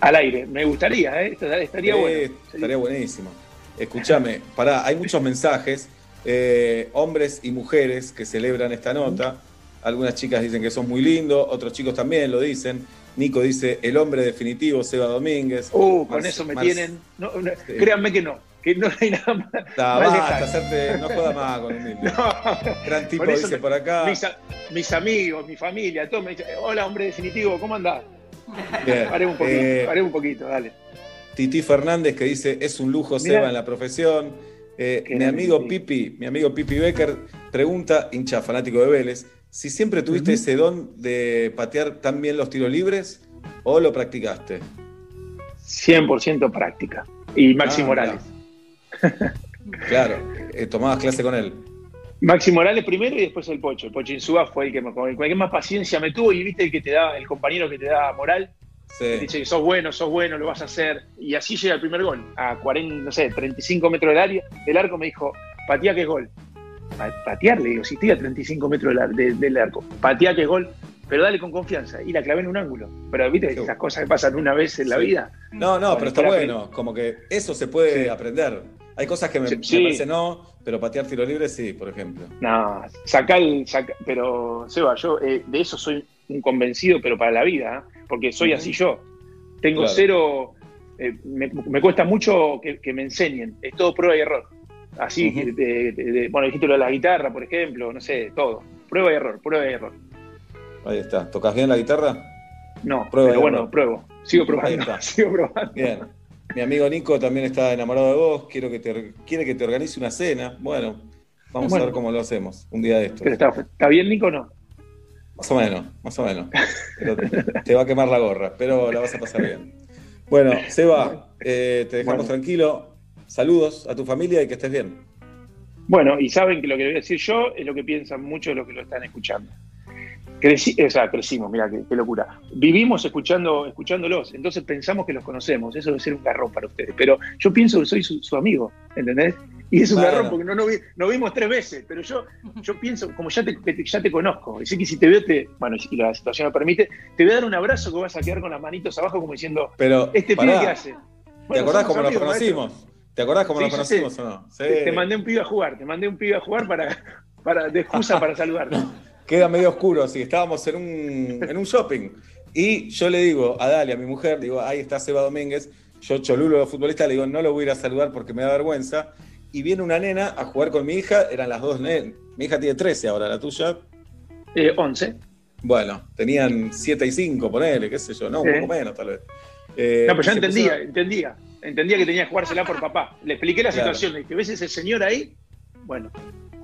Al aire. Me gustaría, ¿eh? Estaría Sí, bueno. Estaría buenísimo. Escúchame, pará, hay muchos mensajes, eh, hombres y mujeres que celebran esta nota. Algunas chicas dicen que son muy lindos, otros chicos también lo dicen. Nico dice, el hombre definitivo, Seba Domínguez. Uh, con eso me tienen. no, no, Sí. Créanme que no. Que no hay nada más. Ah, más basta, hacerte, no joda más con humilde. Gran tipo Por eso dice por acá. Mis, amigos, mi familia, todos me dicen, hola hombre definitivo, ¿cómo andás? Bien. Paré un poquito, Eh, paré un poquito, dale. Titi Fernández que dice, es un lujo Mirá. Seba en la profesión. Eh, mi amigo. Pipi, mi amigo Pipi Becker, pregunta, hincha fanático de Vélez, si siempre tuviste ese don de patear tan bien los tiros libres o lo practicaste. 100% práctica. Y Maxi Ah, Morales. Claro, eh, tomabas clase con él. Maxi Morales primero y después el Pocho. El Pocho Insúa fue el que, me- con el que más paciencia me tuvo y viste el que te da, el compañero que te da moral. Sí. dice sos bueno, sos bueno, lo vas a hacer. Y así llega el primer gol. A 40, no sé, 35 metros del área, del arco me dijo, patea que es gol. Pa- patear, le digo, si estoy a 35 metros del, ar- de- del arco, patea que es gol, pero dale con confianza. Y la clavé en un ángulo. Pero viste Sí. esas cosas que pasan una vez en la vida. No, no, pero está bueno, como que eso se puede aprender. Hay cosas que me, Sí, me parece no, pero patear tiro libre sí, por ejemplo. No, saca el. saca- pero, Seba, yo eh, de eso soy un convencido, pero para la vida, ¿eh? porque soy así yo. Tengo Claro. cero. eh, me, me cuesta mucho que, que me enseñen. Es todo prueba y error. Así, Ujú. de- de- de- bueno, dijiste lo de la guitarra, por ejemplo, no sé, todo. Prueba y error, prueba y error. Ahí está. ¿Tocas bien la guitarra? No, Prueba pero bueno, error. pruebo. Sigo probando. Sigo probando. Bien. Mi amigo Nico también está enamorado de vos. Quiero que te, quiere que te organice una cena. Bueno, vamos Bueno. a ver cómo lo hacemos un día de. Pero está, ¿Está bien, Nico, o no? Más o menos, más o menos. Pero te, te va a quemar la gorra, pero la vas a pasar bien. Bueno, Seba, eh, te dejamos Bueno. tranquilo. Saludos a tu familia y que estés bien. Bueno, y saben que lo que voy a decir yo es lo que piensan muchos de los que lo están escuchando. Creci- o sea, crecimos, mira qué, qué locura. Vivimos escuchando, escuchándolos, entonces pensamos que los conocemos. Eso debe ser un garrón para ustedes. Pero yo pienso que soy su, su amigo, ¿entendés? Y es un Bueno. garrón porque no nos vi- nos vimos tres veces, pero yo, yo pienso, como ya te, que te- ya te conozco, y sé que si te veo, te, bueno, y si la situación lo permite, te voy a dar un abrazo que vas a quedar con las manitos abajo como diciendo, Pero, ¿este pibe qué hace? ¿te acordás cómo nos maestro. conocimos? ¿Te acordás cómo Sí, nos conocimos o no? Sí. Te, te mandé un pibe a jugar, te mandé un pibe a jugar para, para de excusa para saludarte. Queda medio oscuro, sí. Estábamos en un, en un shopping. Y yo le digo a Dalia, a mi mujer, digo, ahí está Seba Domínguez. Yo, cholulo futbolista, le digo, no lo voy a ir a saludar porque me da vergüenza. y viene una nena a jugar con mi hija, eran las dos nenas. Mi hija tiene 13 ahora, la tuya. Eh, 11. Bueno, tenían 7 y 5, ponele, qué sé yo, no, un poco menos tal vez. Eh, No, pero yo entendía, puso- entendía. Entendía que tenía que jugársela por papá. Le expliqué la Claro. situación. Le dije, ¿ves ese señor ahí? Bueno,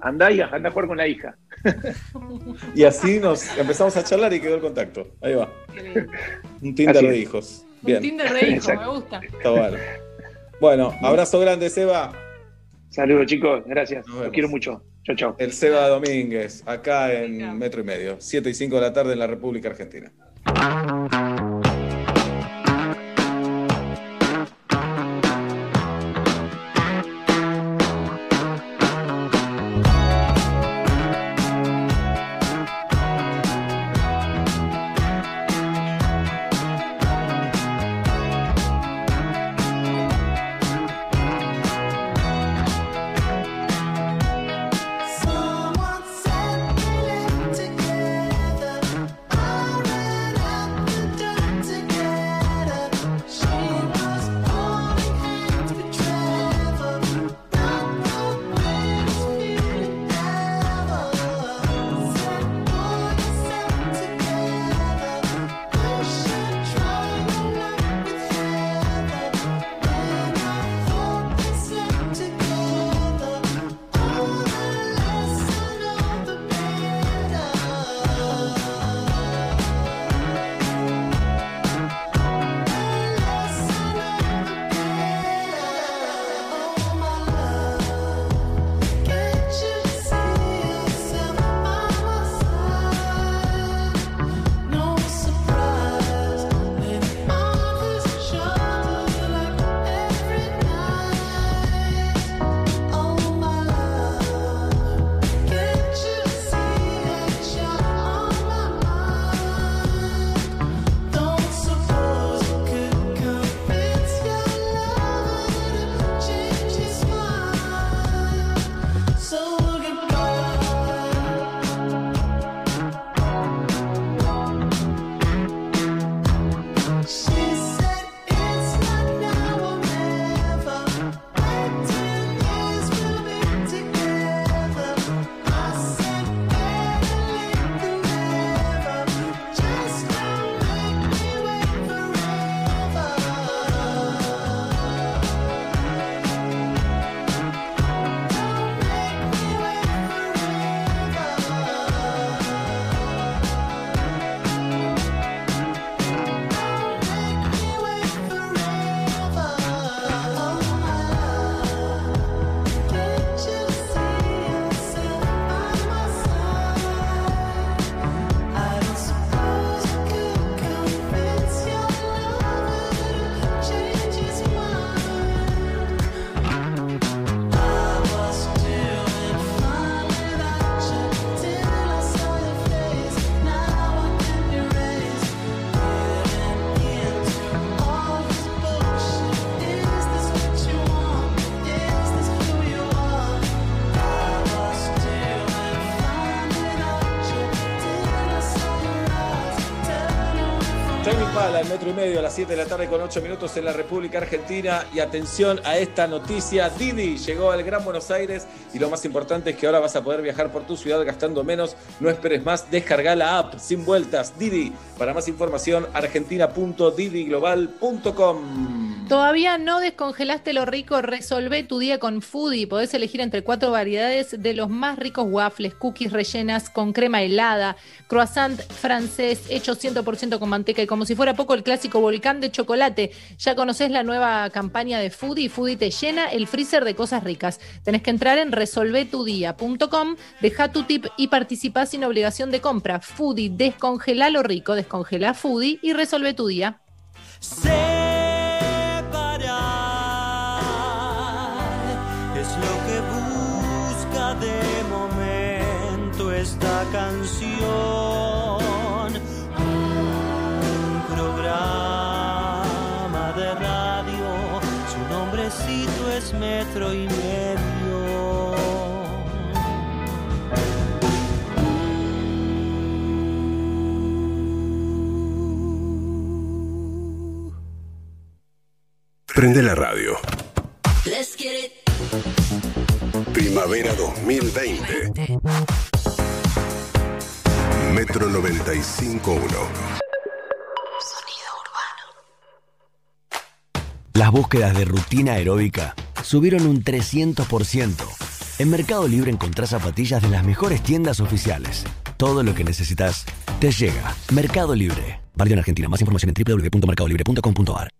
andá y andá a jugar con la hija. Y así nos empezamos a charlar y quedó el contacto. Ahí va. Un Tinder de hijos. Un Bien, Tinder de hijo, Exacto. me gusta. está bueno. Bueno, abrazo grande, Seba. Saludos, chicos. Gracias. Los quiero mucho. Chao, chao. El Seba Domínguez, acá en Metro y Medio, 7 y 5 de la tarde en la República Argentina. Medio a las 7 de la tarde con 8 minutos en la República Argentina. Y atención a esta noticia: Didi llegó al Gran Buenos Aires. Y lo más importante es que ahora vas a poder viajar por tu ciudad gastando menos. No esperes más, descarga la app sin vueltas. Didi. Para más información, argentina.didiglobal.com. Todavía no descongelaste lo rico, resolvé tu día con Foodie. Podés elegir entre cuatro variedades de los más ricos waffles, cookies rellenas con crema helada, croissant francés hecho 100% con manteca y como si fuera poco el clásico volcán de chocolate. Ya conoces la nueva campaña de Foodie. Foodie te llena el freezer de cosas ricas. Tenés que entrar en resolvetudía.com, deja tu tip y participá sin obligación de compra. Foodie, descongela lo rico, descongela Foodie y resolve tu día. Esta canción. Un programa de radio, su nombrecito es Metro y Medio. Prende la radio. Let's get it. Primavera 2020. Metro 95.1. Las búsquedas de rutina aeróbica subieron un 300%. En Mercado Libre encontrás zapatillas de las mejores tiendas oficiales. Todo lo que necesitas te llega. Mercado Libre. Válido en Argentina. Más información en www.mercadolibre.com.ar.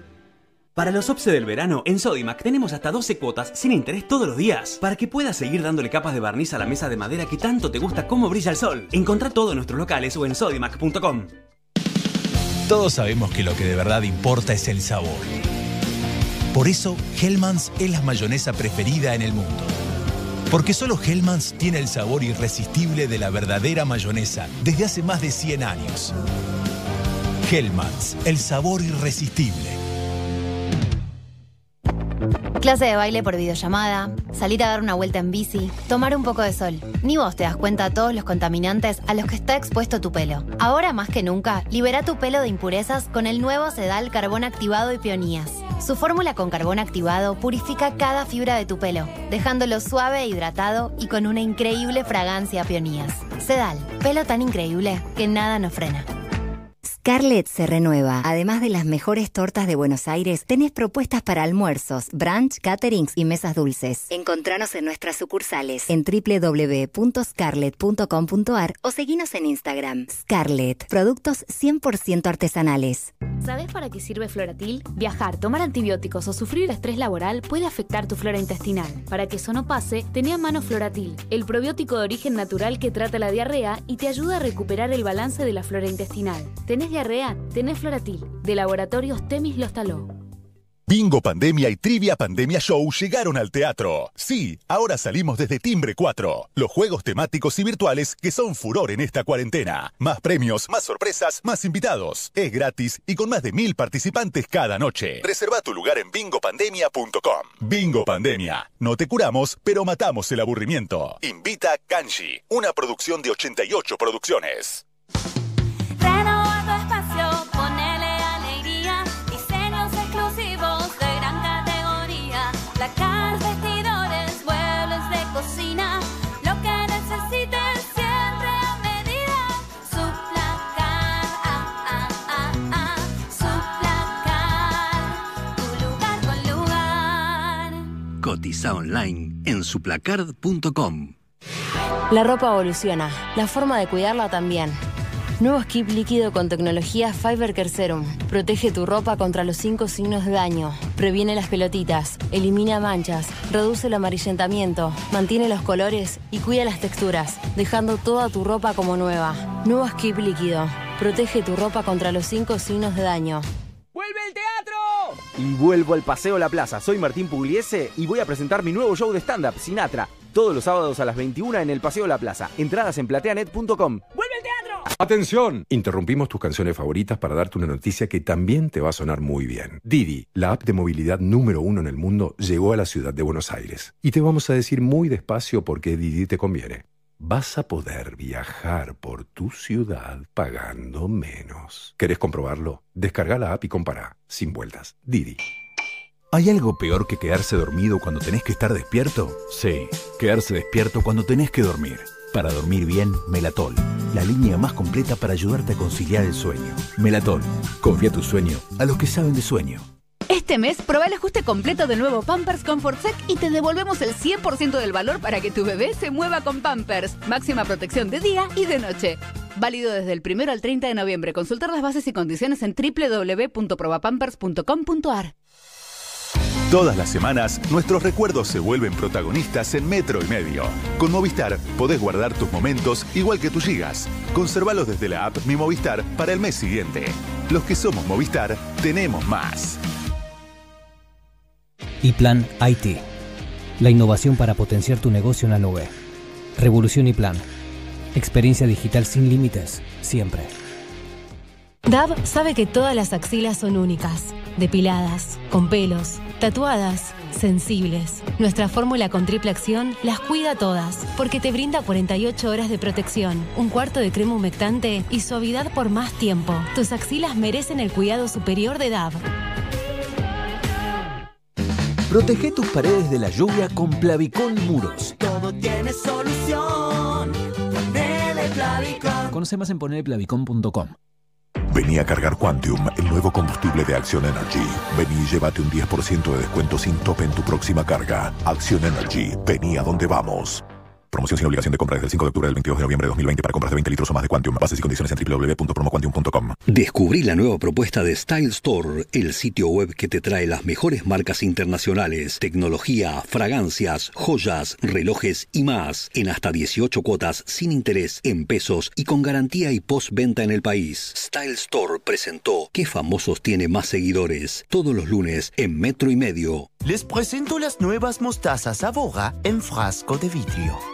Para los OPSE del verano, en Sodimac tenemos hasta 12 cuotas sin interés todos los días, para que puedas seguir dándole capas de barniz a la mesa de madera que tanto te gusta cómo brilla el sol. Encontrá todo en nuestros locales o en sodimac.com. Todos sabemos que lo que de verdad importa es el sabor. Por eso, Hellmann's es la mayonesa preferida en el mundo. Porque solo Hellmann's tiene el sabor irresistible de la verdadera mayonesa desde hace más de 100 años. Hellmann's, el sabor irresistible. Clase de baile por videollamada, salir a dar una vuelta en bici, tomar un poco de sol. Ni vos te das cuenta de todos los contaminantes a los que está expuesto tu pelo. Ahora más que nunca, libera tu pelo de impurezas con el nuevo Sedal Carbón Activado y Peonías. Su fórmula con carbón activado purifica cada fibra de tu pelo, dejándolo suave e hidratado y con una increíble fragancia a peonías. Sedal, pelo tan increíble que nada nos frena. Scarlett se renueva. Además de las mejores tortas de Buenos Aires, tenés propuestas para almuerzos, brunch, caterings y mesas dulces. Encontranos en nuestras sucursales en www.scarlett.com.ar o seguinos en Instagram. Scarlett, productos 100% artesanales. ¿Sabés para qué sirve Floratil? Viajar, tomar antibióticos o sufrir estrés laboral puede afectar tu flora intestinal. Para que eso no pase, tenía mano Floratil, el probiótico de origen natural que trata la diarrea y te ayuda a recuperar el balance de la flora intestinal. ¿Tenés diarrea? Tenés Floratil, de Laboratorios Temis Lostaló. Bingo Pandemia y Trivia Pandemia Show llegaron al teatro. Sí, ahora salimos desde Timbre 4, los juegos temáticos y virtuales que son furor en esta cuarentena. Más premios, más sorpresas, más invitados. Es gratis y con más de mil participantes cada noche. Reserva tu lugar en bingopandemia.com. Bingo Pandemia. No te curamos, pero matamos el aburrimiento. Invita Kanji, una producción de 88 producciones. Cotiza online en suplacard.com. La ropa evoluciona, la forma de cuidarla también. Nuevo skip líquido con tecnología Fiber Care Serum. Protege tu ropa contra los cinco signos de daño. Previene las pelotitas, elimina manchas, reduce el amarillentamiento, mantiene los colores y cuida las texturas, dejando toda tu ropa como nueva. Nuevo skip líquido. Protege tu ropa contra los cinco signos de daño. ¡Vuelve el teatro! Y vuelvo al Paseo La Plaza. Soy Martín Pugliese y voy a presentar mi nuevo show de stand-up, Sinatra. Todos los sábados a las 21 en el Paseo La Plaza. Entradas en plateanet.com. ¡Vuelve el teatro! ¡Atención! Interrumpimos tus canciones favoritas para darte una noticia que también te va a sonar muy bien. Didi, la app de movilidad número uno en el mundo, llegó a la ciudad de Buenos Aires. Y te vamos a decir muy despacio por qué Didi te conviene. Vas a poder viajar por tu ciudad pagando menos. ¿Querés comprobarlo? Descarga la app y compara. Sin vueltas. Didi. ¿Hay algo peor que quedarse dormido cuando tenés que estar despierto? Sí, quedarse despierto cuando tenés que dormir. Para dormir bien, Melatol, la línea más completa para ayudarte a conciliar el sueño. Melatol, confía tu sueño a los que saben de sueño. Este mes, prueba el ajuste completo del nuevo Pampers Comfort Sec y te devolvemos el 100% del valor para que tu bebé se mueva con Pampers. Máxima protección de día y de noche. Válido desde el 1 al 30 de noviembre. Consultar las bases y condiciones en www.probapampers.com.ar. Todas las semanas, nuestros recuerdos se vuelven protagonistas en Metro y Medio. Con Movistar podés guardar tus momentos igual que tus gigas. Conservalos desde la app Mi Movistar para el mes siguiente. Los que somos Movistar, tenemos más. Y Plan IT. La innovación para potenciar tu negocio en la nube. Revolución y Plan. Experiencia digital sin límites, siempre. DAB sabe que todas las axilas son únicas, depiladas, con pelos, tatuadas, sensibles. Nuestra fórmula con triple acción las cuida todas, porque te brinda 48 horas de protección, un cuarto de crema humectante y suavidad por más tiempo. Tus axilas merecen el cuidado superior de DAB. Protege tus paredes de la lluvia con Plavicón Muros. Todo tiene solución. Ponele Plavicón. Conoce más en ponerplavicón.com. Vení a cargar Quantium, el nuevo combustible de Action Energy. Vení y llévate un 10% de descuento sin tope en tu próxima carga. Action Energy, vení a donde vamos. Promoción sin obligación de compra desde el 5 de octubre del 22 de noviembre de 2020 para compras de 20 litros o más de Quantium. Bases y condiciones en www.promoquantium.com. Descubrí la nueva propuesta de Style Store, el sitio web que te trae las mejores marcas internacionales, tecnología, fragancias, joyas, relojes y más, en hasta 18 cuotas sin interés, en pesos y con garantía y postventa en el país. Style Store presentó ¿Qué famosos tiene más seguidores? Todos los lunes en Metro y Medio. Les presento las nuevas mostazas Avora en frasco de vidrio.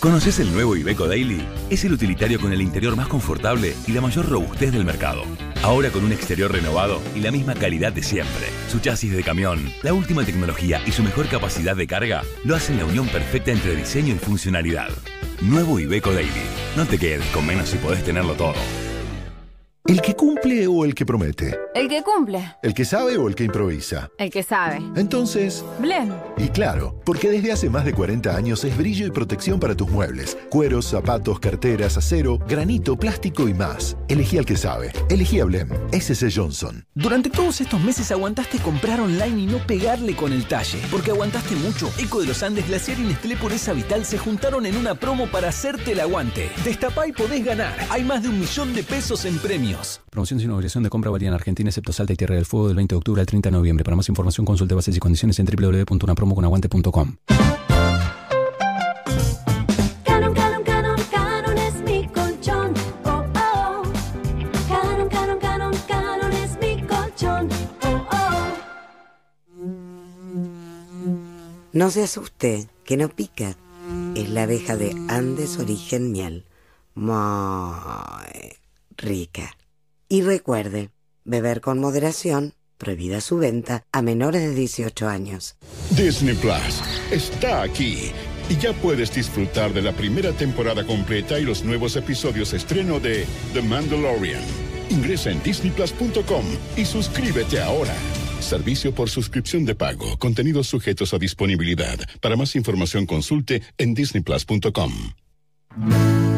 ¿Conoces el nuevo Iveco Daily? Es el utilitario con el interior más confortable y la mayor robustez del mercado. Ahora con un exterior renovado y la misma calidad de siempre. Su chasis de camión, la última tecnología y su mejor capacidad de carga lo hacen la unión perfecta entre diseño y funcionalidad. Nuevo Iveco Daily. No te quedes con menos si podés tenerlo todo. ¿El que cumple o el que promete? El que cumple. ¿El que sabe o el que improvisa? El que sabe. Entonces... Blem. Y claro, porque desde hace más de 40 años es brillo y protección para tus muebles. Cueros, zapatos, carteras, acero, granito, plástico y más. Elegí al que sabe. Elegí a Blem. SC Johnson. Durante todos estos meses aguantaste comprar online y no pegarle con el talle. Porque aguantaste mucho. Eco de los Andes, Glaciar y Nestlé Pureza Vital se juntaron en una promo para hacerte el aguante. Destapá y podés ganar. Hay más de un millón de pesos en premios. Promoción sin obligación de compra valía en Argentina, excepto Salta y Tierra del Fuego del 20 de octubre al 30 de noviembre. Para más información consulte bases y condiciones en www.unapromoconaguante.com. Canon, Canon, Canon, Canon es mi colchón. Oh, oh. Canon, Canon, Canon, Canon es mi colchón. Oh, oh. No se asuste, que no pica. Es la abeja de Andes Origen Miel. Muy rica. Y recuerde, beber con moderación, prohibida su venta a menores de 18 años. Disney Plus está aquí y ya puedes disfrutar de la primera temporada completa y los nuevos episodios estreno de The Mandalorian. Ingresa en disneyplus.com y suscríbete ahora. Servicio por suscripción de pago. Contenidos sujetos a disponibilidad. Para más información consulte en disneyplus.com.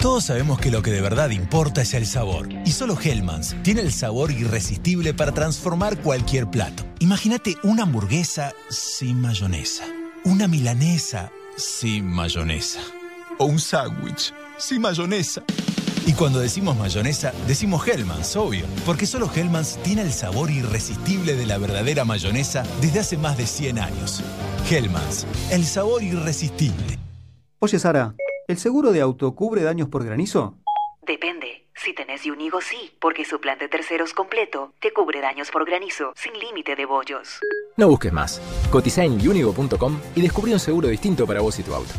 Todos sabemos que lo que de verdad importa es el sabor. Y solo Hellmann's tiene el sabor irresistible para transformar cualquier plato. Imagínate una hamburguesa sin mayonesa. Una milanesa sin mayonesa. O un sándwich sin mayonesa. Y cuando decimos mayonesa, decimos Hellmann's, obvio. Porque solo Hellmann's tiene el sabor irresistible de la verdadera mayonesa desde hace más de 100 años. Hellmann's, el sabor irresistible. Oye, Sara, ¿el seguro de auto cubre daños por granizo? Depende. Si tenés Unigo, sí, porque su plan de terceros completo te cubre daños por granizo sin límite de bollos. No busques más. Cotiza en unigo.com y descubrí un seguro distinto para vos y tu auto.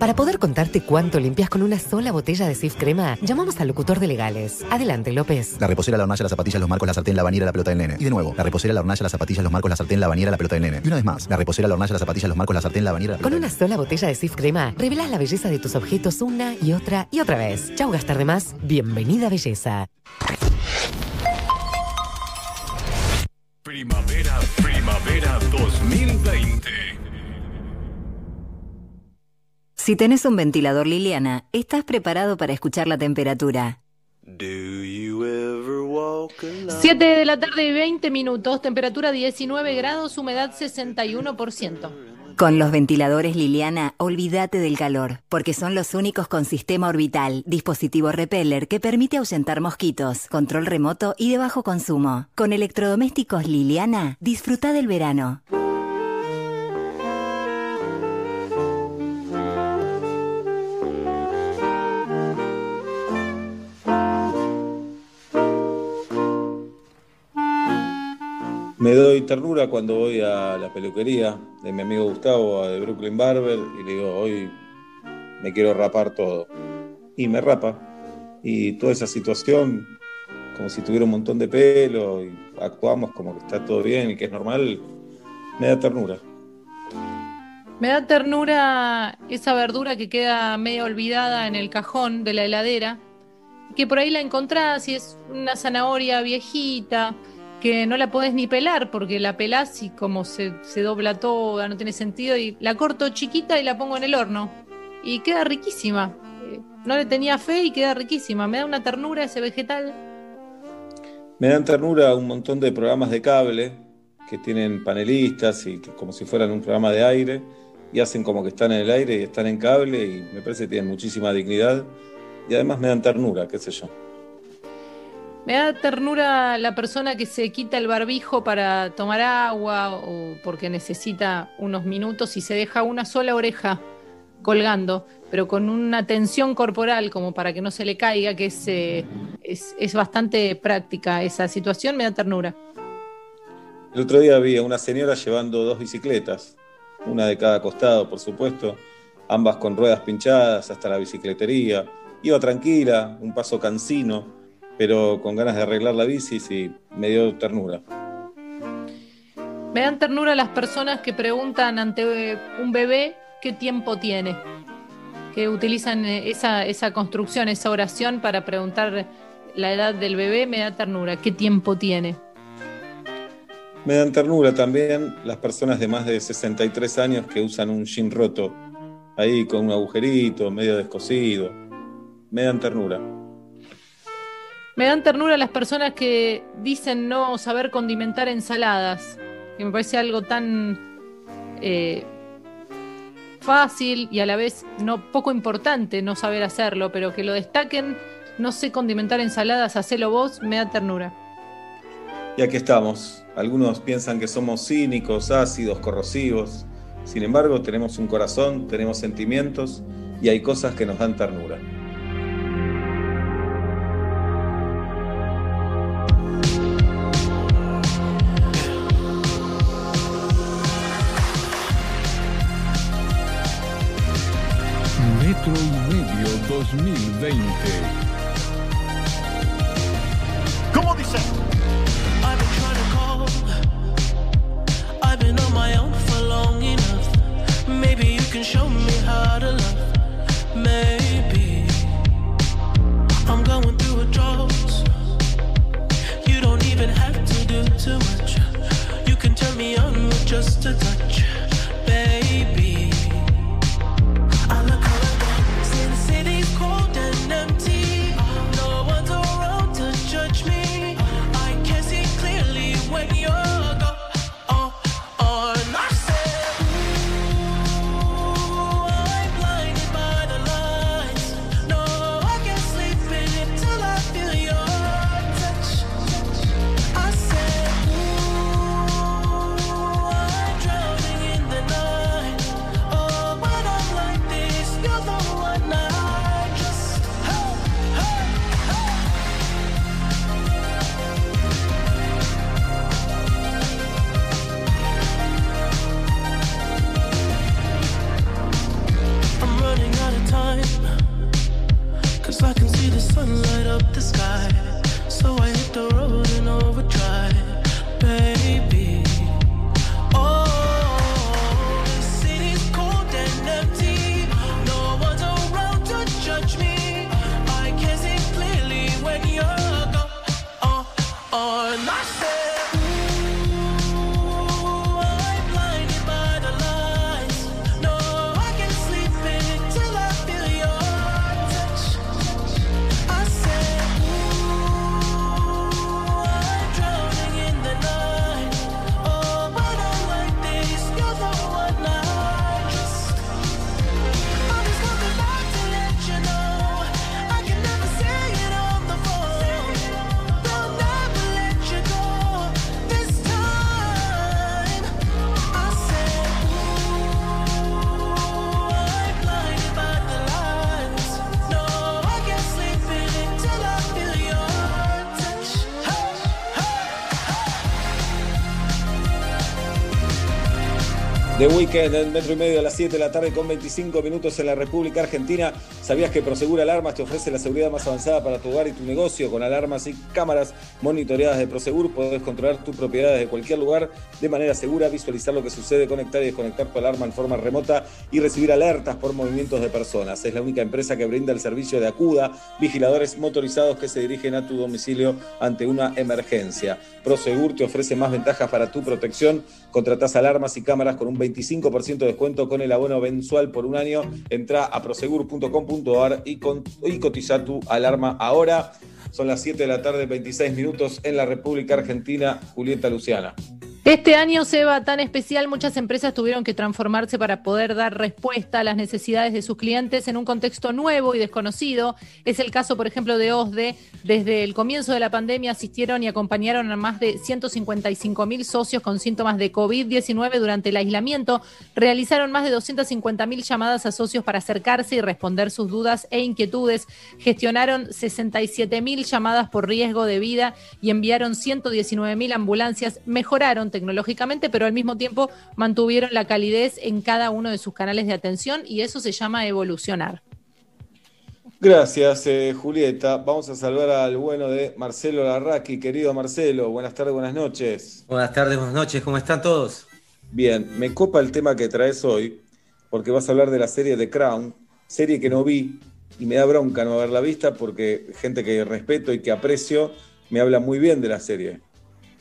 Para poder contarte cuánto limpias con una sola botella de Sif Crema, llamamos al locutor de legales. Adelante, López. La reposera, la hornalla, las zapatillas, los marcos, la sartén, la bañera, la pelota del nene. Y de nuevo, la reposera, la hornalla, las zapatillas, los marcos, la sartén, la bañera, la pelota del nene. Y una vez más, la reposera, la hornalla, las zapatillas, los marcos, la sartén, la bañera, la Con una sola botella de Sif Crema, revelas la belleza de tus objetos una y otra y otra vez. Chau, gastar de más. Bienvenida, belleza. Primavera, primavera 2000. 2020. Si tenés un ventilador Liliana, estás preparado para escuchar la temperatura. 7 de la tarde y 20 minutos, temperatura 19 grados, humedad 61%. Con los ventiladores Liliana, olvídate del calor, porque son los únicos con sistema orbital, dispositivo repeller que permite ahuyentar mosquitos, control remoto y de bajo consumo. Con electrodomésticos Liliana, disfruta del verano. Me doy ternura cuando voy a la peluquería de mi amigo Gustavo, de Brooklyn Barber, y le digo, hoy me quiero rapar todo. Y me rapa. Y toda esa situación, como si tuviera un montón de pelo, y actuamos como que está todo bien y que es normal, me da ternura. Me da ternura esa verdura que queda medio olvidada en el cajón de la heladera, que por ahí la encontrás y es una zanahoria viejita, que no la podés ni pelar porque la pelás y como se, se dobla toda, no tiene sentido, y la corto chiquita y la pongo en el horno. Y queda riquísima. Eh, No le tenía fe y queda riquísima. Me da una ternura ese vegetal. Me dan ternura un montón de programas de cable que tienen panelistas y como si fueran un programa de aire y hacen como que están en el aire y están en cable y me parece que tienen muchísima dignidad y además me dan ternura, qué sé yo. Me da ternura la persona que se quita el barbijo para tomar agua o porque necesita unos minutos y se deja una sola oreja colgando, pero con una tensión corporal como para que no se le caiga, que es, eh, es, bastante práctica esa situación, me da ternura. El otro día vi a una señora llevando dos bicicletas, una de cada costado, por supuesto, ambas con ruedas pinchadas hasta la bicicletería. Iba tranquila, un paso cansino, pero con ganas de arreglar la bici y me dio ternura. Me dan ternura las personas que preguntan ante un bebé qué tiempo tiene, que utilizan eh, esa, esa construcción, esa oración para preguntar la edad del bebé, me da ternura, qué tiempo tiene. Me dan ternura también las personas de más de 63 años que usan un jean roto, ahí con un agujerito, medio descosido. Me dan ternura. Me dan ternura las personas que dicen no saber condimentar ensaladas, que me parece algo tan eh, fácil y a la vez no poco importante no saber hacerlo, pero que lo destaquen, no sé condimentar ensaladas, hacelo vos, me da ternura. Y aquí estamos. Algunos piensan que somos cínicos, ácidos, corrosivos. Sin embargo, tenemos un corazón, tenemos sentimientos y hay cosas que nos dan ternura. 2020. Weekend en metro y medio a las 7 de la tarde con 25 minutos en la República Argentina. ¿Sabías que Prosegur Alarmas te ofrece la seguridad más avanzada para tu hogar y tu negocio? Con alarmas y cámaras monitoreadas de Prosegur podés controlar tu propiedad desde cualquier lugar de manera segura, visualizar lo que sucede, conectar y desconectar tu alarma en forma remota y recibir alertas por movimientos de personas. Es la única empresa que brinda el servicio de Acuda, vigiladores motorizados que se dirigen a tu domicilio ante una emergencia. Prosegur te ofrece más ventajas para tu protección. Contratás alarmas y cámaras con un 25% de descuento con el abono mensual por un año. Entra a prosegur.com.ar y cotiza tu alarma ahora. Son las 7 de la tarde, 26 minutos en la República Argentina. Julieta Luciana. Este año, Seba, tan especial, muchas empresas tuvieron que transformarse para poder dar respuesta a las necesidades de sus clientes en un contexto nuevo y desconocido. Es el caso, por ejemplo, de OSDE. Desde el comienzo de la pandemia asistieron y acompañaron a más de 155 mil socios con síntomas de COVID-19 durante el aislamiento. Realizaron más de 250 mil llamadas a socios para acercarse y responder sus dudas e inquietudes. Gestionaron 67 mil llamadas por riesgo de vida y enviaron 119 mil ambulancias. Mejoraron tecnológicamente, pero al mismo tiempo mantuvieron la calidez en cada uno de sus canales de atención y eso se llama evolucionar. Gracias, eh, Julieta. Vamos a saludar al bueno de Marcelo Larraqui. Querido Marcelo, buenas tardes, buenas noches. Buenas tardes, buenas noches, ¿cómo están todos? Bien, me copa el tema que traes hoy, porque vas a hablar de la serie The Crown, serie que no vi y me da bronca no haberla vista porque gente que respeto y que aprecio me habla muy bien de la serie.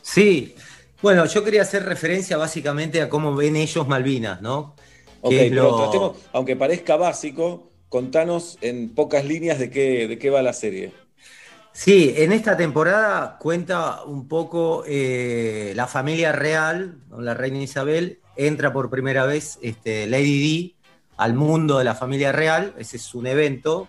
Sí, bueno, yo quería hacer referencia básicamente a cómo ven ellos Malvinas, ¿no? Ok, pero lo- tratemos, aunque parezca básico, contanos en pocas líneas de qué, de qué va la serie. Sí, en esta temporada cuenta un poco eh, la familia real, la reina Isabel, entra por primera vez este, Lady D al mundo de la familia real, ese es un evento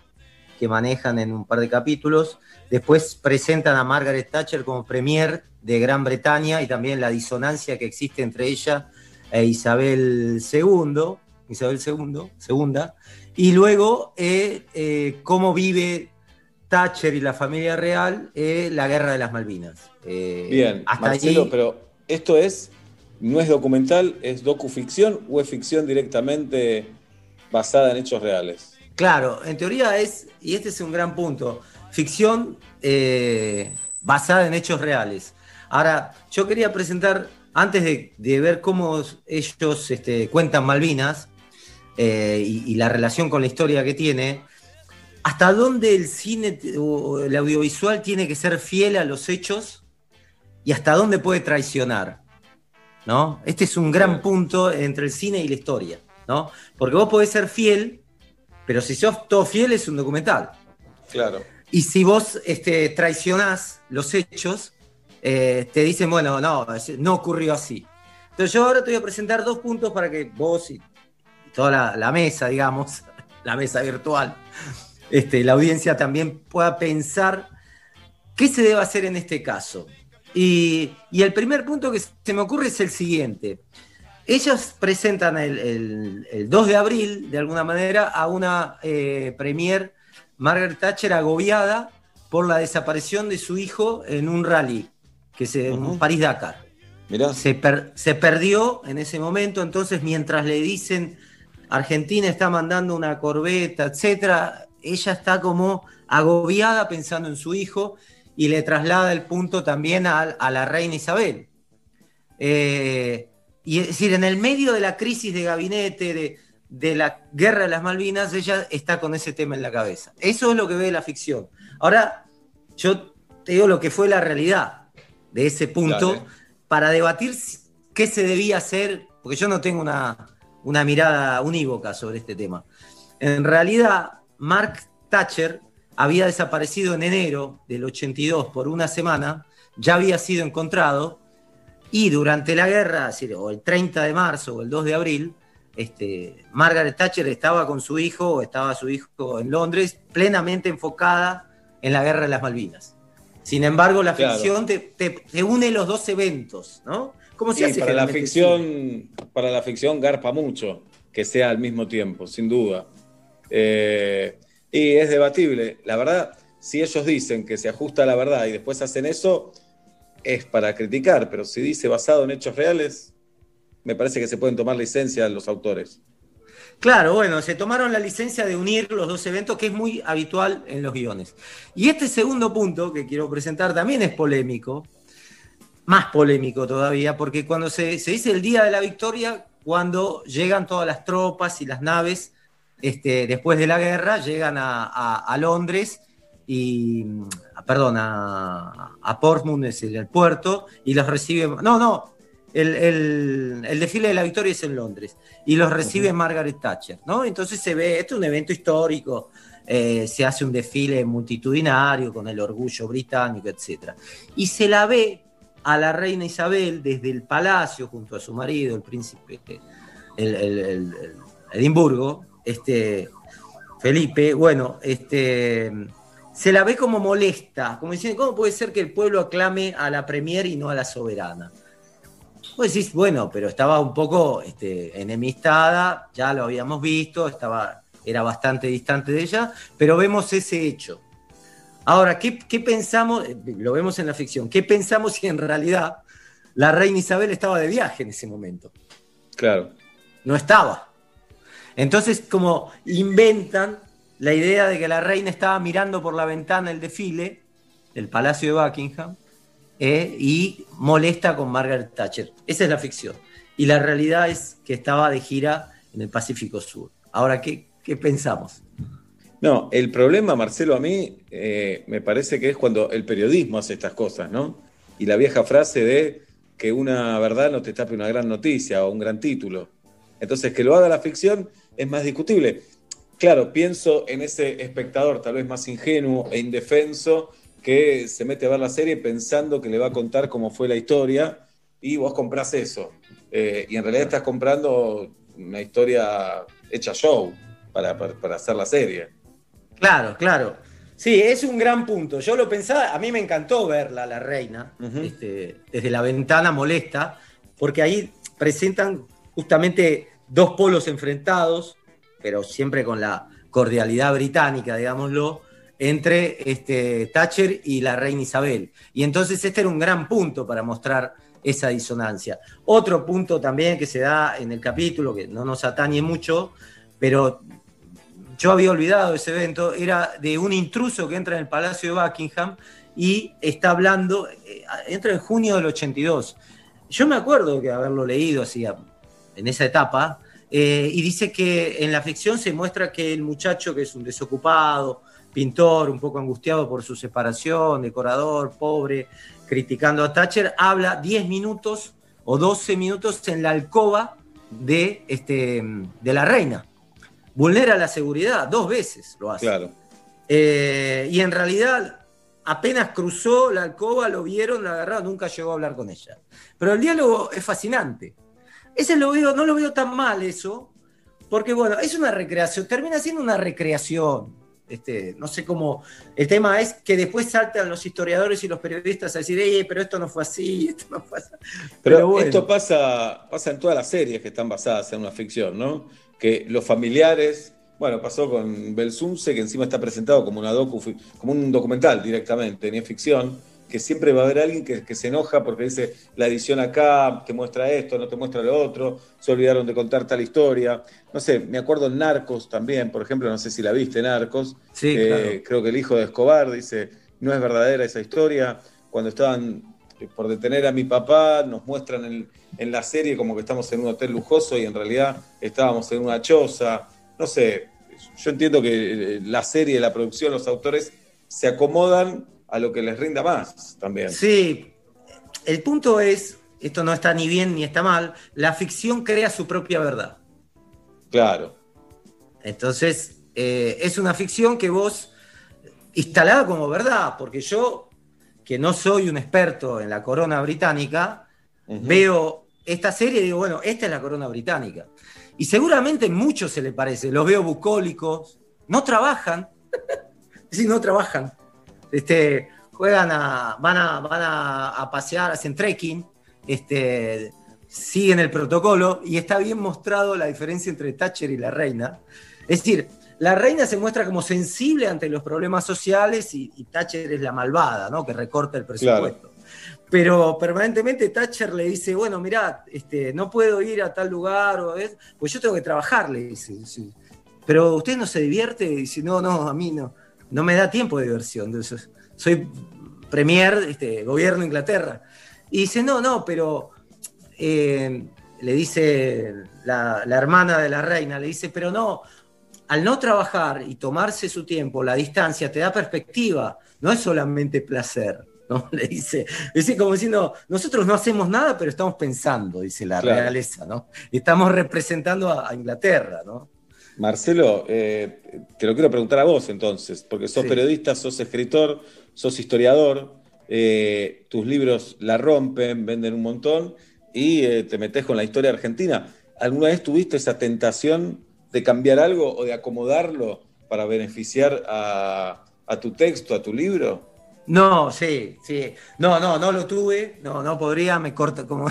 que manejan en un par de capítulos. Después presentan a Margaret Thatcher como premier de Gran Bretaña y también la disonancia que existe entre ella e Isabel II, Isabel II, segunda, y luego eh, eh, cómo vive Thatcher y la familia real eh, la guerra de las Malvinas. Eh, Bien, hasta Marcelo, allí, pero esto es, no es documental, es docuficción o es ficción directamente basada en hechos reales. claro, en teoría es, y este es un gran punto, ficción eh, basada en hechos reales. Ahora, yo quería presentar, antes de, de ver cómo ellos este, cuentan Malvinas eh, y, y la relación con la historia que tiene, hasta dónde el cine o el audiovisual tiene que ser fiel a los hechos y hasta dónde puede traicionar. ¿no? Este es un gran punto entre el cine y la historia, ¿no? Porque vos podés ser fiel, pero si sos todo fiel es un documental. Claro. Y si vos este, traicionás los hechos, eh, te dicen, bueno, no, no ocurrió así. Entonces yo ahora te voy a presentar dos puntos para que vos y, toda la, la mesa, digamos, la mesa virtual, este, la audiencia también pueda pensar qué se debe hacer en este caso. Y, y el primer punto que se me ocurre es el siguiente. Ellos presentan el, el- el 2 de abril, de alguna manera, a una eh, premier, Margaret Thatcher, agobiada por la desaparición de su hijo en un rally, que es en. París-Dakar. Se, per- se perdió en ese momento, entonces mientras le dicen Argentina está mandando una corbeta, etcétera, ella está como agobiada pensando en su hijo y le traslada el punto también a, a la reina Isabel. Eh, y es decir, en el medio de la crisis de gabinete, de, de la guerra de las Malvinas, ella está con ese tema en la cabeza. Eso es lo que ve la ficción. Ahora, yo te digo lo que fue la realidad de ese punto Dale. para debatir qué se debía hacer, porque yo no tengo una, una mirada unívoca sobre este tema. En realidad, Mark Thatcher había desaparecido en enero del 82 por una semana, ya había sido encontrado, y durante la guerra, es decir, o el 30 de marzo o el 2 de abril, este, Margaret Thatcher estaba con su hijo, estaba su hijo en Londres, plenamente enfocada en la guerra de las Malvinas. Sin embargo, la Claro. ficción te, te- te une los dos eventos, ¿no? ¿Cómo se Y hace para la ficción, para la ficción garpa mucho que sea al mismo tiempo, sin duda. Eh, y es debatible. La verdad, si ellos dicen que se ajusta a la verdad y después hacen eso, es para criticar, pero si dice basado en hechos reales, me parece que se pueden tomar licencia los autores. Claro, bueno, se tomaron la licencia de unir los dos eventos, que es muy habitual en los guiones. Y este segundo punto que quiero presentar también es polémico, más polémico todavía, porque cuando se, se dice el Día de la Victoria, cuando llegan todas las tropas y las naves, este, después de la guerra, llegan a, a- Londres y, perdón, a, Portsmouth, es el puerto, y los reciben, no, no, el, el- el desfile de la Victoria es en Londres, y los recibe Margaret Thatcher, ¿no? Entonces se ve, esto es un evento histórico, eh, se hace un desfile multitudinario con el orgullo británico, etc. Y se la ve a la reina Isabel desde el palacio junto a su marido, el príncipe el- el Edimburgo, este, Felipe, bueno, este, se la ve como molesta, como diciendo, ¿cómo puede ser que el pueblo aclame a la premier y no a la soberana? Vos decís, bueno, pero estaba un poco este, enemistada, ya lo habíamos visto, estaba, era bastante distante de ella, pero vemos ese hecho. Ahora, ¿qué, qué pensamos? Lo vemos en la ficción. ¿Qué pensamos si en realidad la reina Isabel estaba de viaje en ese momento? Claro. No estaba. Entonces, como inventan la idea de que la reina estaba mirando por la ventana el desfile del Palacio de Buckingham eh, y molesta con Margaret Thatcher. Esa es la ficción. Y la realidad es que estaba de gira en el Pacífico Sur. Ahora, ¿qué, qué pensamos? No, el problema, Marcelo, a mí eh, me parece que es cuando el periodismo hace estas cosas, ¿no? Y la vieja frase de que una verdad no te tape una gran noticia o un gran título. Entonces, que lo haga la ficción es más discutible. Claro, pienso en ese espectador tal vez más ingenuo e indefenso que se mete a ver la serie pensando que le va a contar cómo fue la historia y vos comprás eso. Eh, y en realidad estás comprando una historia hecha show para, para- para hacer la serie. Claro, claro. Sí, es un gran punto. Yo lo pensaba, a mí me encantó verla, la reina, este, desde la ventana molesta, porque ahí presentan justamente dos polos enfrentados, pero siempre con la cordialidad británica, digámoslo, entre este, Thatcher y la reina Isabel. Y entonces este era un gran punto para mostrar esa disonancia. Otro punto también que se da en el capítulo, que no nos atañe mucho, pero yo había olvidado ese evento, era de un intruso que entra en el Palacio de Buckingham y está hablando, eh, entra en junio del 82. Yo me acuerdo que haberlo leído así en esa etapa, eh, y dice que en la ficción se muestra que el muchacho, que es un desocupado, pintor, un poco angustiado por su separación, decorador, pobre, criticando a Thatcher, habla 10 minutos o 12 minutos en la alcoba de, este, de la reina. Vulnera la seguridad, dos veces lo hace. Claro. Eh, y en realidad, apenas cruzó la alcoba, lo vieron, la agarraron, nunca llegó a hablar con ella. Pero el diálogo es fascinante. Ese lo veo, no lo veo tan mal eso, porque bueno, es una recreación, termina siendo una recreación. Este, no sé cómo. El tema es que después saltan los historiadores y los periodistas a decir, "Ey, pero esto no fue así, esto no fue así. Pero, Pero bueno. esto pasa, pasa en todas las series que están basadas en una ficción, ¿no? Que los familiares, bueno, pasó con Belsunce, que encima está presentado como una docu, como un documental directamente, ni es ficción, que siempre va a haber alguien que, que se enoja porque dice la edición acá te muestra esto, no te muestra lo otro, se olvidaron de contar tal historia. No sé, me acuerdo en Narcos también, por ejemplo, no sé si la viste Narcos. Sí, eh, claro. Creo que el hijo de Escobar dice, no es verdadera esa historia. Cuando estaban eh, por detener a mi papá, nos muestran en, en la serie como que estamos en un hotel lujoso y en realidad estábamos en una choza. No sé, yo entiendo que eh, la serie, la producción, los autores se acomodan a lo que les rinda más también. Sí, el punto es, esto no está ni bien ni está mal, la ficción crea su propia verdad. Claro. Entonces, eh, es una ficción que vos instalada como verdad, porque yo, que no soy un experto en la corona británica, veo esta serie y digo, bueno, esta es la corona británica. Y seguramente muchos se le parece, los veo bucólicos, no trabajan, sí, no trabajan. Este, juegan a, van a, van a, a pasear, hacen trekking, este, siguen el protocolo y está bien mostrado la diferencia entre Thatcher y la reina. Es decir, la reina se muestra como sensible ante los problemas sociales y, y Thatcher es la malvada, ¿no? Que recorta el presupuesto. Pero permanentemente Thatcher le dice, bueno, mirá, este, no puedo ir a tal lugar, o, es- pues yo tengo que trabajar, le dice. sí. Pero usted no se divierte, y dice, no, no, a mí no, no me da tiempo de diversión. Entonces, soy premier, este, gobierno de Inglaterra. Y dice, no, no, pero eh, le dice la, la hermana de la reina, le dice, pero no, al no trabajar y tomarse su tiempo, la distancia te da perspectiva, no es solamente placer. ¿no? Le dice, dice como diciendo, nosotros no hacemos nada, pero estamos pensando, dice la Claro. realeza, ¿no? Estamos representando a, a Inglaterra, ¿no? Marcelo, eh, te lo quiero preguntar a vos entonces, porque sos Sí. periodista, sos escritor, sos historiador, eh, tus libros la rompen, venden un montón y eh, te metes con la historia argentina. ¿Alguna vez tuviste esa tentación de cambiar algo o de acomodarlo para beneficiar a, a tu texto, a tu libro? No, sí, sí. No, no, no lo tuve. No, no podría, me corta como.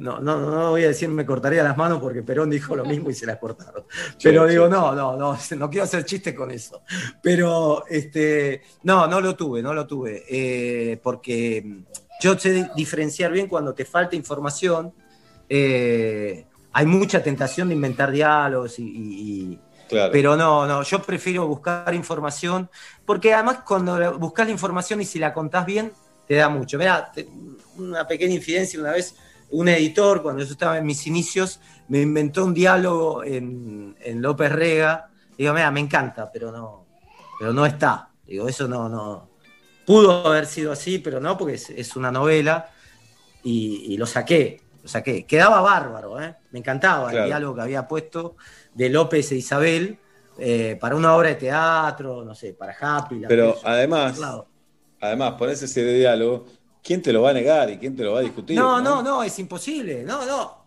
No, no, no voy a decir me cortaría las manos porque Perón dijo lo mismo y se las cortaron. Pero Sí, digo, sí, no, no, no, no quiero hacer chistes con eso. Pero este, no, no lo tuve, no lo tuve. eh, porque yo sé diferenciar bien cuando te falta información. eh, hay mucha tentación de inventar diálogos y- y- y, Claro. pero no, no, yo prefiero buscar información, porque además cuando buscas la información y si la contás bien, te da mucho. Mira, una pequeña infidencia una vez, un editor, cuando yo estaba en mis inicios, me inventó un diálogo en, en López Rega. Digo, mira, me encanta, pero no, pero no está. Digo, eso no, no. Pudo haber sido así, pero no, porque es, es una novela y, y lo saqué, lo saqué. Quedaba bárbaro, ¿eh? Me encantaba Claro. el diálogo que había puesto de López e Isabel eh, para una obra de teatro, no sé, para Happy. la Pero además, además, pones ese diálogo, ¿quién te lo va a negar y quién te lo va a discutir? No, no, no, es imposible. No, no.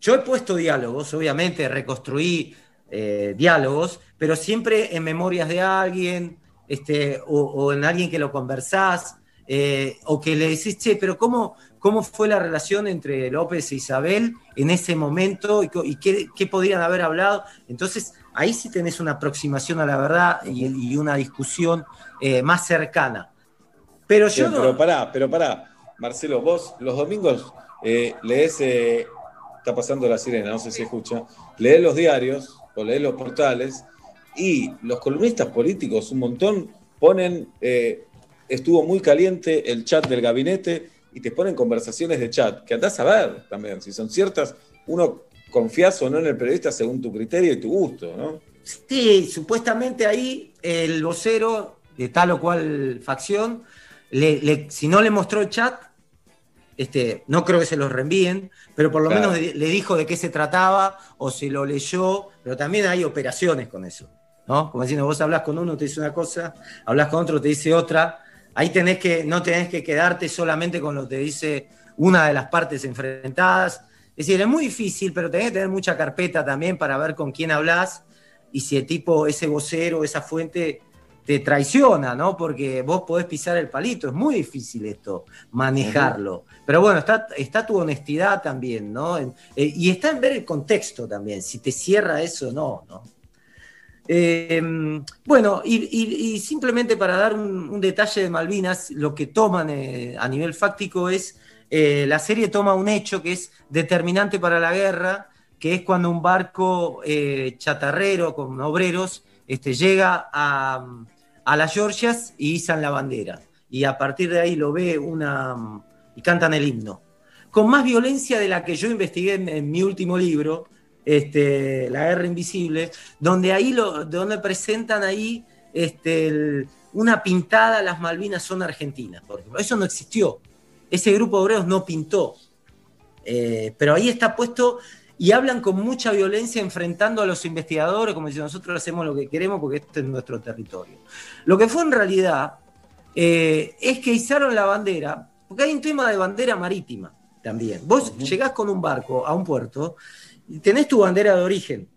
Yo he puesto diálogos, obviamente, reconstruí eh, diálogos, pero siempre en memorias de alguien, este, o, o en alguien que lo conversás, eh, o que le decís, che, pero ¿cómo, ¿cómo fue la relación entre López e Isabel en ese momento y, qué, qué podrían haber hablado? Entonces, ahí sí tenés una aproximación a la verdad y, y una discusión eh, más cercana. Pero yo no- pero pará, pero pará. Marcelo, vos los domingos eh, lees, eh, está pasando la sirena, no sé si escucha, lees los diarios o lees los portales y los columnistas políticos, un montón, ponen, eh, estuvo muy caliente el chat del gabinete y te ponen conversaciones de chat, que andás a ver también, si son ciertas, uno confías o no en el periodista según tu criterio y tu gusto, ¿no? Sí, supuestamente ahí el vocero de tal o cual facción, le- le- si no le mostró el chat, este, no creo que se los reenvíen, pero por lo Claro. menos le dijo de qué se trataba o se lo leyó, pero también hay operaciones con eso, ¿no? Como diciendo, vos hablas con uno, te dice una cosa, hablas con otro, te dice otra. Ahí tenés que, no tenés que quedarte solamente con lo que te dice una de las partes enfrentadas. Es decir, es muy difícil, pero tenés que tener mucha carpeta también para ver con quién hablas y si el tipo, ese vocero, esa fuente te traiciona, ¿no? Porque vos podés pisar el palito, es muy difícil esto, manejarlo. Pero bueno, está, está tu honestidad también, ¿no? En- eh, y está en ver el contexto también, si te cierra eso o no, ¿no? Eh, bueno, y, y- y simplemente para dar un, un detalle de Malvinas, lo que toman eh, a nivel fáctico es, eh, la serie toma un hecho que es determinante para la guerra, que es cuando un barco chatarrero con obreros este, llega a, a las Georgias y izan la bandera. Y a partir de ahí lo ve una... y cantan el himno. Con más violencia de la que yo investigué en, mi último libro, este, La Guerra Invisible, donde ahí lo, donde presentan ahí este, una pintada, las Malvinas son argentinas, por ejemplo. Eso no existió. Ese grupo de obreros no pintó. Eh, pero ahí está puesto y hablan con mucha violencia enfrentando a los investigadores, como si nosotros hacemos lo que queremos porque este es nuestro territorio. Lo que fue en realidad eh, es que izaron la bandera, porque hay un tema de bandera marítima también. Vos llegás con un barco a un puerto y tenés tu bandera de origen,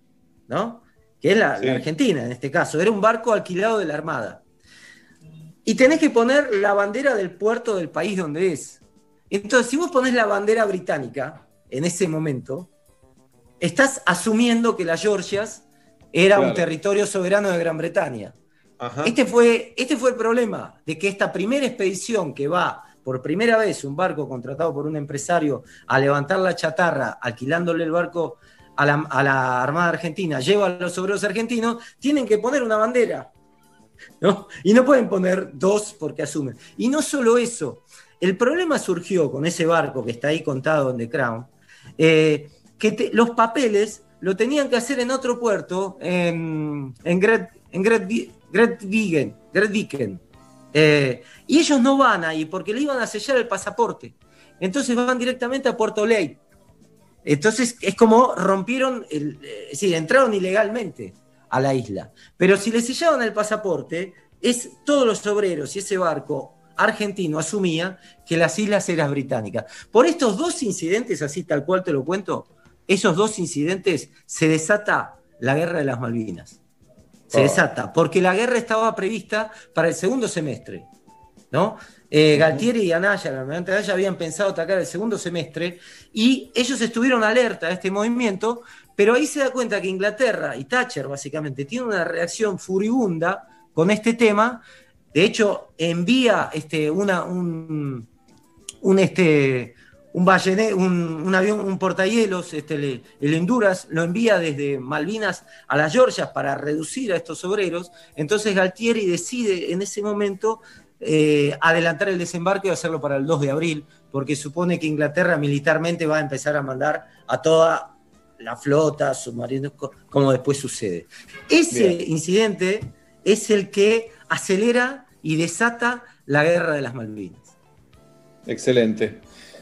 ¿no? Que es la, la. Argentina en este caso. Era un barco alquilado de la Armada. Y tenés que poner la bandera del puerto del país donde es. Entonces, si vos ponés la bandera británica en ese momento, estás asumiendo que las Georgias era un territorio soberano de Gran Bretaña. Ajá. Este fue, este fue el problema, de que esta primera expedición que va por primera vez un barco contratado por un empresario a levantar la chatarra, alquilándole el barco a la, a la Armada Argentina, lleva a los obreros argentinos, tienen que poner una bandera. ¿no? Y no pueden poner dos porque asumen. Y no solo eso, el problema surgió con ese barco que está ahí contado en The Crown, eh, que los papeles lo tenían que hacer en otro puerto, en, en Gret, en Gretviken. Eh, y ellos no van ahí porque le iban a sellar el pasaporte. Entonces van directamente a Puerto Ley. Entonces es como rompieron, el, eh, sí, entraron ilegalmente a la isla. Pero si le sellaban el pasaporte, es todos los obreros y ese barco argentino asumía que las islas eran británicas. Por estos dos incidentes, así tal cual te lo cuento, esos dos incidentes se desata la guerra de las Malvinas. Se Oh. desata, porque la guerra estaba prevista para el segundo semestre. ¿no? Eh, Galtieri y Anaya, la almirante Anaya, habían pensado atacar el segundo semestre y ellos estuvieron alerta a este movimiento, pero ahí se da cuenta que Inglaterra y Thatcher básicamente tienen una reacción furibunda con este tema. De hecho, envía este, una, un, un, este, un, ballene- un, un avión, un portahielos, este, el, el Honduras, lo envía desde Malvinas a las Georgias para reducir a estos obreros. Entonces Galtieri decide en ese momento eh, adelantar el desembarco y hacerlo para el 2 de abril, porque supone que Inglaterra militarmente va a empezar a mandar a toda la flota, submarinos, co- como después sucede. Ese Bien. incidente es el que acelera y desata la guerra de las Malvinas. Excelente.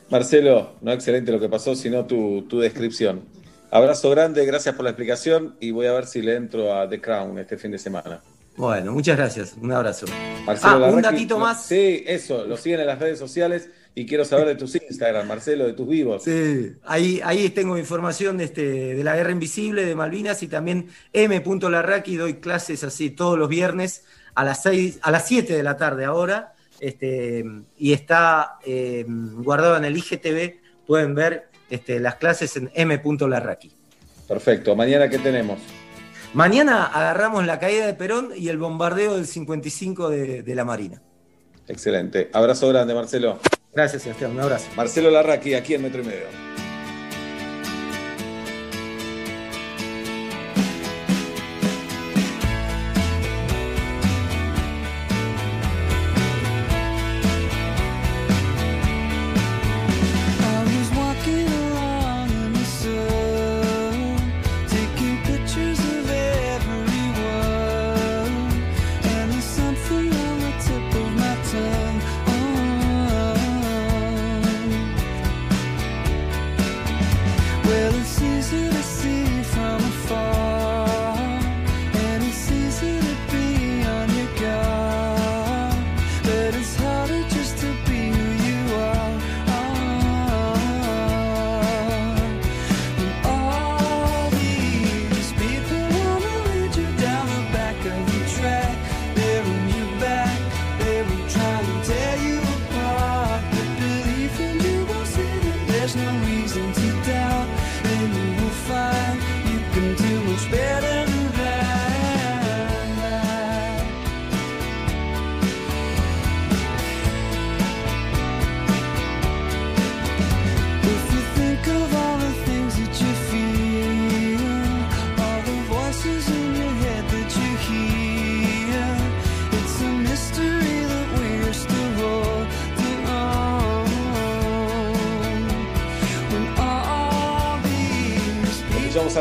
Marcelo, no excelente lo que pasó, sino tu, tu descripción. Abrazo grande, gracias por la explicación y voy a ver si le entro a The Crown este fin de semana. Bueno, muchas gracias. Un abrazo. Marcelo Ah, un datito más. Sí, eso, lo siguen en las redes sociales y quiero saber de tus Instagram, Marcelo, de tus vivos. Sí, ahí, ahí tengo información de, este, de la guerra invisible de Malvinas y también M. Larraqui, doy clases así todos los viernes a las, seis, a las 7 de la tarde ahora, este, y está eh, guardado en el IGTV, pueden ver este, las clases en M. Larraqui. Perfecto, mañana qué tenemos. Mañana agarramos la caída de Perón y el bombardeo del 55 de, de la Marina. Excelente. Abrazo grande, Marcelo. Gracias, Sebastián. Un abrazo. Marcelo Larraqui, aquí en Metro y Medio.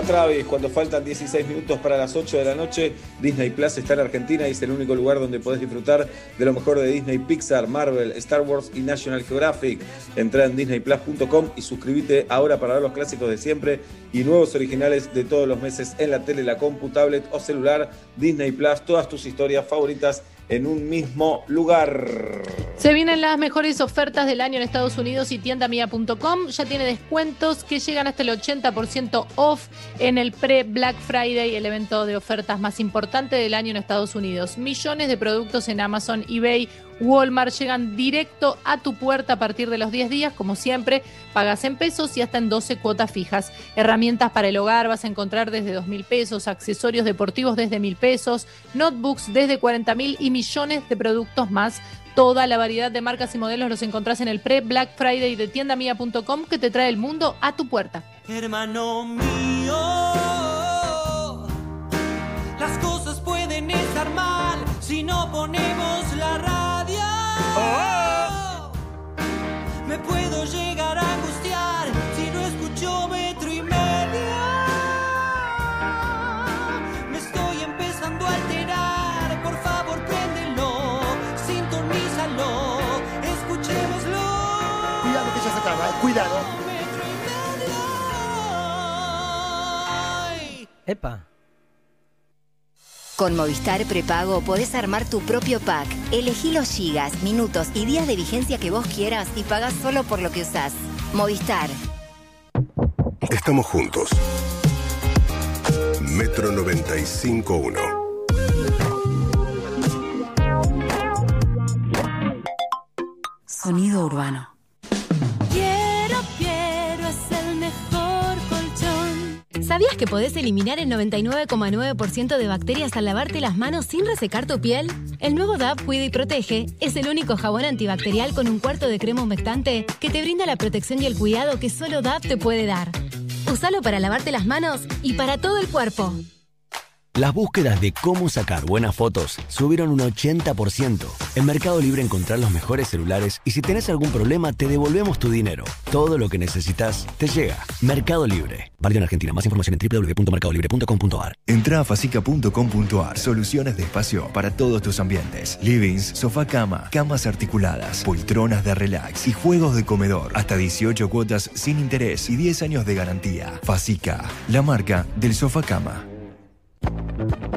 Travis cuando faltan 16 minutos para las 8 de la noche. Disney Plus está en Argentina y es el único lugar donde podés disfrutar de lo mejor de Disney, Pixar, Marvel, Star Wars y National Geographic. Entra en disneyplus.com y suscríbete ahora para ver los clásicos de siempre y nuevos originales de todos los meses en la tele, la compu, tablet o celular. Disney Plus, todas tus historias favoritas en un mismo lugar. Se vienen las mejores ofertas del año en Estados Unidos y tiendamia.com ya tiene descuentos que llegan hasta el 80% off en el pre-Black Friday, el evento de ofertas más importante del año en Estados Unidos. Millones de productos en Amazon, eBay, Walmart llegan directo a tu puerta a partir de los 10 días, como siempre, pagas en pesos y hasta en 12 cuotas fijas. Herramientas para el hogar vas a encontrar desde 2 mil pesos, accesorios deportivos desde mil pesos, notebooks desde 40 mil y millones de productos más Toda la variedad de marcas y modelos los encontrás en el pre-Black Friday de tiendamia.com que te trae el mundo a tu puerta. Hermano mío, las cosas pueden estar mal si no ponemos la. Me puedo llegar a angustiar si no escucho metro y medio. Me estoy empezando a alterar, por favor préndelo, sintonízalo, escuchémoslo. Cuidado que ya se acaba, eh, cuidado. Epa. Con Movistar Prepago podés armar tu propio pack. Elegí los gigas, minutos y días de vigencia que vos quieras y pagás solo por lo que usás. Movistar. Estamos juntos. Metro 95.1. Sonido urbano. ¿Sabías que podés eliminar el 99,9% de bacterias al lavarte las manos sin resecar tu piel? El nuevo DAP Cuida y Protege es el único jabón antibacterial con un cuarto de crema humectante que te brinda la protección y el cuidado que solo DAP te puede dar. Usalo para lavarte las manos y para todo el cuerpo. Las búsquedas de cómo sacar buenas fotos subieron un 80%. En Mercado Libre encontrás los mejores celulares y si tenés algún problema te devolvemos tu dinero. Todo lo que necesitas te llega. Mercado Libre. Válido en Argentina. Más información en www.mercadolibre.com.ar. Entra a facica.com.ar. Soluciones de espacio para todos tus ambientes. Livings, sofá cama, camas articuladas, poltronas de relax y juegos de comedor. Hasta 18 cuotas sin interés y 10 años de garantía. Facica, la marca del sofá cama.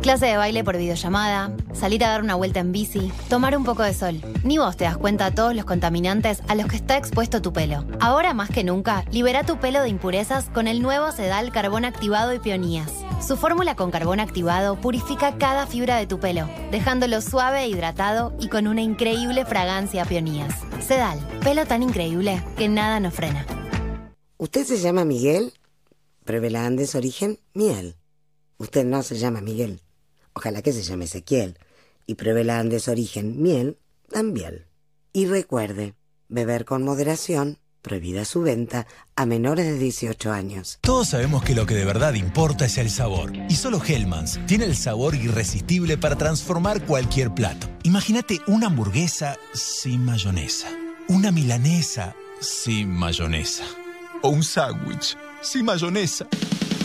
Clase de baile por videollamada, salir a dar una vuelta en bici, tomar un poco de sol. Ni vos te das cuenta de todos los contaminantes a los que está expuesto tu pelo. Ahora más que nunca, libera tu pelo de impurezas con el nuevo Sedal Carbón Activado y Peonías. Su fórmula con carbón activado purifica cada fibra de tu pelo, dejándolo suave hidratado y con una increíble fragancia a peonías. Sedal, pelo tan increíble que nada nos frena. ¿Usted se llama Miguel? La Andes Origen Miel. Usted no se llama Miguel. Ojalá que se llame Ezequiel. Y pruebe la Andes Origen Miel también. Y recuerde, beber con moderación, prohibida su venta a menores de 18 años. Todos sabemos que lo que de verdad importa es el sabor. Y solo Hellmann's tiene el sabor irresistible para transformar cualquier plato. Imagínate una hamburguesa sin mayonesa. Una milanesa sin mayonesa. O un sándwich sin mayonesa.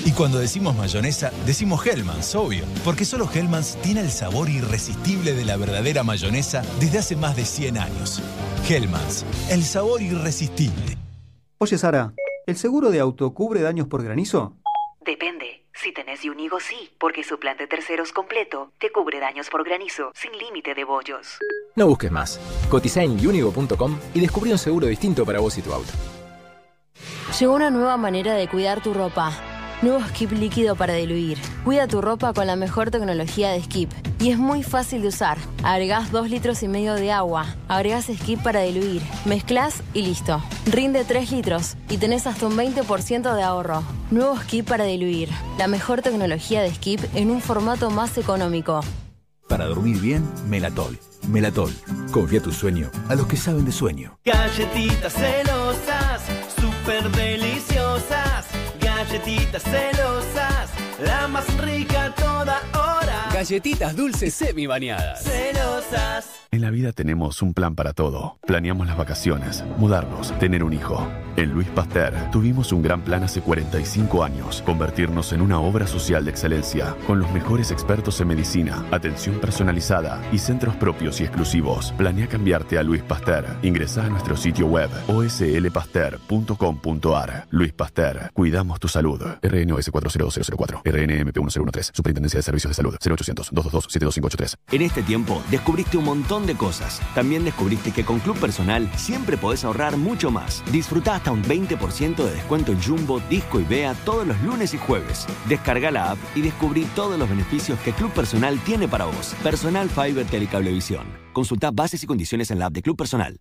Y cuando decimos mayonesa, decimos Hellmann's, obvio. Porque solo Hellmann's tiene el sabor irresistible de la verdadera mayonesa desde hace más de 100 años. Hellmann's, el sabor irresistible. Oye, Sara, ¿el seguro de auto cubre daños por granizo? Depende. Si tenés Unigo, sí, porque su plan de terceros completo te cubre daños por granizo sin límite de bollos. No busques más. Cotiza en unigo.com y descubrí un seguro distinto para vos y tu auto. Llegó una nueva manera de cuidar tu ropa. Nuevo Skip líquido para diluir. Cuida tu ropa con la mejor tecnología de Skip. Y es muy fácil de usar. Agregás 2 litros y medio de agua. Agregás Skip para diluir. Mezclas y listo. Rinde 3 litros y tenés hasta un 20% de ahorro. Nuevo Skip para diluir. La mejor tecnología de Skip en un formato más económico. Para dormir bien, Melatol. Melatol. Confía tu sueño a los que saben de sueño. Galletitas celosas, súper deliciosas. Galletitas celosas, la más rica toda hora. Galletitas dulces semi bañadas. Celosas. En la vida tenemos un plan para todo. Planeamos las vacaciones, mudarnos, tener un hijo. En Luis Pasteur tuvimos un gran plan hace 45 años, convertirnos en una obra social de excelencia, con los mejores expertos en medicina, atención personalizada y centros propios y exclusivos. Planea cambiarte a Luis Pasteur. Ingresa a nuestro sitio web oslpasteur.com.ar. Luis Pasteur, cuidamos tu salud. RNOS 40004, RNMP 1013, Superintendencia de Servicios de Salud, 0800 222 72583. En este tiempo descubriste un montón de cosas. También descubriste que con Club Personal siempre podés ahorrar mucho más. Disfruta hasta un 20% de descuento en Jumbo, Disco y Bea todos los lunes y jueves. Descarga la app y descubrí todos los beneficios que Club Personal tiene para vos. Personal Fiber Telecablevisión. Consulta bases y condiciones en la app de Club Personal.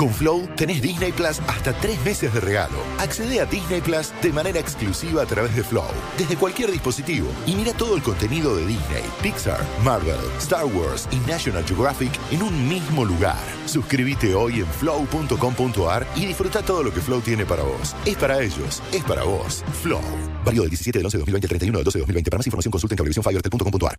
Con Flow tenés Disney Plus hasta tres meses de regalo. Accede a Disney Plus de manera exclusiva a través de Flow, desde cualquier dispositivo. Y mira todo el contenido de Disney, Pixar, Marvel, Star Wars y National Geographic en un mismo lugar. Suscríbete hoy en flow.com.ar y disfruta todo lo que Flow tiene para vos. Es para ellos, es para vos. Flow. Válido del 17 del 11 de 2020 al 31 del 12 de 2020. Para más información consulta en cablevisiónfibertel.com.ar.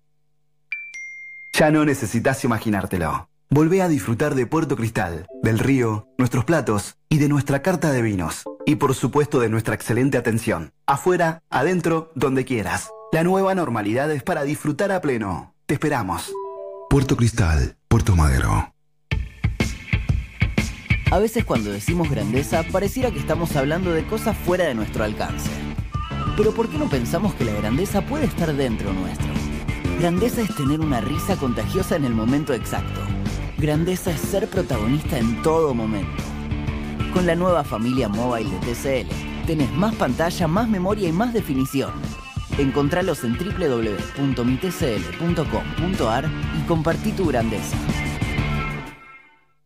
Ya no necesitas imaginártelo. Volvé a disfrutar de Puerto Cristal, del río, nuestros platos y de nuestra carta de vinos. Y por supuesto de nuestra excelente atención. Afuera, adentro, donde quieras. La nueva normalidad es para disfrutar a pleno. Te esperamos. Puerto Cristal, Puerto Madero. A veces cuando decimos grandeza pareciera que estamos hablando de cosas fuera de nuestro alcance. Pero ¿por qué no pensamos que la grandeza puede estar dentro nuestro? Grandeza es tener una risa contagiosa en el momento exacto. Grandeza es ser protagonista en todo momento. Con la nueva familia mobile de TCL, tenés más pantalla, más memoria y más definición. Encontralos en www.mitcl.com.ar y compartí tu grandeza.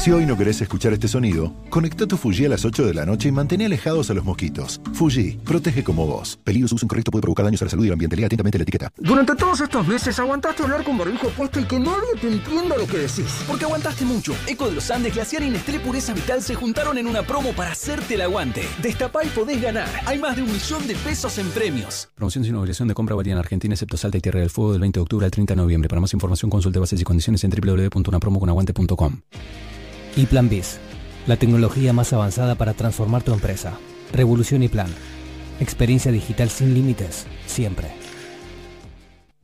Si hoy no querés escuchar este sonido, conecta tu Fuji a las 8 de la noche y mantén alejados a los mosquitos. Fuji, protege como vos. Peligro uso incorrecto puede provocar daños a la salud y al ambiente. Lea atentamente la etiqueta. Durante todos estos meses aguantaste hablar con barbijo puesto y que nadie te entienda lo que decís. Porque aguantaste mucho. Eco de los Andes, Glaciar y Nestlé Pureza Vital se juntaron en una promo para hacerte el aguante. Destapá y podés ganar. Hay más de un millón de pesos en premios. Promoción sin obligación de compra varía en Argentina, excepto Salta y Tierra del Fuego del 20 de octubre al 30 de noviembre. Para más información consulte bases y condiciones en www.unapromoconaguante.com. Y Plan Biz, la tecnología más avanzada para transformar tu empresa. Revolución y Plan. Experiencia digital sin límites, siempre.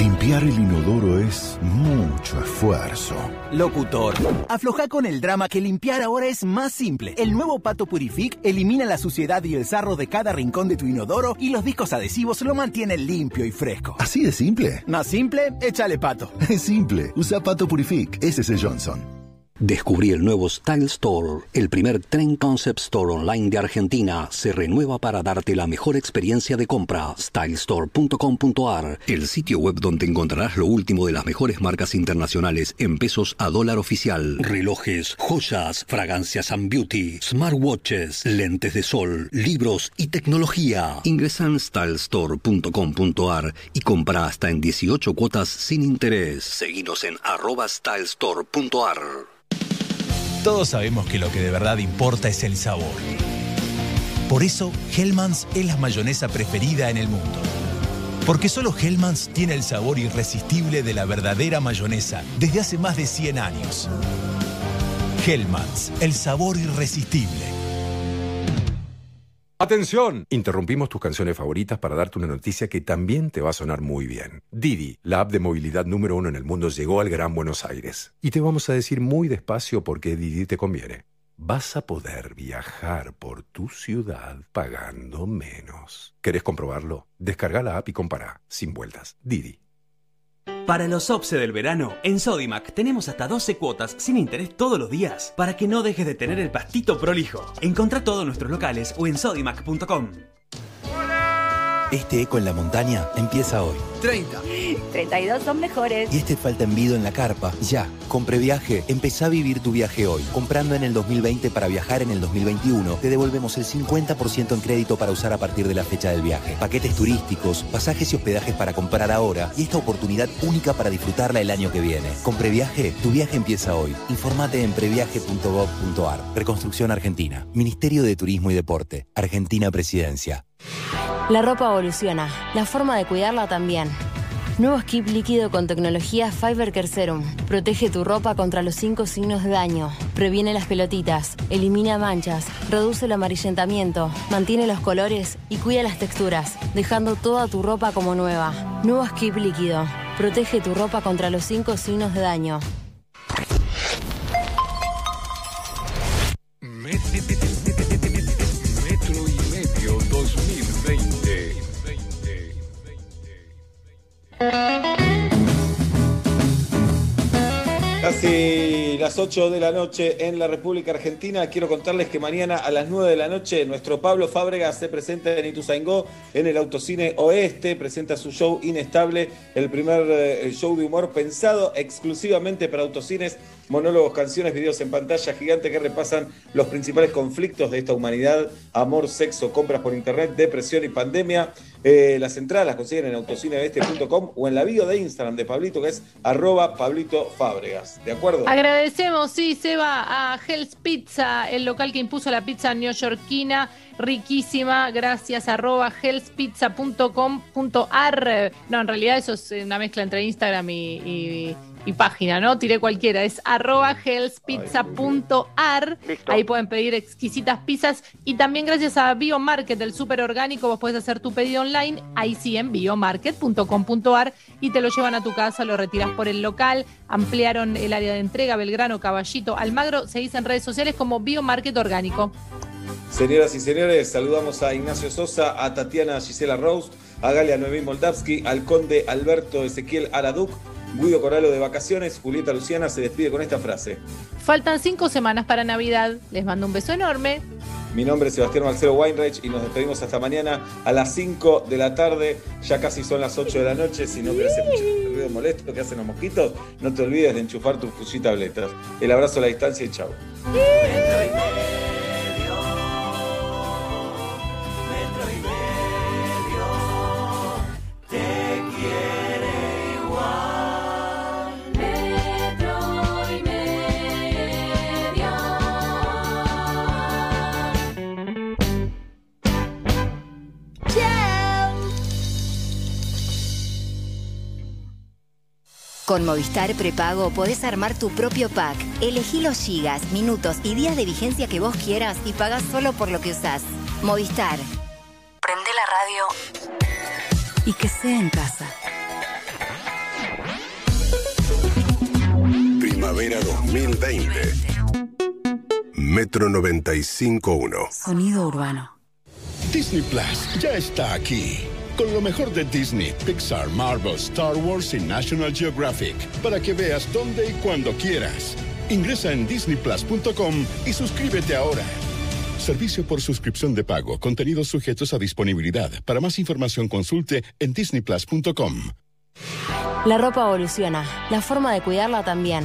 Limpiar el inodoro es mucho esfuerzo. Locutor. Afloja con el drama que limpiar ahora es más simple. El nuevo Pato Purific elimina la suciedad y el sarro de cada rincón de tu inodoro y los discos adhesivos lo mantienen limpio y fresco. ¿Así de simple? Más simple, échale pato. Es simple. Usa Pato Purific. Ese es el Johnson. Descubrí el nuevo Style Store, el primer Trend Concept Store online de Argentina. Se renueva para darte la mejor experiencia de compra. Stylestore.com.ar, el sitio web donde encontrarás lo último de las mejores marcas internacionales en pesos a dólar oficial. Relojes, joyas, fragancias and beauty, smartwatches, lentes de sol, libros y tecnología. Ingresa en stylestore.com.ar y compra hasta en 18 cuotas sin interés. Seguinos en arroba stylestore.ar. Todos sabemos que lo que de verdad importa es el sabor. Por eso, Hellmann's es la mayonesa preferida en el mundo. Porque solo Hellmann's tiene el sabor irresistible de la verdadera mayonesa desde hace más de 100 años. Hellmann's, el sabor irresistible. Atención, interrumpimos tus canciones favoritas para darte una noticia que también te va a sonar muy bien. Didi, la app de movilidad número uno en el mundo, llegó al Gran Buenos Aires. Y te vamos a decir muy despacio por qué Didi te conviene. Vas a poder viajar por tu ciudad pagando menos. ¿Querés comprobarlo? Descarga la app y compara, sin vueltas. Didi. Para los OPSE del verano, en Sodimac tenemos hasta 12 cuotas sin interés todos los días para que no dejes de tener el pastito prolijo. Encontrá todos nuestros locales o en sodimac.com. Este eco en la montaña empieza hoy. 30. 32 son mejores. Y este falta envido en la carpa. Ya, con Previaje, empezá a vivir tu viaje hoy. Comprando en el 2020 para viajar en el 2021, te devolvemos el 50% en crédito para usar a partir de la fecha del viaje. Paquetes turísticos, pasajes y hospedajes para comprar ahora y esta oportunidad única para disfrutarla el año que viene. Con Previaje, tu viaje empieza hoy. Informate en previaje.gov.ar. Reconstrucción Argentina. Ministerio de Turismo y Deporte. Argentina Presidencia. La ropa evoluciona, la forma de cuidarla también. Nuevo skip líquido con tecnología Fiber Care Serum. Protege tu ropa contra los cinco signos de daño. Previene las pelotitas, elimina manchas, reduce el amarillentamiento, mantiene los colores y cuida las texturas, dejando toda tu ropa como nueva. Nuevo skip líquido. Protege tu ropa contra los cinco signos de daño. Casi las 8 de la noche en la República Argentina. Quiero contarles que mañana a las 9 de la noche nuestro Pablo Fábregas se presenta en Ituzaingó en el Autocine Oeste. Presenta su show Inestable, el primer eh, show de humor pensado exclusivamente para autocines. Monólogos, canciones, videos en pantalla gigante que repasan los principales conflictos de esta humanidad: amor, sexo, compras por internet, depresión y pandemia. Eh, las entradas las consiguen en autocineoeste.com o en la bio de Instagram de Pablito, que es arroba Pablito Fábregas. ¿De acuerdo? Agradecemos, sí, Seba, a Hell's Pizza, el local que impuso la pizza neoyorquina. Riquísima, gracias, arroba hellspizza.com.ar. No, en realidad eso es una mezcla entre Instagram y, y- y página, ¿no? Tiré cualquiera, es arroba hellspizza.ar. Ahí pueden pedir exquisitas pizzas. Y también gracias a Biomarket, el súper orgánico, vos puedes hacer tu pedido online, ahí sí, en biomarket.com.ar y te lo llevan a tu casa, lo retiras por el local. Ampliaron el área de entrega, Belgrano, Caballito, Almagro. Se dice en redes sociales como Biomarket Orgánico. Señoras y señores, saludamos a Ignacio Sosa, a Tatiana Gisela Rose, a Galia Noemí Moldavsky, al conde Alberto Ezequiel Araduc, Guido Coralo de vacaciones, Julieta Luciana se despide con esta frase. Faltan cinco semanas para Navidad. Les mando un beso enorme. Mi nombre es Sebastián Marcelo Weinreich y nos despedimos hasta mañana a las 5 de la tarde. Ya casi son las 8 de la noche. Si no querés escuchar el ruido molesto que hacen los mosquitos, no te olvides de enchufar tu Fuji tabletas. El abrazo a la distancia y chao. Con Movistar Prepago podés armar tu propio pack. Elegí los gigas, minutos y días de vigencia que vos quieras y pagás solo por lo que usás. Movistar. Prende la radio Y que sea en casa. Primavera 2020. Metro 95.1. Sonido urbano. Disney Plus ya está aquí. Con lo mejor de Disney, Pixar, Marvel, Star Wars y National Geographic. Para que veas dónde y cuando quieras. Ingresa en disneyplus.com y suscríbete ahora. Servicio por suscripción de pago. Contenidos sujetos a disponibilidad. Para más información consulte en disneyplus.com. La ropa evoluciona, la forma de cuidarla también.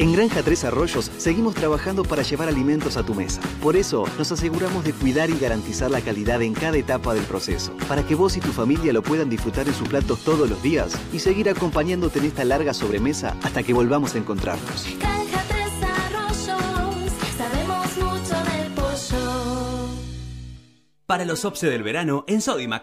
En Granja Tres Arroyos seguimos trabajando para llevar alimentos a tu mesa. Por eso nos aseguramos de cuidar y garantizar la calidad en cada etapa del proceso, para que vos y tu familia lo puedan disfrutar en sus platos todos los días y seguir acompañándote en esta larga sobremesa hasta que volvamos a encontrarnos. Granja Tres Arroyos, sabemos mucho del pollo. Para los OPSE del verano, en Sodimac